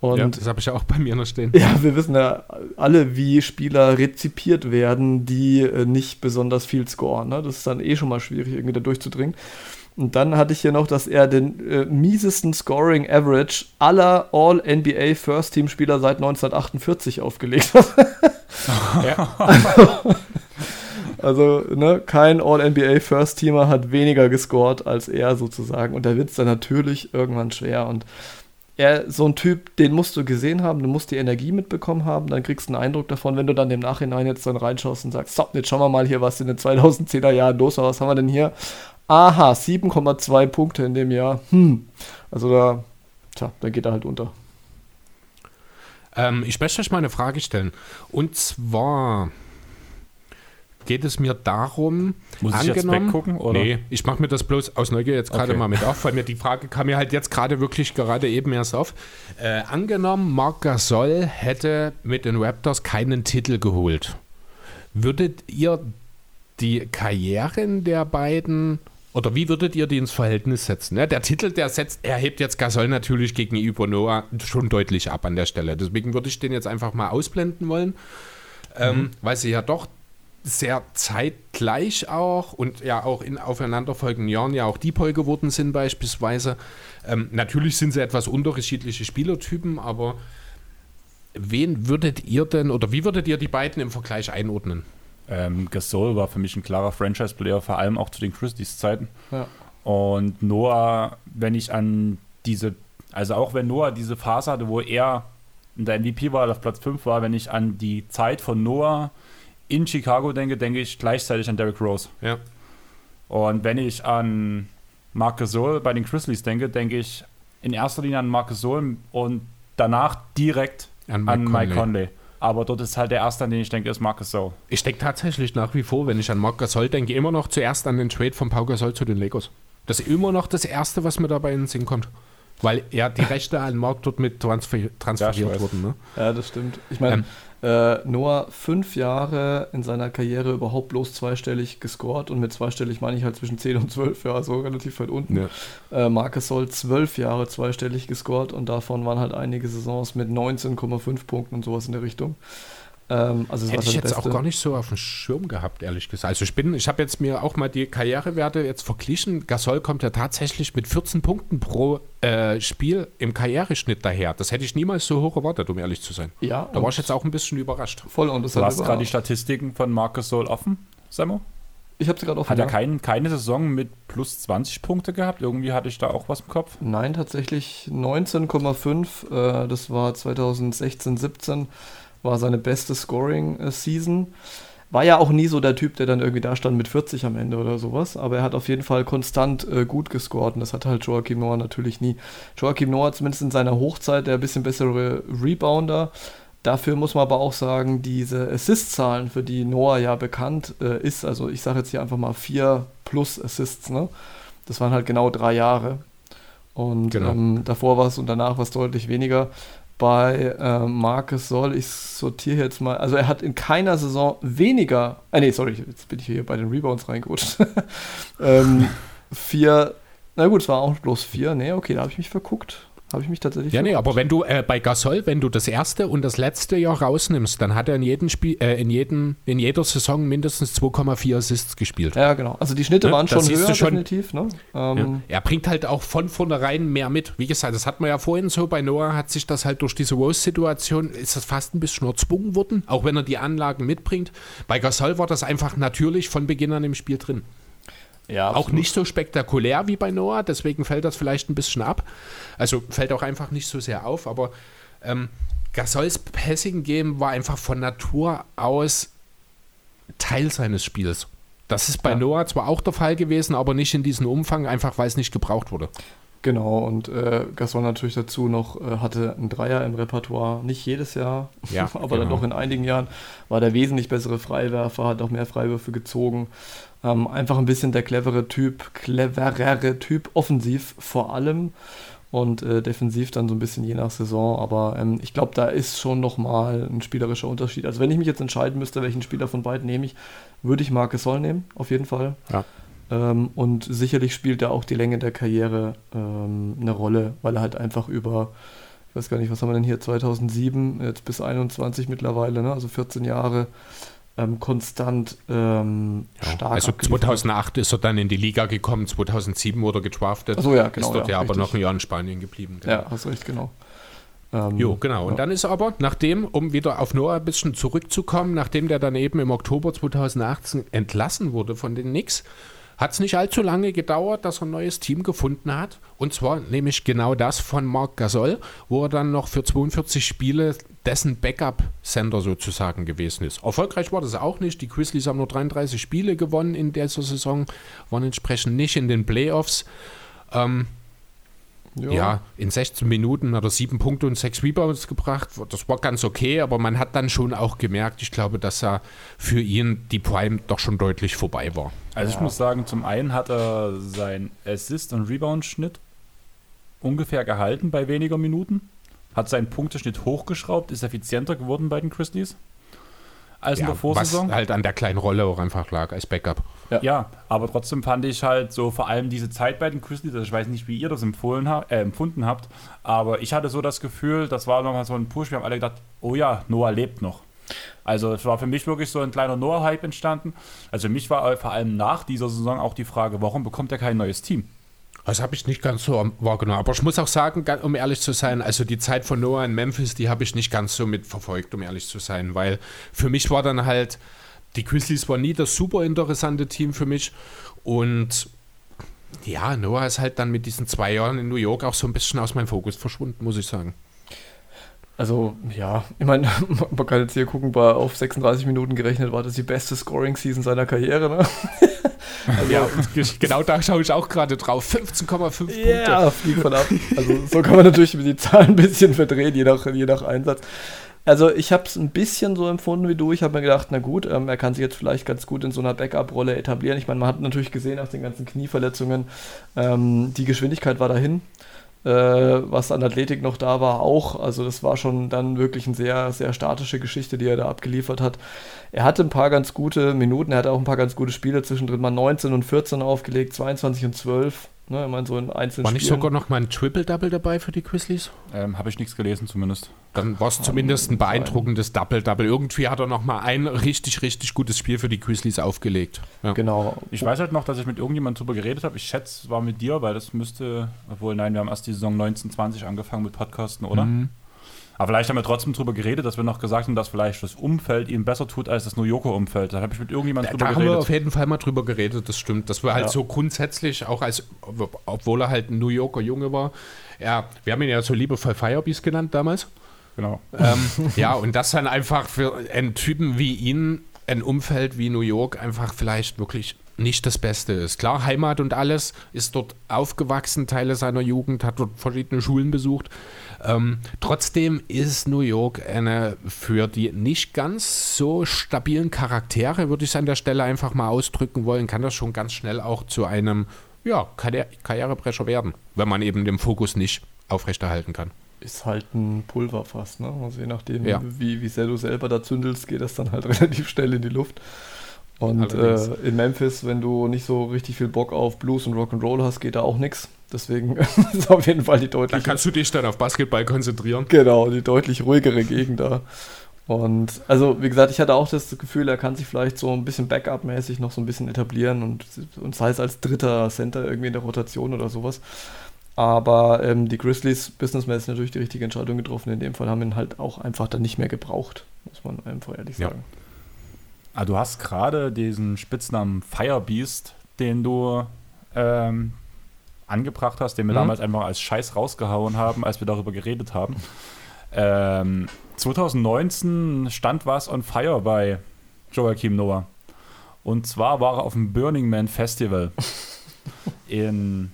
Und ja, das habe ich ja auch bei mir noch stehen. Ja, wir wissen ja alle, wie Spieler rezipiert werden, die äh, nicht besonders viel scoren. Ne? Das ist dann eh schon mal schwierig, irgendwie da durchzudringen. Und dann hatte ich hier noch, dass er den äh, miesesten Scoring Average aller All-NBA First-Team-Spieler seit 1948 aufgelegt hat. also, also ne, kein All-NBA First-Teamer hat weniger gescored als er sozusagen. Und da wird es dann natürlich irgendwann schwer. Und er, so ein Typ, den musst du gesehen haben, du musst die Energie mitbekommen haben, dann kriegst du einen Eindruck davon, wenn du dann im Nachhinein jetzt dann reinschaust und sagst, so, jetzt schauen wir mal hier, was in den 2010er Jahren los war, was haben wir denn hier? Aha, 7,2 Punkte in dem Jahr. Hm. Also da, tja, da geht er halt unter. Ähm, ich möchte euch mal eine Frage stellen. Und zwar geht es mir darum, muss ich jetzt weggucken? Oder? Nee, ich mache mir das bloß aus Neugier jetzt gerade okay. mal mit auf, weil mir die Frage kam mir halt jetzt gerade wirklich gerade eben erst auf. Äh, angenommen, Marc Gasol hätte mit den Raptors keinen Titel geholt. Würdet ihr die Karrieren der beiden oder wie würdet ihr die ins Verhältnis setzen? Ja, der Titel, der setzt, er hebt jetzt Gasol natürlich gegenüber Noah schon deutlich ab an der Stelle. Deswegen würde ich den jetzt einfach mal ausblenden wollen, ähm, mhm. weil sie ja doch sehr zeitgleich auch und ja auch in aufeinanderfolgenden Jahren ja auch Deploy geworden sind beispielsweise. Ähm, natürlich sind sie etwas unterschiedliche Spielertypen, aber wen würdet ihr denn oder wie würdet ihr die beiden im Vergleich einordnen? Ähm, Gasol war für mich ein klarer Franchise-Player, vor allem auch zu den Christies Zeiten. Ja. Und Noah, wenn ich an diese, also auch wenn Noah diese Phase hatte, wo er in der MVP war, auf Platz 5 war, wenn ich an die Zeit von Noah in Chicago denke, denke ich gleichzeitig an Derrick Rose. Ja. Und wenn ich an Marc Gasol bei den Grizzlies denke, denke ich in erster Linie an Marc Gasol und danach direkt an Mike, an Mike Conley. Aber dort ist halt der erste, an den ich denke, ist Marc Gasol. Ich denke tatsächlich nach wie vor, wenn ich an Marc Gasol denke, immer noch zuerst an den Trade von Pau Gasol zu den Lakers. Das ist immer noch das Erste, was mir dabei in den Sinn kommt. Weil ja die Rechte an Marc dort mit transfer transferiert ja, wurden. Ne? Ja, das stimmt. Ich meine, ähm, äh, Noah fünf Jahre in seiner Karriere überhaupt bloß zweistellig gescored und mit zweistellig meine ich halt zwischen 10 und 12, ja, also relativ weit unten. Ja. Äh, Marcus Soll zwölf Jahre zweistellig gescored und davon waren halt einige Saisons mit 19,5 Punkten und sowas in der Richtung. Ähm, also Hätte ich jetzt Beste. auch gar nicht so auf dem Schirm gehabt, ehrlich gesagt. Also ich bin, ich habe jetzt mir auch mal die Karrierewerte jetzt verglichen. Gasol kommt ja tatsächlich mit 14 Punkten pro äh, Spiel im Karriereschnitt daher. Das hätte ich niemals so hoch erwartet, um ehrlich zu sein. Ja. Da war ich jetzt auch ein bisschen überrascht. Voll und das Du hast gerade die Statistiken von Marcus Gasol offen, Samu? Ich habe sie gerade offen. Hat er ja. kein, keine Saison mit plus 20 Punkte gehabt? Irgendwie hatte ich da auch was im Kopf. Nein, tatsächlich 19,5. Äh, das war 2016, 17. War seine beste Scoring-Season. War ja auch nie so der Typ, der dann irgendwie da stand mit 40 am Ende oder sowas. Aber er hat auf jeden Fall konstant äh, gut gescored. Und das hat halt Joachim Noah natürlich nie. Joachim Noah zumindest in seiner Hochzeit der ein bisschen bessere Rebounder. Dafür muss man aber auch sagen, diese Assist-Zahlen, für die Noah ja bekannt äh, ist, also ich sage jetzt hier einfach mal 4 plus Assists, ne? Das waren halt genau drei Jahre. Und Genau. ähm, davor war es und danach war es deutlich weniger. Bei äh, Marcus Soll, ich sortiere jetzt mal, also er hat in keiner Saison weniger, äh, nee, sorry, jetzt bin ich hier bei den Rebounds reingerutscht. ähm, vier, na gut, es war auch bloß vier, nee, okay, da habe ich mich verguckt. Habe ich mich tatsächlich Ja, nee, aber wenn du äh, bei Gasol, wenn du das erste und das letzte Jahr rausnimmst, dann hat er in jedem Spiel, äh, in jedem, in jeder Saison mindestens 2,4 Assists gespielt. Ja, genau. Also die Schnitte Ne, waren schon höher, schon. definitiv. Ne? Ja. Ähm, Er bringt halt auch von vornherein mehr mit. Wie gesagt, das hat man ja vorhin so, bei Noah hat sich das halt durch diese Rose-Situation, ist das fast ein bisschen erzwungen worden, auch wenn er die Anlagen mitbringt. Bei Gasol war das einfach natürlich von Beginn an im Spiel drin. Ja, Auch nicht so spektakulär wie bei Noah, deswegen fällt das vielleicht ein bisschen ab. Also fällt auch einfach nicht so sehr auf, aber ähm, Gasols Passing-Game war einfach von Natur aus Teil seines Spiels. Das ist bei Ja. Noah zwar auch der Fall gewesen, aber nicht in diesem Umfang, einfach weil es nicht gebraucht wurde. Genau, und äh, Gasol natürlich dazu noch äh, hatte einen Dreier im Repertoire. Nicht jedes Jahr, Ja, aber dann genau. doch in einigen Jahren war der wesentlich bessere Freiwerfer, hat auch mehr Freiwürfe gezogen. Ähm, einfach ein bisschen der clevere Typ, cleverere Typ, offensiv vor allem und äh, defensiv dann so ein bisschen je nach Saison. Aber ähm, ich glaube, da ist schon nochmal ein spielerischer Unterschied. Also wenn ich mich jetzt entscheiden müsste, welchen Spieler von beiden nehme ich, würde ich Marcus Sol nehmen, auf jeden Fall. Ja. Ähm, und sicherlich spielt da auch die Länge der Karriere ähm, eine Rolle, weil er halt einfach über, ich weiß gar nicht, was haben wir denn hier, 2007, jetzt bis 21 mittlerweile, ne? also 14 Jahre, ähm, konstant ähm, Ja, stark also abgeliefert. 2008 ist er dann in die Liga gekommen, 2007 wurde er gedraftet. So, ja, genau, Ist dort ja, ja, aber noch ein Jahr in Spanien geblieben. genau. Ja, hast recht, genau. Ähm, Jo, genau. Und ja. dann ist aber, nachdem, um wieder auf Noah ein bisschen zurückzukommen, nachdem der dann eben im Oktober 2018 entlassen wurde von den Knicks, hat es nicht allzu lange gedauert, dass er ein neues Team gefunden hat. Und zwar nämlich genau das von Marc Gasol, wo er dann noch für 42 Spiele dessen Backup-Sender sozusagen gewesen ist. Erfolgreich war das auch nicht. Die Grizzlies haben nur 33 Spiele gewonnen in dieser Saison, waren entsprechend nicht in den Playoffs. Ähm, Ja. ja, in 16 Minuten hat er sieben Punkte und sechs Rebounds gebracht. Das war ganz okay, aber man hat dann schon auch gemerkt, ich glaube, dass er für ihn die Prime doch schon deutlich vorbei war. Also ich muss sagen, zum einen hat er sein Assist- und Rebound-Schnitt ungefähr gehalten bei weniger Minuten, hat seinen Punkteschnitt hochgeschraubt, ist effizienter geworden bei den Grizzlies als in Ja, der Vorsaison. was halt an der kleinen Rolle auch einfach lag als Backup. Ja, aber trotzdem fand ich halt so vor allem diese Zeit bei den Grizzlies, also ich weiß nicht, wie ihr das empfohlen ha äh, empfunden habt, aber ich hatte so das Gefühl, das war nochmal so ein Push, wir haben alle gedacht, oh ja, Noah lebt noch. Also es war für mich wirklich so ein kleiner Noah-Hype entstanden. Also für mich war vor allem nach dieser Saison auch die Frage, warum bekommt er kein neues Team? Das habe ich nicht ganz so wahrgenommen. Aber ich muss auch sagen, um ehrlich zu sein, also die Zeit von Noah in Memphis, die habe ich nicht ganz so mitverfolgt, um ehrlich zu sein. Weil für mich war dann halt, die Grizzlies war nie das super interessante Team für mich. Und ja, Noah ist halt dann mit diesen zwei Jahren in New York auch so ein bisschen aus meinem Fokus verschwunden, muss ich sagen. Also, ja, ich meine, man kann jetzt hier gucken, bei auf 36 Minuten gerechnet war das die beste Scoring-Season seiner Karriere, ne? Also, ja, genau da schaue ich auch gerade drauf. 15,5 Punkte. Ja, fliegt von ab. Also so kann man natürlich die Zahlen ein bisschen verdrehen, je nach, je nach Einsatz. Also ich habe es ein bisschen so empfunden wie du. Ich habe mir gedacht, na gut, ähm, er kann sich jetzt vielleicht ganz gut in so einer Backup-Rolle etablieren. Ich meine, man hat natürlich gesehen nach den ganzen Knieverletzungen, ähm, die Geschwindigkeit war dahin. Äh, was an Athletik noch da war, auch. Also das war schon dann wirklich eine sehr, sehr statische Geschichte, die er da abgeliefert hat. Er hatte ein paar ganz gute Minuten, er hatte auch ein paar ganz gute Spiele zwischendrin, mal 19 und 14 aufgelegt, 22 und 12. Ne, ich meine, so in einzelnen War nicht Spielen. sogar noch mal ein Triple-Double dabei für die Grizzlies? Ähm, Habe ich nichts gelesen zumindest. Dann war es zumindest ein beeindruckendes Double-Double. Irgendwie hat er noch mal ein richtig, richtig gutes Spiel für die Grizzlies aufgelegt. Ja. Genau. Ich weiß halt noch, dass ich mit irgendjemandem drüber geredet habe. Ich schätze, es war mit dir, weil das müsste, obwohl nein, wir haben erst die Saison 1920 angefangen mit Podcasten, oder? Mhm. Aber vielleicht haben wir trotzdem drüber geredet, dass wir noch gesagt haben, dass vielleicht das Umfeld ihm besser tut als das New Yorker Umfeld. Da habe ich mit irgendjemandem Da, drüber da haben wir geredet. auf jeden Fall mal drüber geredet, das stimmt. Das war halt Ja. so grundsätzlich, auch als, obwohl er halt ein New Yorker Junge war. Ja, wir haben ihn ja so liebevoll Firebeast genannt damals. Genau. ähm, ja, und das dann einfach für einen Typen wie ihn, ein Umfeld wie New York, einfach vielleicht wirklich nicht das Beste ist. Klar, Heimat und alles, ist dort aufgewachsen, Teile seiner Jugend, hat dort verschiedene Schulen besucht. Ähm, trotzdem ist New York eine für die nicht ganz so stabilen Charaktere, würde ich es an der Stelle einfach mal ausdrücken wollen, kann das schon ganz schnell auch zu einem ja, Karriere Karrierebrecher werden, wenn man eben den Fokus nicht aufrechterhalten kann. Ist halt ein Pulverfass, ne? Also je nachdem, Ja. wie, wie sehr du selber da zündelst, geht das dann halt relativ schnell in die Luft. Und äh, in Memphis, wenn du nicht so richtig viel Bock auf Blues und Rock'n'Roll hast, geht da auch nichts. Deswegen ist auf jeden Fall die deutlich kannst du dich dann auf Basketball konzentrieren. Genau, die deutlich ruhigere Gegend da. Und also, wie gesagt, ich hatte auch das Gefühl, er kann sich vielleicht so ein bisschen Backup-mäßig noch so ein bisschen etablieren und, und sei es als dritter Center irgendwie in der Rotation oder sowas. Aber ähm, die Grizzlies businessmäßig natürlich die richtige Entscheidung getroffen. In dem Fall haben ihn halt auch einfach dann nicht mehr gebraucht, muss man einfach ehrlich Ja. Ah, du hast gerade diesen Spitznamen Firebeast, den du ähm, angebracht hast, den wir Mhm. damals einfach als Scheiß rausgehauen haben, als wir darüber geredet haben. Ähm, 2019 stand was on fire bei Joachim Noah. Und zwar war er auf dem Burning Man Festival in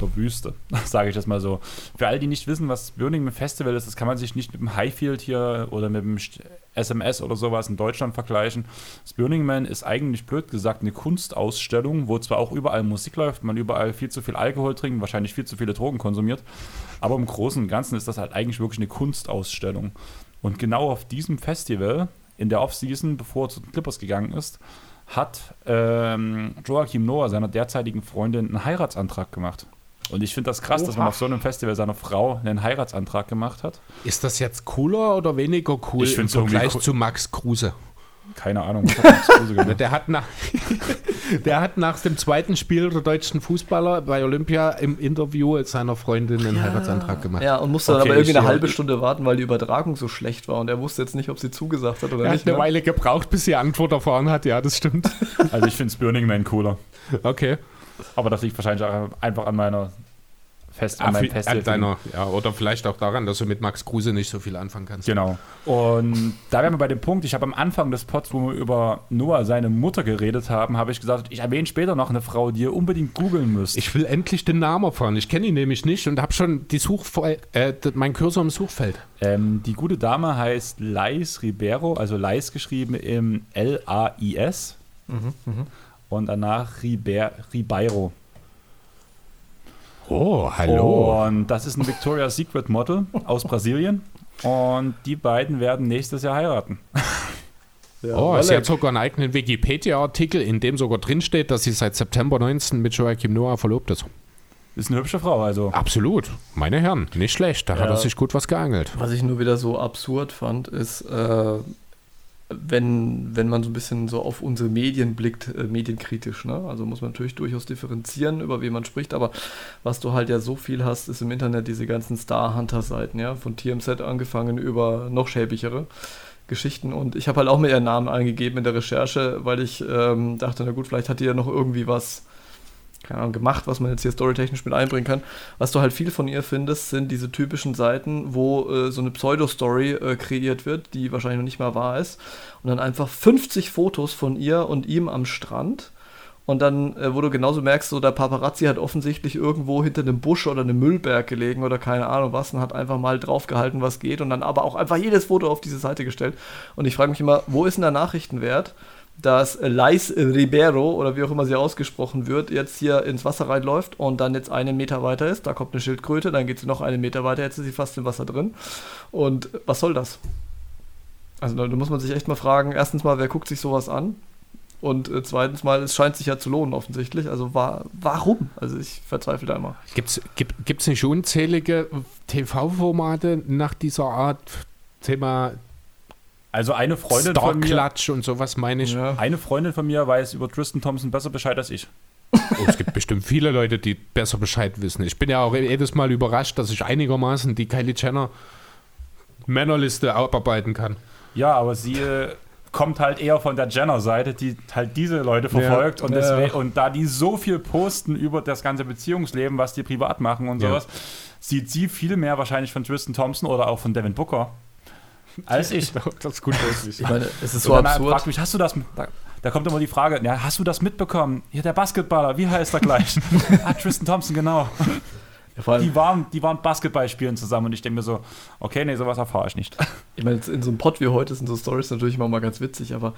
der Wüste, sage ich das mal so. Für all die nicht wissen, was Burning Man Festival ist, das kann man sich nicht mit dem Highfield hier oder mit dem SMS oder sowas in Deutschland vergleichen. Das Burning Man ist eigentlich blöd gesagt eine Kunstausstellung, wo zwar auch überall Musik läuft, man überall viel zu viel Alkohol trinkt, wahrscheinlich viel zu viele Drogen konsumiert, aber im Großen und Ganzen ist das halt eigentlich wirklich eine Kunstausstellung. Und genau auf diesem Festival, in der Offseason, bevor er zu den Clippers gegangen ist, hat ähm, Joachim Noah seiner derzeitigen Freundin einen Heiratsantrag gemacht. Und ich finde das krass, dass man Oha. auf so einem Festival seiner Frau einen Heiratsantrag gemacht hat. Ist das jetzt cooler oder weniger cool Ich im Vergleich cool. zu Max Kruse? Keine Ahnung. was hat Max Kruse gemacht? Der hat, nach, der hat nach dem zweiten Spiel der deutschen Fußballer bei Olympia im Interview seiner Freundin einen Heiratsantrag gemacht. Ja, und musste dann Okay, aber irgendwie eine halbe Stunde warten, weil die Übertragung so schlecht war und er wusste jetzt nicht, ob sie zugesagt hat oder Er hat nicht. eine Ne? Weile gebraucht, bis sie Antwort erfahren hat. Ja, das stimmt. Also ich finde Burning Man cooler. Okay. Aber das liegt wahrscheinlich auch einfach an meiner Fest, an meinem An Festival. deiner, ja, oder vielleicht auch daran, dass du mit Max Kruse nicht so viel anfangen kannst. Genau. Und da wären wir bei dem Punkt, ich habe am Anfang des Pods, wo wir über Noah, seine Mutter geredet haben, habe ich gesagt, ich erwähne später noch eine Frau, die ihr unbedingt googeln müsst. Ich will endlich den Namen erfahren. Ich kenne ihn nämlich nicht und habe schon die äh, mein Cursor im Suchfeld. Ähm, die gute Dame heißt Lais Ribeiro, also Lais geschrieben im L-A-I-S Mhm, mhm. Und danach Ribe Ribeiro. Oh, Und das ist ein Victoria's Secret Model aus Brasilien. Und die beiden werden nächstes Jahr heiraten. Ja, Oh, sie hat sogar einen eigenen Wikipedia-Artikel, in dem sogar drinsteht, dass sie seit September 19 mit Joachim Noah verlobt ist. Ist eine hübsche Frau, also. Absolut. Meine Herren, nicht schlecht. Da hat Ja. er sich gut was geangelt. Was ich nur wieder so absurd fand, ist, äh, wenn, wenn man so ein bisschen so auf unsere Medien blickt, äh, medienkritisch, ne? Also muss man natürlich durchaus differenzieren, über wen man spricht, aber was du halt ja so viel hast, ist im Internet diese ganzen Star-Hunter-Seiten, ja, von TMZ angefangen über noch schäbigere Geschichten. Und ich habe halt auch mir ihren Namen eingegeben in der Recherche, weil ich ähm, dachte, na gut, vielleicht hat die ja noch irgendwie was keine Ahnung, gemacht, was man jetzt hier storytechnisch mit einbringen kann. Was du halt viel von ihr findest, sind diese typischen Seiten, wo äh, so eine Pseudo-Story äh, kreiert wird, die wahrscheinlich noch nicht mal wahr ist. Und dann einfach 50 Fotos von ihr und ihm am Strand. Und dann, äh, wo du genauso merkst, so der Paparazzi hat offensichtlich irgendwo hinter einem Busch oder einem Müllberg gelegen oder keine Ahnung was und hat einfach mal draufgehalten, was geht und dann aber auch einfach jedes Foto auf diese Seite gestellt. Und ich frage mich immer, wo ist denn der Nachrichtenwert? Dass Lais Ribeiro oder wie auch immer sie ausgesprochen wird, jetzt hier ins Wasser reinläuft und dann jetzt einen Meter weiter ist. Da kommt eine Schildkröte, dann geht sie noch einen Meter weiter, jetzt ist sie fast im Wasser drin. Und was soll das? Also da, muss man sich echt mal fragen, erstens mal, wer guckt sich sowas an? Und äh, zweitens mal, es scheint sich ja zu lohnen offensichtlich. Also wa warum? Also ich verzweifle da immer. Gibt's, gibt es nicht unzählige TV-Formate nach dieser Art? Thema Also eine Freundin von mir. Star-Klatsch und sowas meine ich. Ja. Eine Freundin von mir weiß über Tristan Thompson besser Bescheid als ich. Oh, es gibt bestimmt viele Leute, die besser Bescheid wissen. Ich bin ja auch jedes Mal überrascht, dass ich einigermaßen die Kylie Jenner Männerliste abarbeiten kann. Ja, aber sie äh, kommt halt eher von der Jenner-Seite, die halt diese Leute verfolgt. Und, Ja. deswegen, und da die so viel posten über das ganze Beziehungsleben, was die privat machen und Ja. sowas, sieht sie viel mehr wahrscheinlich von Tristan Thompson oder auch von Devin Booker als ich. Das ist gut möglich. Ich meine, es ist So und absurd. fragt mich, hast du das mit, da, da kommt immer die Frage, ja, hast du das mitbekommen? Hier der Basketballer, wie heißt er gleich? ah, Tristan Thompson, genau. Ja, Die waren, die waren Basketball spielen zusammen und ich denke mir so, okay, nee, sowas erfahre ich nicht. ich meine, in so einem Pod wie heute sind so Stories natürlich immer mal ganz witzig, aber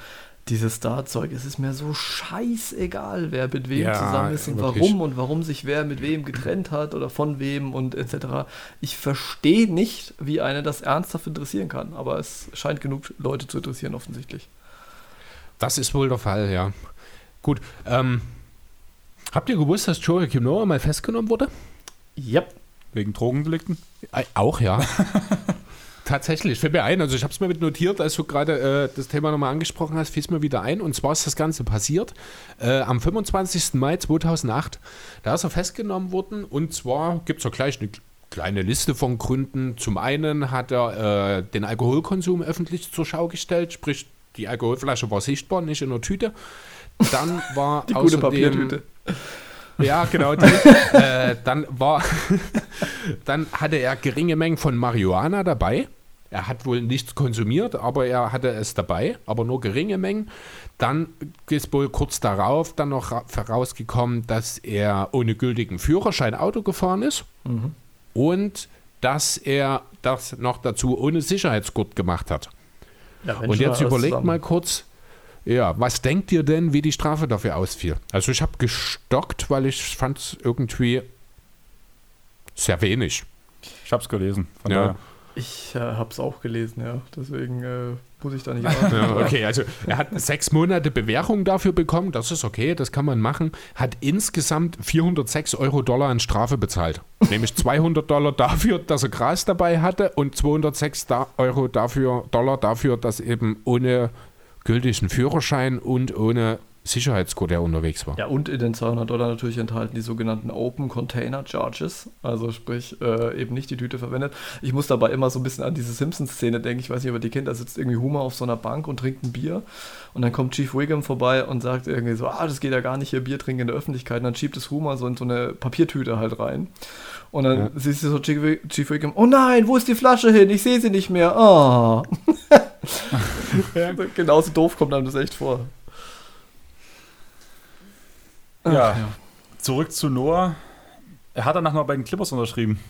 dieses Star-Zeug, es ist mir so scheißegal, wer mit wem Ja, zusammen ist und wirklich. warum und warum sich wer mit wem getrennt hat oder von wem und etc. Ich verstehe nicht, wie eine das ernsthaft interessieren kann, aber es scheint genug Leute zu interessieren offensichtlich. Das ist wohl der Fall, ja. Gut, ähm, habt ihr gewusst, dass Joachim Noah mal festgenommen wurde? Yep. Wegen Drogendelikten? Äh, Auch, ja. Tatsächlich, fällt mir ein, also ich habe es mir mit notiert, als du gerade äh, das Thema nochmal angesprochen hast, fiel es mir wieder ein. Und zwar ist das Ganze passiert äh, am 25. Mai 2008. Da ist er festgenommen worden und zwar gibt es ja gleich eine kleine Liste von Gründen. Zum einen hat er äh, den Alkoholkonsum öffentlich zur Schau gestellt, sprich die Alkoholflasche war sichtbar, nicht in der Tüte. Dann war Die gute außerdem- Papiertüte. Ja, genau. Die, äh, dann war, dann hatte er geringe Mengen von Marihuana dabei. Er hat wohl nichts konsumiert, aber er hatte es dabei, aber nur geringe Mengen. Dann ist wohl kurz darauf dann noch ra- herausgekommen, dass er ohne gültigen Führerschein Auto gefahren ist und dass er das noch dazu ohne Sicherheitsgurt gemacht hat. Ja, Und jetzt überlegt zusammen. mal kurz, ja, was denkt ihr denn, wie die Strafe dafür ausfiel? Also ich habe gestockt, weil ich fand es irgendwie sehr wenig. Ich habe es gelesen. Von Ja. daher. Ich äh, habe es auch gelesen, ja. Deswegen äh, muss ich da nicht. Ja, okay, also er hat sechs Monate Bewährung dafür bekommen, das ist okay, das kann man machen. Hat insgesamt 406 Euro Dollar an Strafe bezahlt. Nämlich 200 Dollar dafür, dass er Gras dabei hatte und 206 da Euro dafür, Dollar dafür, dass eben ohne gültigen Führerschein und ohne Sicherheitsgurt er unterwegs war. Ja, und in den 200 Dollar natürlich enthalten die sogenannten Open Container Charges. Also sprich, äh, eben nicht die Tüte verwendet. Ich muss dabei immer so ein bisschen an diese Simpsons-Szene denken. Ich weiß nicht, ihr die kennt. Da sitzt irgendwie Homer auf so einer Bank und trinkt ein Bier. Und dann kommt Chief Wiggum vorbei und sagt irgendwie so, ah, das geht ja gar nicht hier, Bier trinken in der Öffentlichkeit. Und dann schiebt es Homer so in so eine Papiertüte halt rein. Und dann Ja. siehst du so Chief Wi- Chief Wiggum, oh nein, wo ist die Flasche hin? Ich sehe sie nicht mehr. Ah. Genauso doof kommt einem das echt vor. Ja. Ach, Zurück zu Noah. Er hat danach noch bei den Clippers unterschrieben.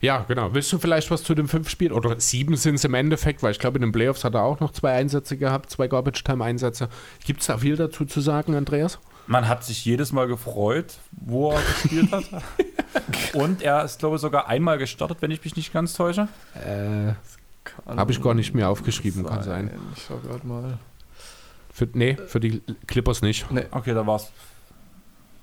Ja, genau. Willst du vielleicht was zu den fünf Spielen? Oder sieben sind es im Endeffekt, weil ich glaube, in den Playoffs hat er auch noch zwei Einsätze gehabt, zwei Garbage-Time-Einsätze. Gibt es da viel dazu zu sagen, Andreas? Man hat sich jedes Mal gefreut, wo er gespielt hat. Und er ist, glaube ich, sogar einmal gestartet, wenn ich mich nicht ganz täusche. Äh, Kann Habe ich gar nicht mehr aufgeschrieben, kann sein. Ich schau gerade mal. für, nee, für die Clippers nicht. Nee, Okay, da war's.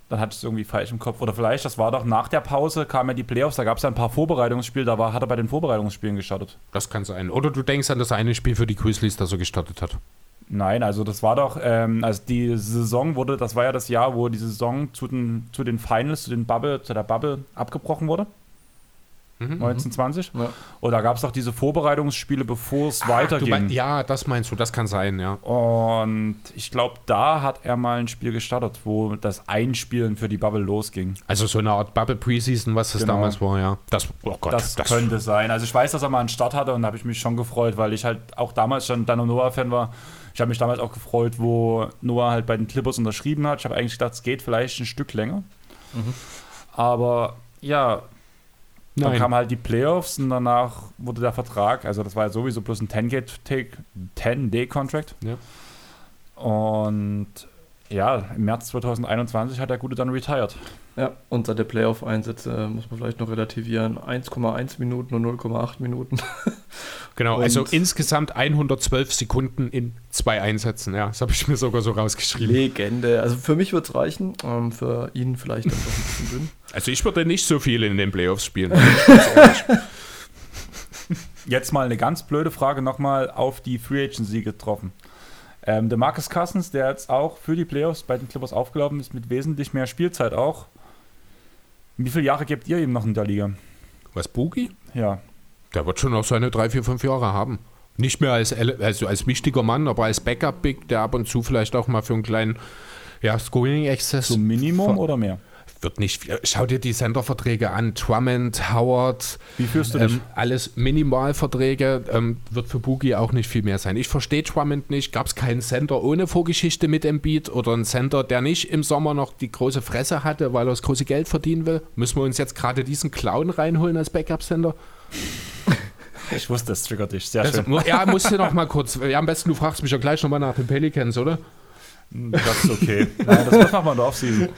Dann hatte ich es irgendwie falsch im Kopf. Oder vielleicht, das war doch nach der Pause, kamen ja die Playoffs, da gab es ja ein paar Vorbereitungsspiele, da war, hat er bei den Vorbereitungsspielen gestartet. Das kann sein. Oder du denkst an das eine Spiel für die Grizzlies, das er gestartet hat. Nein, also das war doch, ähm, also die Saison wurde, das war ja das Jahr, wo die Saison zu den, zu den Finals, zu den Bubble, zu der Bubble abgebrochen wurde, Mhm. 1920. ja. Und da gab es doch diese Vorbereitungsspiele, bevor es du weiterging. mein, ja, das meinst du, das kann sein, ja. Und ich glaube, da hat er mal ein Spiel gestartet, wo das Einspielen für die Bubble losging. Also so eine Art Bubble Preseason, was das Genau. damals war, ja. Das, oh Gott, Das, könnte sein. Also ich weiß, dass er mal einen Start hatte und da habe ich mich schon gefreut, weil ich halt auch damals schon Dano Noah-Fan war. Ich habe mich damals auch gefreut, wo Noah halt bei den Clippers unterschrieben hat. Ich habe eigentlich gedacht, es geht vielleicht ein Stück länger. Aber ja, dann Nein. kamen halt die Playoffs und danach wurde der Vertrag, also das war ja sowieso bloß ein 10-Day-Contract. Ja. Und ja, im März 2021 hat der Gute dann retired. ja, und seit der Playoff-Einsätze muss man vielleicht noch relativieren. 1,1 Minuten und 0,8 Minuten. Genau, Und- also insgesamt 112 Sekunden in zwei Einsätzen, ja. Das habe ich mir sogar so rausgeschrieben. Legende. Also für mich wird es reichen. Ähm, für ihn vielleicht dann doch ein bisschen dünn. Also ich würde nicht so viel in den Playoffs spielen. Jetzt mal eine ganz blöde Frage nochmal auf die Free Agency getroffen. Ähm, der Marcus Cousins, der jetzt auch für die Playoffs bei den Clippers aufgelaufen ist, mit wesentlich mehr Spielzeit auch. Wie viele Jahre gebt ihr ihm noch in der Liga? Was, Boogie? Ja. Der wird schon noch seine drei, vier, fünf Jahre haben. Nicht mehr als, also als wichtiger Mann, aber als Backup-Big, der ab und zu vielleicht auch mal für einen kleinen ja, Scoring-Access So Minimum oder mehr? Wird nicht viel. Schau dir die Senderverträge an. Drummond, Howard, Wie fühlst du dich? ähm, alles Minimalverträge. Ähm, wird für Boogie auch nicht viel mehr sein. Ich verstehe Drummond nicht. Gab es keinen Sender ohne Vorgeschichte mit Embiid oder einen Sender, der nicht im Sommer noch die große Fresse hatte, weil er das große Geld verdienen will? Müssen wir uns jetzt gerade diesen Clown reinholen als Backup-Sender? Ich wusste, es triggert dich. Sehr Das, schön. ja, musst du noch mal kurz. Ja, am besten du fragst mich ja gleich noch mal nach den Pelicans, oder? Das ist okay. Nein, das muss man mal aufsehen.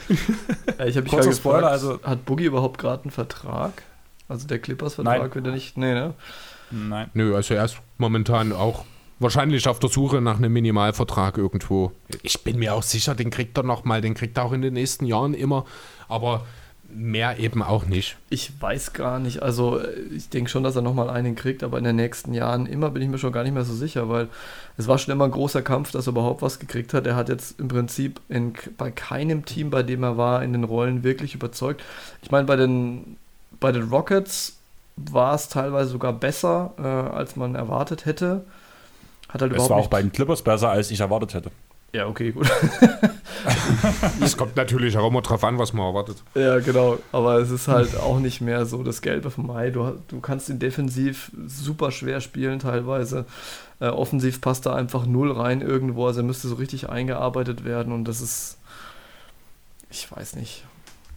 Ja, ich habe mich Kurzer gerade Spoiler, gefragt, also- hat Boogie überhaupt gerade einen Vertrag? Also der Clippers-Vertrag, wenn der nicht. Nee, ne? Nein. Nö, also er ist momentan auch wahrscheinlich auf der Suche nach einem Minimalvertrag irgendwo. Ich bin mir auch sicher, den kriegt er noch mal, den kriegt er auch in den nächsten Jahren immer, aber mehr eben auch nicht. Ich weiß gar nicht. Also ich denke schon, dass er nochmal einen kriegt, aber in den nächsten Jahren immer bin ich mir schon gar nicht mehr so sicher, weil es war schon immer ein großer Kampf, dass er überhaupt was gekriegt hat. Er hat jetzt im Prinzip in, bei keinem Team, bei dem er war, in den Rollen wirklich überzeugt. Ich meine, bei den, bei den Rockets war es teilweise sogar besser, äh, als man erwartet hätte. Hat halt Es überhaupt war auch nicht- bei den Clippers besser, als ich erwartet hätte. Ja, okay, gut. Es kommt natürlich auch immer drauf an, was man erwartet. Ja, genau. Aber es ist halt auch nicht mehr so das Gelbe vom Mai. Du, du kannst ihn defensiv super schwer spielen teilweise. Äh, offensiv passt da einfach null rein irgendwo. Also er müsste so richtig eingearbeitet werden und das ist. Ich weiß nicht.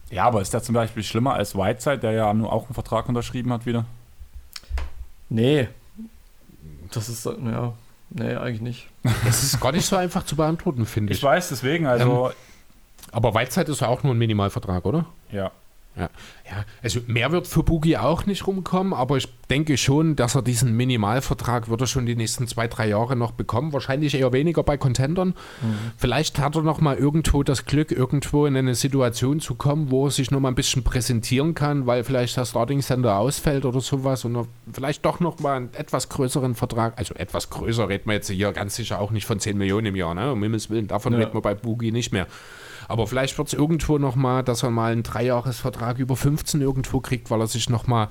Ja, aber ist der zum Beispiel schlimmer als Whiteside, der ja nur auch einen Vertrag unterschrieben hat wieder? Nee. Das ist, ja. Nee, eigentlich nicht. Das ist gar nicht so einfach zu beantworten, finde Ich ich. weiß, deswegen, also, Aber Weizheit ist ja auch nur ein Minimalvertrag, oder? ja. Ja, also mehr wird für Boogie auch nicht rumkommen, aber ich denke schon, dass er diesen Minimalvertrag wird er schon die nächsten zwei, drei Jahre noch bekommen. Wahrscheinlich eher weniger bei Contendern. Vielleicht hat er noch mal irgendwo das Glück, irgendwo in eine Situation zu kommen, wo er sich noch mal ein bisschen präsentieren kann, weil vielleicht der Starting Center ausfällt oder sowas und vielleicht doch noch mal einen etwas größeren Vertrag, also etwas größer reden wir jetzt hier ganz sicher auch nicht von 10 Millionen im Jahr, ne? um Himmels Willen, davon Ja. reden wir bei Boogie nicht mehr. Aber vielleicht wird es irgendwo noch mal, dass er mal einen Dreijahresvertrag über 15 irgendwo kriegt, weil er sich noch mal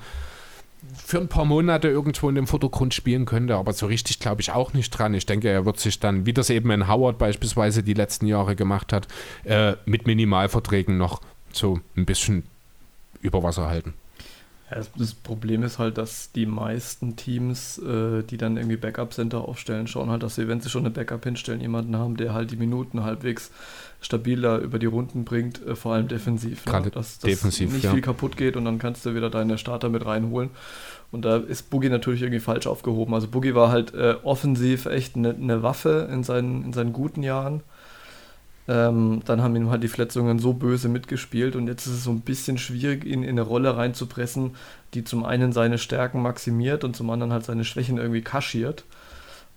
für ein paar Monate irgendwo in dem Vordergrund spielen könnte. Aber so richtig glaube ich auch nicht dran. Ich denke, er wird sich dann, wie das eben in Howard beispielsweise die letzten Jahre gemacht hat, äh, mit Minimalverträgen noch so ein bisschen über Wasser halten. Das Problem ist halt, dass die meisten Teams, äh, die dann irgendwie Backup-Center aufstellen, schauen halt, dass sie, wenn sie schon eine Backup hinstellen, jemanden haben, der halt die Minuten halbwegs stabiler über die Runden bringt, äh, vor allem defensiv. Gerade dass, dass defensiv, nicht ja. viel kaputt geht und dann kannst du wieder deine Starter mit reinholen. Und da ist Boogie natürlich irgendwie falsch aufgehoben. Also Boogie war halt äh, offensiv echt eine ne Waffe in seinen, in seinen guten Jahren. Ähm, dann haben ihm halt die Verletzungen so böse mitgespielt und jetzt ist es so ein bisschen schwierig, ihn in eine Rolle reinzupressen, die zum einen seine Stärken maximiert und zum anderen halt seine Schwächen irgendwie kaschiert.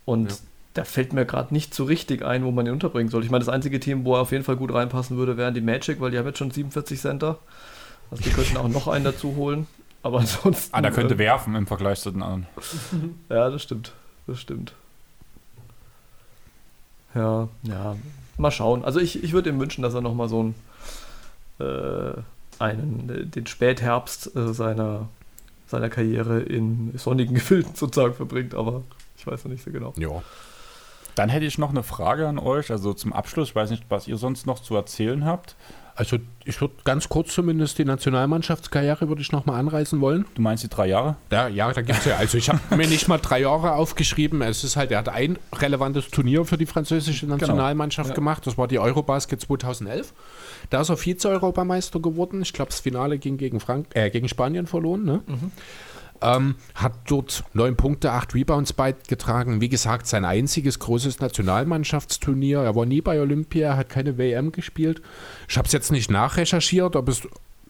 Und Ja. Da fällt mir gerade nicht so richtig ein, wo man ihn unterbringen soll. Ich meine, das einzige Team, wo er auf jeden Fall gut reinpassen würde, wären die Magic, weil die haben jetzt schon 47 Center. Also die könnten auch noch einen dazu holen. Aber ansonsten. Ah, der könnte äh, werfen im Vergleich zu den anderen. ja, das stimmt. Das stimmt. Ja, ja. Mal schauen. Also ich, ich würde ihm wünschen, dass er nochmal so einen, äh, einen, äh, den Spätherbst äh, seiner, seiner Karriere in sonnigen Gefilden sozusagen verbringt, aber ich weiß noch nicht so genau. Ja. Dann hätte ich noch eine Frage an euch, also zum Abschluss. Ich weiß nicht, was ihr sonst noch zu erzählen habt. Also ich würde ganz kurz zumindest die Nationalmannschaftskarriere würde ich noch mal anreißen wollen. Du meinst die drei Jahre? Ja, ja, da gibt es ja. Also ich habe mir nicht mal drei Jahre aufgeschrieben. Es ist halt, er hat ein relevantes Turnier für die französische Nationalmannschaft Ja. gemacht. Das war die Eurobasket 2011. Da ist er Vize-Europameister geworden. Ich glaube, das Finale ging gegen, Frank äh, gegen Spanien verloren. Ne? Ähm, hat dort neun Punkte, acht Rebounds beigetragen. Wie gesagt, sein einziges großes Nationalmannschaftsturnier. Er war nie bei Olympia, hat keine WM gespielt. Ich habe es jetzt nicht nachrecherchiert, ob es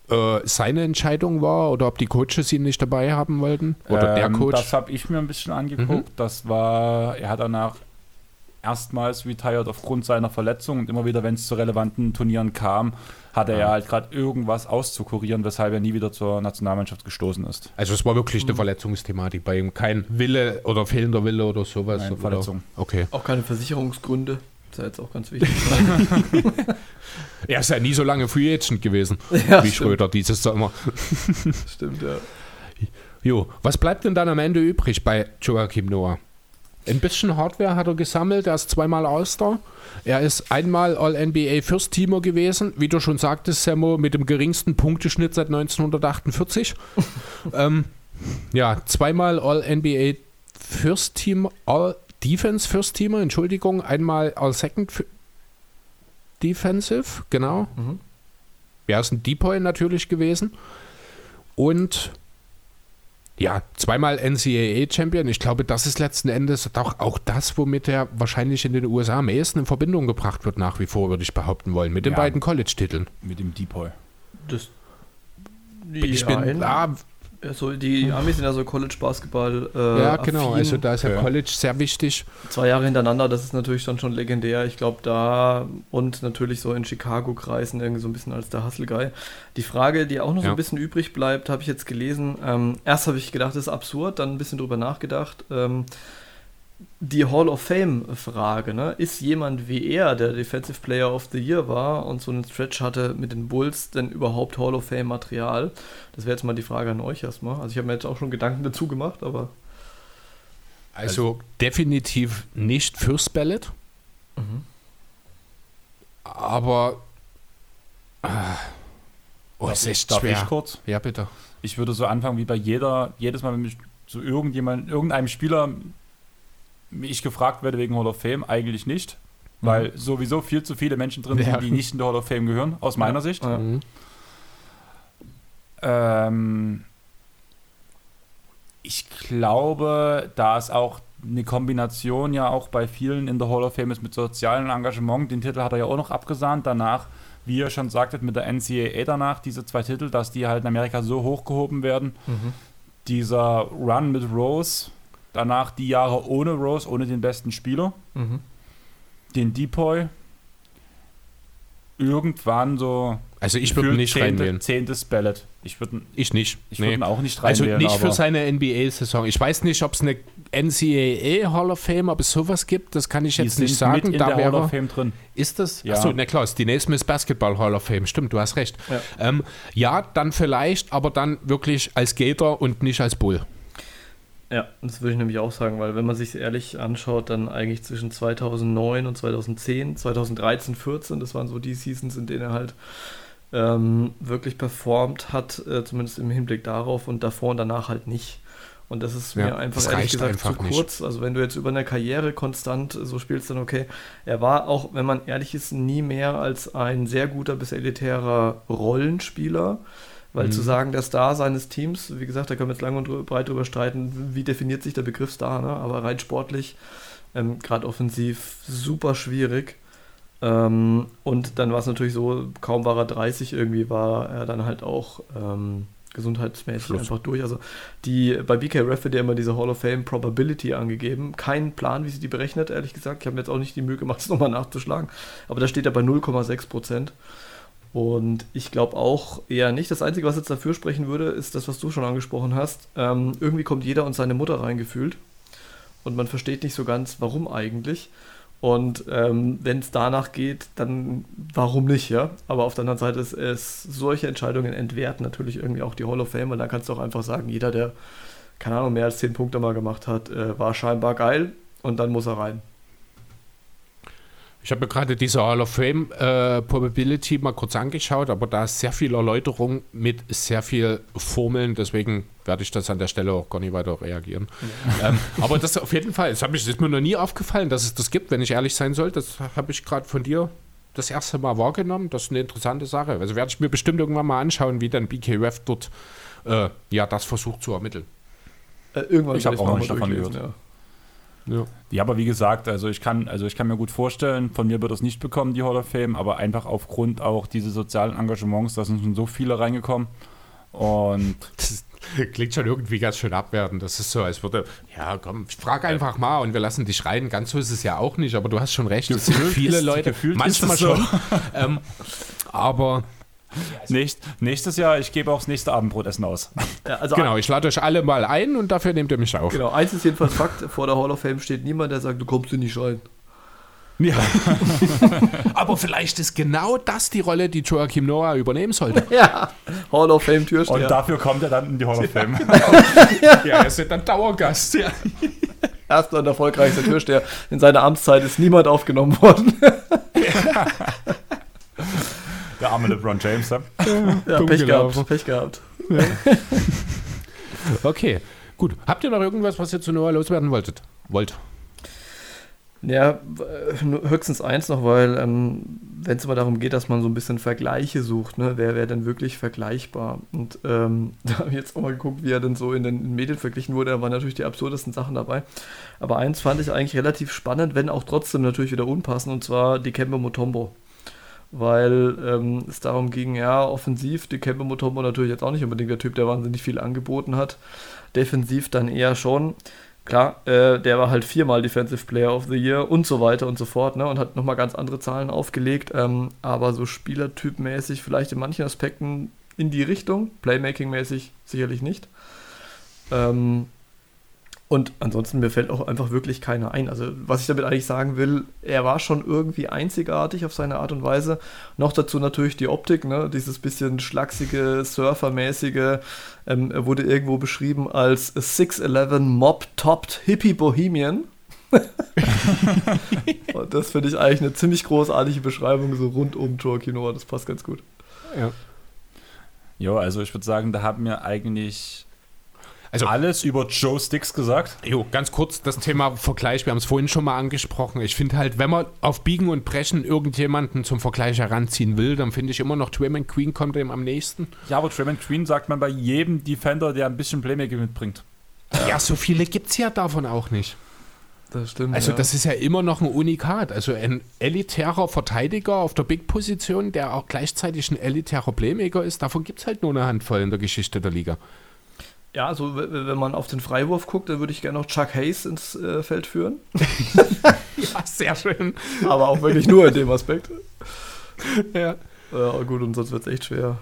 äh, seine Entscheidung war oder ob die Coaches ihn nicht dabei haben wollten. Oder der Ähm, Coach. Das habe ich mir ein bisschen angeguckt. Das war, er hat danach erstmals retired aufgrund seiner Verletzung und immer wieder, wenn es zu relevanten Turnieren kam, hatte er halt gerade irgendwas auszukurieren, weshalb er nie wieder zur Nationalmannschaft gestoßen ist. Also es war wirklich eine Verletzungsthematik bei ihm. Kein Wille oder fehlender Wille oder sowas. Nein, oder? Verletzung. Okay. Auch keine Versicherungsgründe. ist ja jetzt auch ganz wichtig. Er ist ja nie so lange Free Agent gewesen ja, wie stimmt, Schröder dieses Sommer. stimmt, ja. Jo, was bleibt denn dann am Ende übrig bei Joachim Noah? Ein bisschen Hardware hat er gesammelt, er ist zweimal All-Star. Er ist einmal All-NBA First Teamer gewesen, wie du schon sagtest, Sammo, mit dem geringsten Punkteschnitt seit 1948. ähm, ja, zweimal All-NBA First Team, All-Defense First Teamer, Entschuldigung, einmal All-Second Defensive, genau. Mhm. Er ist ein Depoy natürlich gewesen. Und ja, zweimal NCAA-Champion. Ich glaube, das ist letzten Endes auch, auch das, womit er wahrscheinlich in den USA am ehesten in Verbindung gebracht wird, nach wie vor, würde ich behaupten wollen, mit den ja, beiden College-Titeln. Mit dem Depoy. Das, ich bin, ah, also die Amis sind ja so College-Basketball. Äh, ja, genau. Affin. Also da ist ja, ja, College sehr wichtig. Zwei Jahre hintereinander, das ist natürlich dann schon legendär. Ich glaube, da und natürlich so in Chicago kreisen irgendwie so ein bisschen als der Hustle-Guy. Die Frage, die auch noch ja. so ein bisschen übrig bleibt, habe ich jetzt gelesen. Ähm, erst habe ich gedacht, das ist absurd, dann ein bisschen drüber nachgedacht. Ähm, die Hall of Fame-Frage, ne? Ist jemand wie er, der Defensive Player of the Year war und so einen Stretch hatte mit den Bulls, denn überhaupt Hall of Fame-Material? Das wäre jetzt mal die Frage an euch erstmal. Also ich habe mir jetzt auch schon Gedanken dazu gemacht, aber. Also, also definitiv nicht First Ballot. Mhm. Aber. Äh, oh, ist echt Darf schwer. ich kurz? Ja, bitte. Ich würde so anfangen wie bei jeder, jedes Mal, wenn ich zu irgendjemand, irgendeinem Spieler ich gefragt werde wegen Hall of Fame, eigentlich nicht. Mhm. Weil sowieso viel zu viele Menschen drin sind, die nicht in der Hall of Fame gehören, aus meiner Sicht. Mhm. Ähm, ich glaube, da es auch eine Kombination ja auch bei vielen in der Hall of Fame ist mit sozialem Engagement. Den Titel hat er ja auch noch abgesahnt. Danach, wie ihr schon sagtet, mit der NCAA danach, diese zwei Titel, dass die halt in Amerika so hochgehoben werden. Mhm. Dieser Run mit Rose, Danach die Jahre ohne Rose, ohne den besten Spieler. Mhm. Den Depoy. Irgendwann so. Also ich würde nicht zehnte, reinwählen. Zehntes Ballot. Ich würde ich nicht. Ich nee. würde auch nicht reinwählen. Also nicht für seine NBA-Saison. Ich weiß nicht, ob es eine NCAA Hall of Fame, ob es sowas gibt, das kann ich jetzt nicht sagen. da wäre Hall of Fame drin. Ist das? Ja. Achso, na klar, die Naismith Basketball Hall of Fame. Stimmt, du hast recht. Ja. Ähm, ja, dann vielleicht, aber dann wirklich als Gator und nicht als Bull. Ja, das würde ich nämlich auch sagen, weil wenn man sich ehrlich anschaut, dann eigentlich zwischen 2009 und 2010, 2013, 14, das waren so die Seasons, in denen er halt ähm, wirklich performt hat, äh, zumindest im Hinblick darauf und davor und danach halt nicht. Und das ist ja, mir einfach ehrlich gesagt einfach zu kurz. Nicht. Also wenn du jetzt über eine Karriere konstant so spielst, dann okay. Er war auch, wenn man ehrlich ist, nie mehr als ein sehr guter bis elitärer Rollenspieler. Weil mhm. zu sagen, der Star seines Teams, wie gesagt, da können wir jetzt lang und breit drüber streiten, wie definiert sich der Begriff Star, ne? aber rein sportlich, ähm, gerade offensiv, super schwierig. Ähm, und dann war es natürlich so, kaum war er 30 irgendwie, war er dann halt auch ähm, gesundheitsmäßig Schluss. einfach durch. Also die bei BK Ref wird ja immer diese Hall of Fame Probability angegeben. Kein Plan, wie sie die berechnet, ehrlich gesagt. Ich habe mir jetzt auch nicht die Mühe gemacht, es nochmal nachzuschlagen. Aber da steht er bei 0,6 Prozent. Und ich glaube auch eher nicht. Das Einzige, was jetzt dafür sprechen würde, ist das, was du schon angesprochen hast. Ähm, irgendwie kommt jeder und seine Mutter reingefühlt. Und man versteht nicht so ganz, warum eigentlich. Und ähm, wenn es danach geht, dann warum nicht, ja? Aber auf der anderen Seite ist es, solche Entscheidungen entwerten natürlich irgendwie auch die Hall of Fame. Und dann kannst du auch einfach sagen, jeder, der, keine Ahnung, mehr als 10 Punkte mal gemacht hat, äh, war scheinbar geil und dann muss er rein. Ich habe mir gerade diese Hall of Fame äh, Probability mal kurz angeschaut, aber da ist sehr viel Erläuterung mit sehr viel Formeln, deswegen werde ich das an der Stelle auch gar nicht weiter reagieren. Ja. Ähm, aber das auf jeden Fall, das, mich, das ist mir noch nie aufgefallen, dass es das gibt, wenn ich ehrlich sein soll. Das habe ich gerade von dir das erste Mal wahrgenommen. Das ist eine interessante Sache. Also werde ich mir bestimmt irgendwann mal anschauen, wie dann BKRF dort äh, ja, das versucht zu ermitteln. Äh, irgendwann ich habe auch nicht davon gehört. Ja. Ja. ja, aber wie gesagt, also ich kann, also ich kann mir gut vorstellen, von mir wird es nicht bekommen, die Hall of Fame, aber einfach aufgrund auch diese sozialen Engagements, da sind schon so viele reingekommen. Und das klingt schon irgendwie ganz schön abwertend. Das ist so, als würde, ja, komm, frag einfach mal und wir lassen dich rein. Ganz so ist es ja auch nicht, aber du hast schon recht. Es sind viele Leute, manchmal so. schon. ähm, aber Nächst, nächstes Jahr, ich gebe auch das nächste Abendbrotessen aus. Ja, also genau, ich lade euch alle mal ein und dafür nehmt ihr mich auf. Genau, eins ist jedenfalls Fakt: vor der Hall of Fame steht niemand, der sagt, du kommst hier nicht rein. Ja. Aber vielleicht ist genau das die Rolle, die Joachim Noah übernehmen sollte. Ja, Hall of Fame Türsteher. Und dafür kommt er dann in die Hall of Fame. ja, er ist ja dann Dauergast. Ja. Erster und erfolgreichster Türsteher. In seiner Amtszeit ist niemand aufgenommen worden. Der arme LeBron James. Ja, ja Pech gehabt. Pech gehabt. Ja. okay, gut. Habt ihr noch irgendwas, was ihr zu Noah loswerden wolltet? Wollt? Ja, höchstens eins noch, weil ähm, wenn es immer darum geht, dass man so ein bisschen Vergleiche sucht, ne, wer wäre denn wirklich vergleichbar? Und ähm, da habe ich jetzt auch mal geguckt, wie er denn so in den Medien verglichen wurde. Da waren natürlich die absurdesten Sachen dabei. Aber eins fand ich eigentlich relativ spannend, wenn auch trotzdem natürlich wieder unpassend, und zwar die Kembe Mutombo. Weil ähm, es darum ging, ja, offensiv, die Kembe Mutombo natürlich jetzt auch nicht unbedingt der Typ, der wahnsinnig viel angeboten hat. Defensiv dann eher schon. Klar, äh, der war halt viermal Defensive Player of the Year und so weiter und so fort, ne? Und hat nochmal ganz andere Zahlen aufgelegt, ähm, aber so spielertypmäßig vielleicht in manchen Aspekten in die Richtung, Playmaking-mäßig sicherlich nicht. Ähm, und ansonsten, mir fällt auch einfach wirklich keiner ein. Also, was ich damit eigentlich sagen will, er war schon irgendwie einzigartig auf seine Art und Weise. Noch dazu natürlich die Optik, ne? dieses bisschen schlachsige, surfermäßige. Ähm, er wurde irgendwo beschrieben als 6'11 Mob-Topped Hippie Bohemian. und das finde ich eigentlich eine ziemlich großartige Beschreibung, so rund um Joaquin Noah. Das passt ganz gut. Ja. Jo, also ich würde sagen, da haben wir eigentlich also alles über Joe Sticks gesagt. Jo, ganz kurz das Thema Vergleich. Wir haben es vorhin schon mal angesprochen. Ich finde halt, wenn man auf Biegen und Brechen irgendjemanden zum Vergleich heranziehen will, dann finde ich immer noch Draymond Queen kommt dem am nächsten. Ja, aber Draymond Queen sagt man bei jedem Defender, der ein bisschen Playmaking mitbringt. Ja, ja so viele gibt es ja davon auch nicht. Das stimmt. Also, ja. das ist ja immer noch ein Unikat. Also, ein elitärer Verteidiger auf der Big-Position, der auch gleichzeitig ein elitärer Playmaker ist, davon gibt es halt nur eine Handvoll in der Geschichte der Liga. Ja, also wenn man auf den Freiwurf guckt, dann würde ich gerne noch Chuck Hayes ins äh, Feld führen. ja, sehr schön. Aber auch wirklich nur in dem Aspekt. ja. Ja, gut, und sonst wird es echt schwer.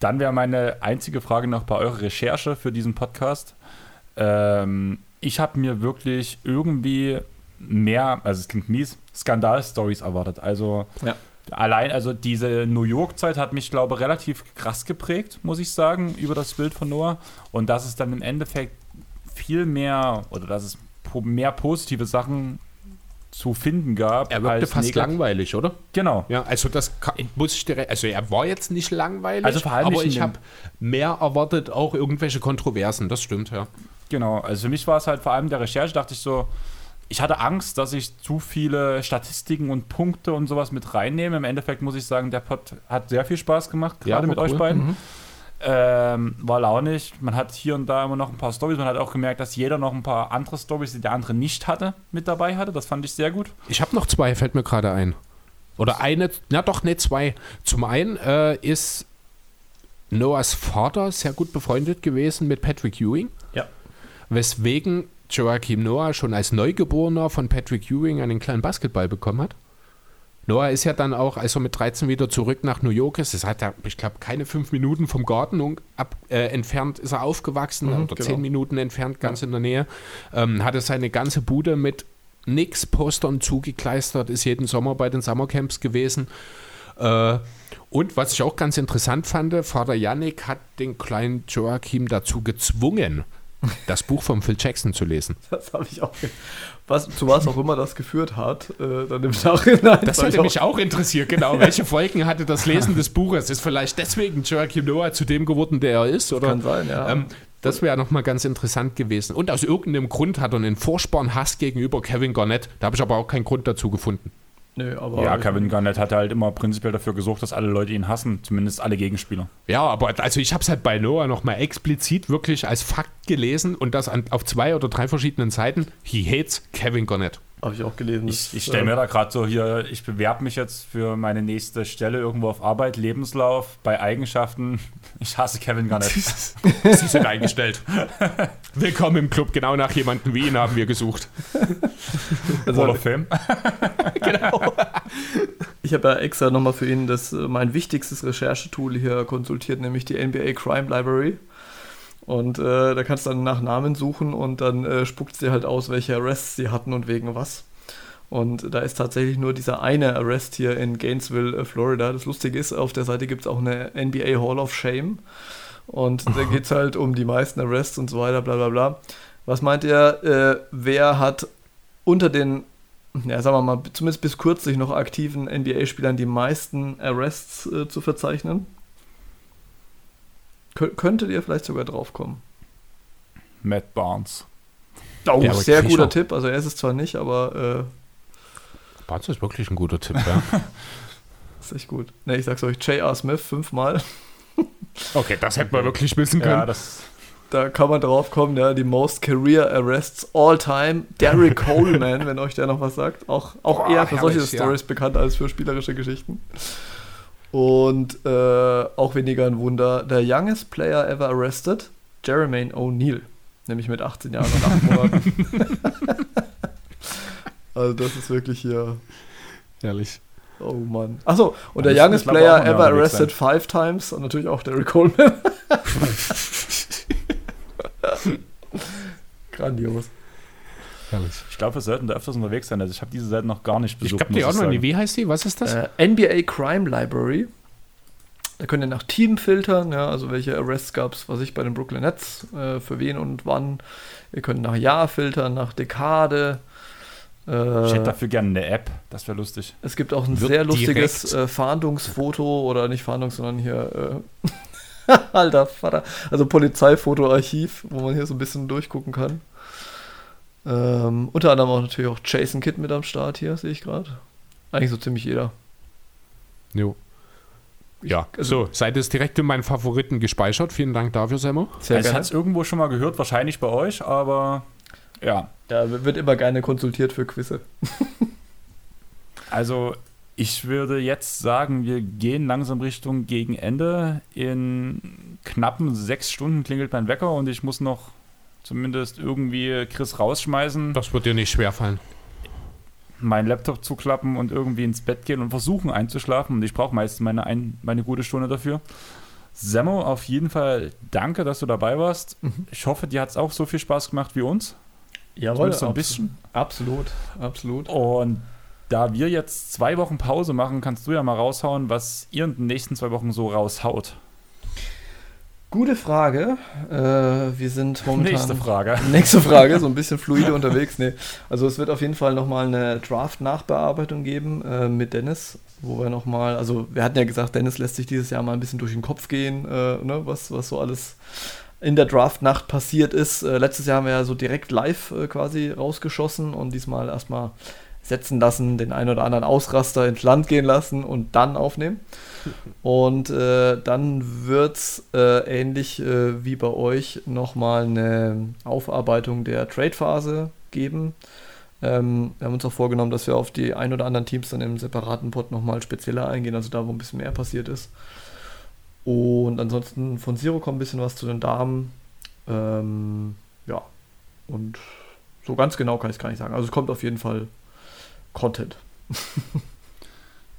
Dann wäre meine einzige Frage noch bei eurer Recherche für diesen Podcast. Ähm, ich habe mir wirklich irgendwie mehr, also es klingt mies, Skandal-Stories erwartet. Also ja allein, also diese New York-Zeit hat mich, glaube ich, relativ krass geprägt, muss ich sagen, über das Bild von Noah. Und dass es dann im Endeffekt viel mehr oder dass es mehr positive Sachen zu finden gab. Er wirkte fast negativ. langweilig, oder? Genau. Ja, also das muss ich direkt, also er war jetzt nicht langweilig, also vor allem aber ich habe mehr erwartet, auch irgendwelche Kontroversen, das stimmt, ja. Genau, also für mich war es halt vor allem der Recherche, dachte ich so, ich hatte Angst, dass ich zu viele Statistiken und Punkte und sowas mit reinnehme. Im Endeffekt muss ich sagen, der Pod hat sehr viel Spaß gemacht, gerade ja, mit cool. euch beiden. Mhm. Ähm, war launig. Man hat hier und da immer noch ein paar Stories. Man hat auch gemerkt, dass jeder noch ein paar andere Stories, die der andere nicht hatte, mit dabei hatte. Das fand ich sehr gut. Ich habe noch zwei, fällt mir gerade ein. Oder eine, na doch, ne, zwei. Zum einen äh, ist Noahs Vater sehr gut befreundet gewesen mit Patrick Ewing. Ja. Weswegen Joachim Noah schon als Neugeborener von Patrick Ewing einen kleinen Basketball bekommen hat. Noah ist ja dann auch, als er mit 13 wieder zurück nach New York ist, das hat er, ich glaube, keine fünf Minuten vom Garten ab, äh, entfernt ist er aufgewachsen, mhm, oder genau. zehn Minuten entfernt, ganz ja. in der Nähe. Ähm, hatte seine ganze Bude mit nix Postern zugekleistert, ist jeden Sommer bei den Summercamps gewesen. Äh, und was ich auch ganz interessant fand, Vater Yannick hat den kleinen Joachim dazu gezwungen, das Buch von Phil Jackson zu lesen. Das habe ich auch. Was, zu was auch immer das geführt hat, äh, dann im Nachhinein. Das hätte mich auch interessiert, genau. Welche Folgen hatte das Lesen des Buches? Ist vielleicht deswegen Joachim Noah zu dem geworden, der er ist? Oder? Kann sein, ja. Ähm, das wäre nochmal ganz interessant gewesen. Und aus irgendeinem Grund hat er einen furchtbaren Hass gegenüber Kevin Garnett. Da habe ich aber auch keinen Grund dazu gefunden. Nö, aber ja, Kevin Garnett hat halt immer prinzipiell dafür gesorgt, dass alle Leute ihn hassen, zumindest alle Gegenspieler. Ja, aber also ich habe es halt bei Noah nochmal explizit wirklich als Fakt gelesen und das an, auf zwei oder drei verschiedenen Seiten. He hates Kevin Garnett. Habe ich auch gelesen. Ich, ich stelle mir da gerade so hier, ich bewerbe mich jetzt für meine nächste Stelle irgendwo auf Arbeit, Lebenslauf, bei Eigenschaften. Ich hasse Kevin Garnett. Sie sind eingestellt. Willkommen im Club. Genau nach jemandem wie ihn haben wir gesucht. Also, Hall of Fame. genau. Ich habe ja extra nochmal für ihn das, äh, mein wichtigstes Recherchetool hier konsultiert, nämlich die NBA Crime Library. Und äh, da kannst du dann nach Namen suchen und dann äh, spuckt es dir halt aus, welche Arrests sie hatten und wegen was. Und da ist tatsächlich nur dieser eine Arrest hier in Gainesville, äh, Florida. Das Lustige ist, auf der Seite gibt es auch eine NBA Hall of Shame. Und da geht es halt um die meisten Arrests und so weiter, bla bla bla. Was meint ihr, äh, wer hat unter den, ja, sagen wir mal, zumindest bis kürzlich noch aktiven NBA-Spielern die meisten Arrests äh, zu verzeichnen? Kö könntet ihr vielleicht sogar drauf kommen? Matt Barnes. Oh, Ja, sehr guter Tipp. Also er ist es zwar nicht, aber Barnes ist wirklich ein guter Tipp, ja. äh, ist echt gut. Ne, ich sag's euch, J.R. Smith fünfmal. Okay, das hätten wir wirklich wissen Ja, können. das. Da kann man drauf kommen, ja, die Most Career Arrests all time. Derek Coleman, wenn euch der noch was sagt. Auch, auch Boah, eher für solche herrlich, ja. Stories bekannt als für spielerische Geschichten. Und äh, auch weniger ein Wunder, der youngest player ever arrested, Jermaine O'Neal. Nämlich mit 18 Jahren und 8 Monaten. also das ist wirklich hier Ehrlich. Oh Mann. Achso, und der youngest Player ever arrested five times und natürlich auch Derek Coleman. Grandios. Herrlich. Ich glaube, wir sollten da öfters unterwegs sein. Also ich habe diese Seite noch gar nicht Ich besucht. glaube, die auch noch nie. Wie heißt die? Was ist das? Äh, NBA Crime Library. Da könnt ihr nach Team filtern, ja, also welche Arrests gab es, was ich bei den Brooklyn Nets, äh, für wen und wann. Ihr könnt nach Jahr filtern, nach Dekade. Ich hätte Äh, dafür gerne eine App. Das wäre lustig. es gibt auch ein Wird sehr lustiges äh, Fahndungsfoto oder nicht Fahndung, sondern hier äh, alter Vater, also Polizeifotoarchiv, wo man hier so ein bisschen durchgucken kann. Ähm, unter anderem auch natürlich auch Jason Kidd mit am Start hier, sehe ich gerade. Eigentlich so ziemlich jeder. Jo. Ja, also- so, Seite ist direkt in meinen Favoriten gespeichert. Vielen Dank dafür, Semmo. Sehr also ich hatte es irgendwo schon mal gehört, wahrscheinlich bei euch, aber ja. Da wird immer gerne konsultiert für Quizze. Also ich würde jetzt sagen, wir gehen langsam Richtung gegen Ende. In knappen sechs Stunden klingelt mein Wecker und ich muss noch zumindest irgendwie Chris rausschmeißen, Das wird dir nicht schwerfallen. meinen Laptop zuklappen und irgendwie ins Bett gehen und versuchen einzuschlafen. Und ich brauche meistens meine, ein, meine gute Stunde dafür. Semmo, auf jeden Fall danke, dass du dabei warst. Mhm. Ich hoffe, dir hat es auch so viel Spaß gemacht wie uns. Jawohl, so ein bisschen. Absolut, absolut. Und da wir jetzt zwei Wochen Pause machen, kannst du ja mal raushauen, was ihr in den nächsten zwei Wochen so raushaut. Gute Frage. Äh, wir sind momentan. Nächste Frage. Nächste Frage, so ein bisschen fluide unterwegs. Nee. Also es wird auf jeden Fall nochmal eine Draft-Nachbearbeitung geben äh, mit Dennis, wo wir nochmal, also wir hatten ja gesagt, Dennis lässt sich dieses Jahr mal ein bisschen durch den Kopf gehen, äh, ne, was, was so alles in der Draft-Nacht passiert ist. Äh, letztes Jahr haben wir ja so direkt live äh, quasi rausgeschossen und diesmal erstmal setzen lassen, den einen oder anderen Ausraster ins Land gehen lassen und dann aufnehmen. Und äh, dann wird es äh, ähnlich äh, wie bei euch nochmal eine Aufarbeitung der Trade-Phase geben. Ähm, wir haben uns auch vorgenommen, dass wir auf die ein oder anderen Teams dann im separaten Pod nochmal spezieller eingehen, also da, wo ein bisschen mehr passiert ist. Und ansonsten von Zero kommt ein bisschen was zu den Damen. Ähm, ja, und so ganz genau kann ich es gar nicht sagen. Also es kommt auf jeden Fall Content.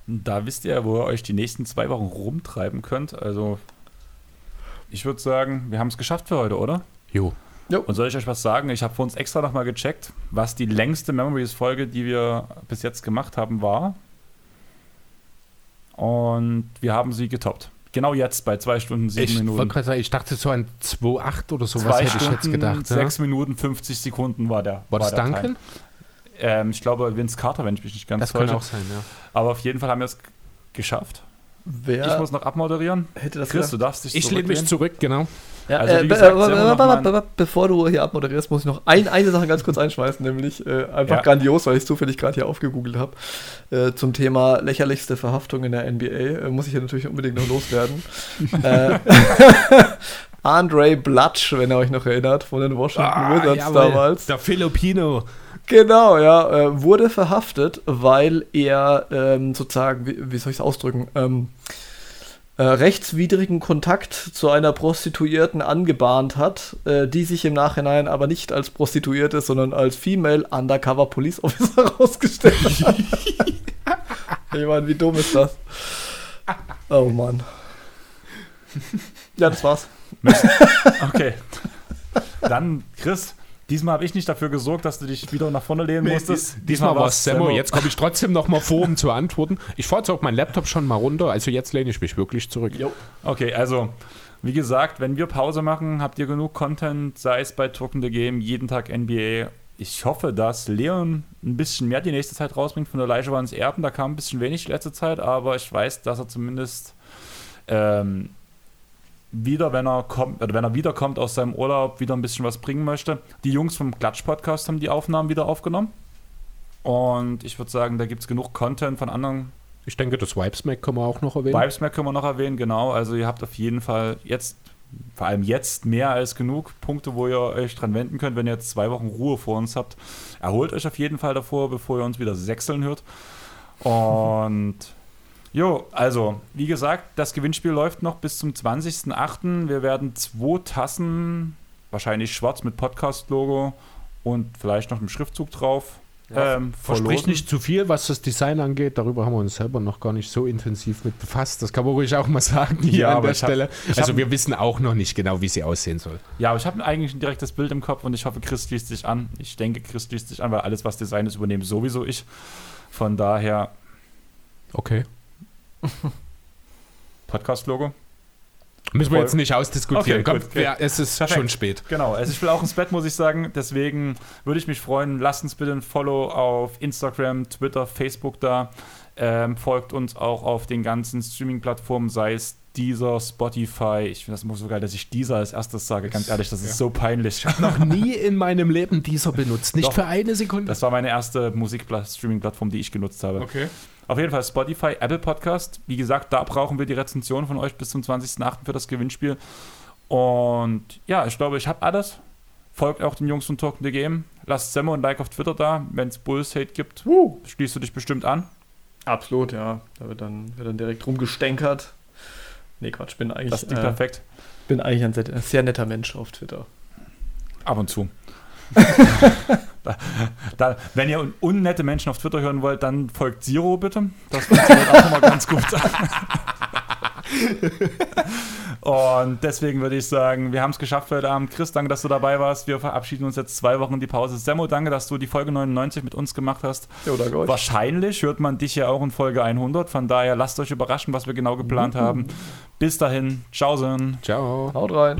Da wisst ihr, wo ihr euch die nächsten zwei Wochen rumtreiben könnt. Also, ich würde sagen, wir haben es geschafft für heute, oder? Jo. Und soll ich euch was sagen? Ich habe vor uns extra nochmal gecheckt, was die längste Memories-Folge, die wir bis jetzt gemacht haben, war. Und wir haben sie getoppt. Genau jetzt bei zwei Stunden, sieben Ich wollte Minuten. gerade sagen, ich dachte so an 2,8 oder sowas Zwei hätte ich jetzt Stunden, gedacht. Ja? sechs Minuten, 50 Sekunden war der. War das der. Duncan? Ähm, ich glaube, Vince Carter, wenn ich mich nicht ganz Das kann täusche. auch sein, ja. Aber auf jeden Fall haben wir es geschafft. Wer Ich muss noch abmoderieren. hätte das Chris, gedacht? du darfst dich Ich lehne mich zurück, genau. Ja, Also, äh, gesagt, äh, bevor du hier abmoderierst, muss ich noch ein, eine Sache ganz kurz einschmeißen, nämlich äh, einfach Ja. grandios, weil ich es zufällig gerade hier aufgegoogelt habe, äh, zum Thema lächerlichste Verhaftung in der NBA. Äh, muss ich ja natürlich unbedingt noch loswerden. äh, Andre Blatsch, wenn ihr euch noch erinnert, von den Washington Ah, Wizards jawohl, damals. Der Filipino. Genau, ja, äh, wurde verhaftet, weil er ähm, sozusagen, wie, wie soll ich es ausdrücken, ähm, äh, rechtswidrigen Kontakt zu einer Prostituierten angebahnt hat, äh, die sich im Nachhinein aber nicht als Prostituierte, sondern als Female Undercover Police Officer herausgestellt hat. ich meine, wie dumm ist das? Oh Mann. Ja, das war's. Okay. Dann, Chris, Diesmal habe ich nicht dafür gesorgt, dass du dich wieder nach vorne lehnen musstest. Diesmal, Diesmal war es Semmo. Jetzt komme ich trotzdem noch mal vor, um zu antworten. Ich fahre jetzt auch meinen Laptop schon mal runter. Also jetzt lehne ich mich wirklich zurück. Jo. Okay, also wie gesagt, wenn wir Pause machen, habt ihr genug Content, sei es bei Druckende Game, jeden Tag NBA. Ich hoffe, dass Leon ein bisschen mehr die nächste Zeit rausbringt von der Leiche waren Erben. Da kam ein bisschen wenig letzte Zeit, aber ich weiß, dass er zumindest ähm, wieder, wenn er kommt, oder wenn er wiederkommt aus seinem Urlaub, wieder ein bisschen was bringen möchte. Die Jungs vom Klatsch-Podcast haben die Aufnahmen wieder aufgenommen. Und ich würde sagen, da gibt es genug Content von anderen. Ich denke, das Vibesmack können wir auch noch erwähnen. Vibesmack können wir noch erwähnen, genau. Also ihr habt auf jeden Fall jetzt, vor allem jetzt, mehr als genug Punkte, wo ihr euch dran wenden könnt, wenn ihr jetzt zwei Wochen Ruhe vor uns habt. Erholt euch auf jeden Fall davor, bevor ihr uns wieder sechseln hört. Und Jo, also, wie gesagt, das Gewinnspiel läuft noch bis zum 20.08. Wir werden zwei Tassen, wahrscheinlich schwarz mit Podcast-Logo und vielleicht noch einem Schriftzug drauf. Ja, ähm, versprich nicht zu viel, was das Design angeht. Darüber haben wir uns selber noch gar nicht so intensiv mit befasst. Das kann man ruhig auch mal sagen hier ja, an der Stelle. Hab, also wir wissen auch noch nicht genau, wie sie aussehen soll. Ja, aber ich habe eigentlich ein direktes Bild im Kopf und ich hoffe, Chris schließt sich an. Ich denke, Chris schließt sich an, weil alles, was Design ist, übernehme sowieso ich. Von daher. Okay. Podcast-Logo. Müssen wir jetzt nicht ausdiskutieren. Okay, Komm, gut, ja, es ist Perfekt. schon spät. Genau, also ich will auch ins Bett, muss ich sagen. Deswegen würde ich mich freuen. Lasst uns bitte ein Follow auf Instagram, Twitter, Facebook da. Ähm, folgt uns auch auf den ganzen Streaming-Plattformen, sei es dieser, Spotify. Ich finde das immer so geil, dass ich dieser als erstes sage. Ganz ehrlich, das ist ja. so peinlich. Ich habe noch nie in meinem Leben dieser benutzt. Nicht Doch, für eine Sekunde. Das war meine erste Musik-Streaming-Plattform, die ich genutzt habe. Okay. Auf jeden Fall Spotify, Apple Podcast. Wie gesagt, da brauchen wir die Rezension von euch bis zum 20.08. für das Gewinnspiel. Und ja, ich glaube, ich habe alles. Folgt auch den Jungs von Talking the Game. Lasst Semmo ein Like auf Twitter da. Wenn es Bulls-Hate gibt, uh. schließt du dich bestimmt an. Absolut, ja. Da wird dann, wird dann direkt rumgestänkert. Nee, Quatsch, bin eigentlich. Das ist äh, perfekt. Bin eigentlich ein sehr, ein sehr netter Mensch auf Twitter. Ab und zu. Da, da, wenn ihr unnette Menschen auf Twitter hören wollt, dann folgt Zero bitte. Das funktioniert auch immer ganz gut. Und deswegen würde ich sagen, wir haben es geschafft für heute Abend. Chris, danke, dass du dabei warst. Wir verabschieden uns jetzt zwei Wochen in die Pause. Semmo, danke, dass du die Folge 99 mit uns gemacht hast. Jo, danke euch. Wahrscheinlich hört man dich ja auch in Folge 100. Von daher lasst euch überraschen, was wir genau geplant mhm. haben. Bis dahin, ciao. Ciao. Haut rein.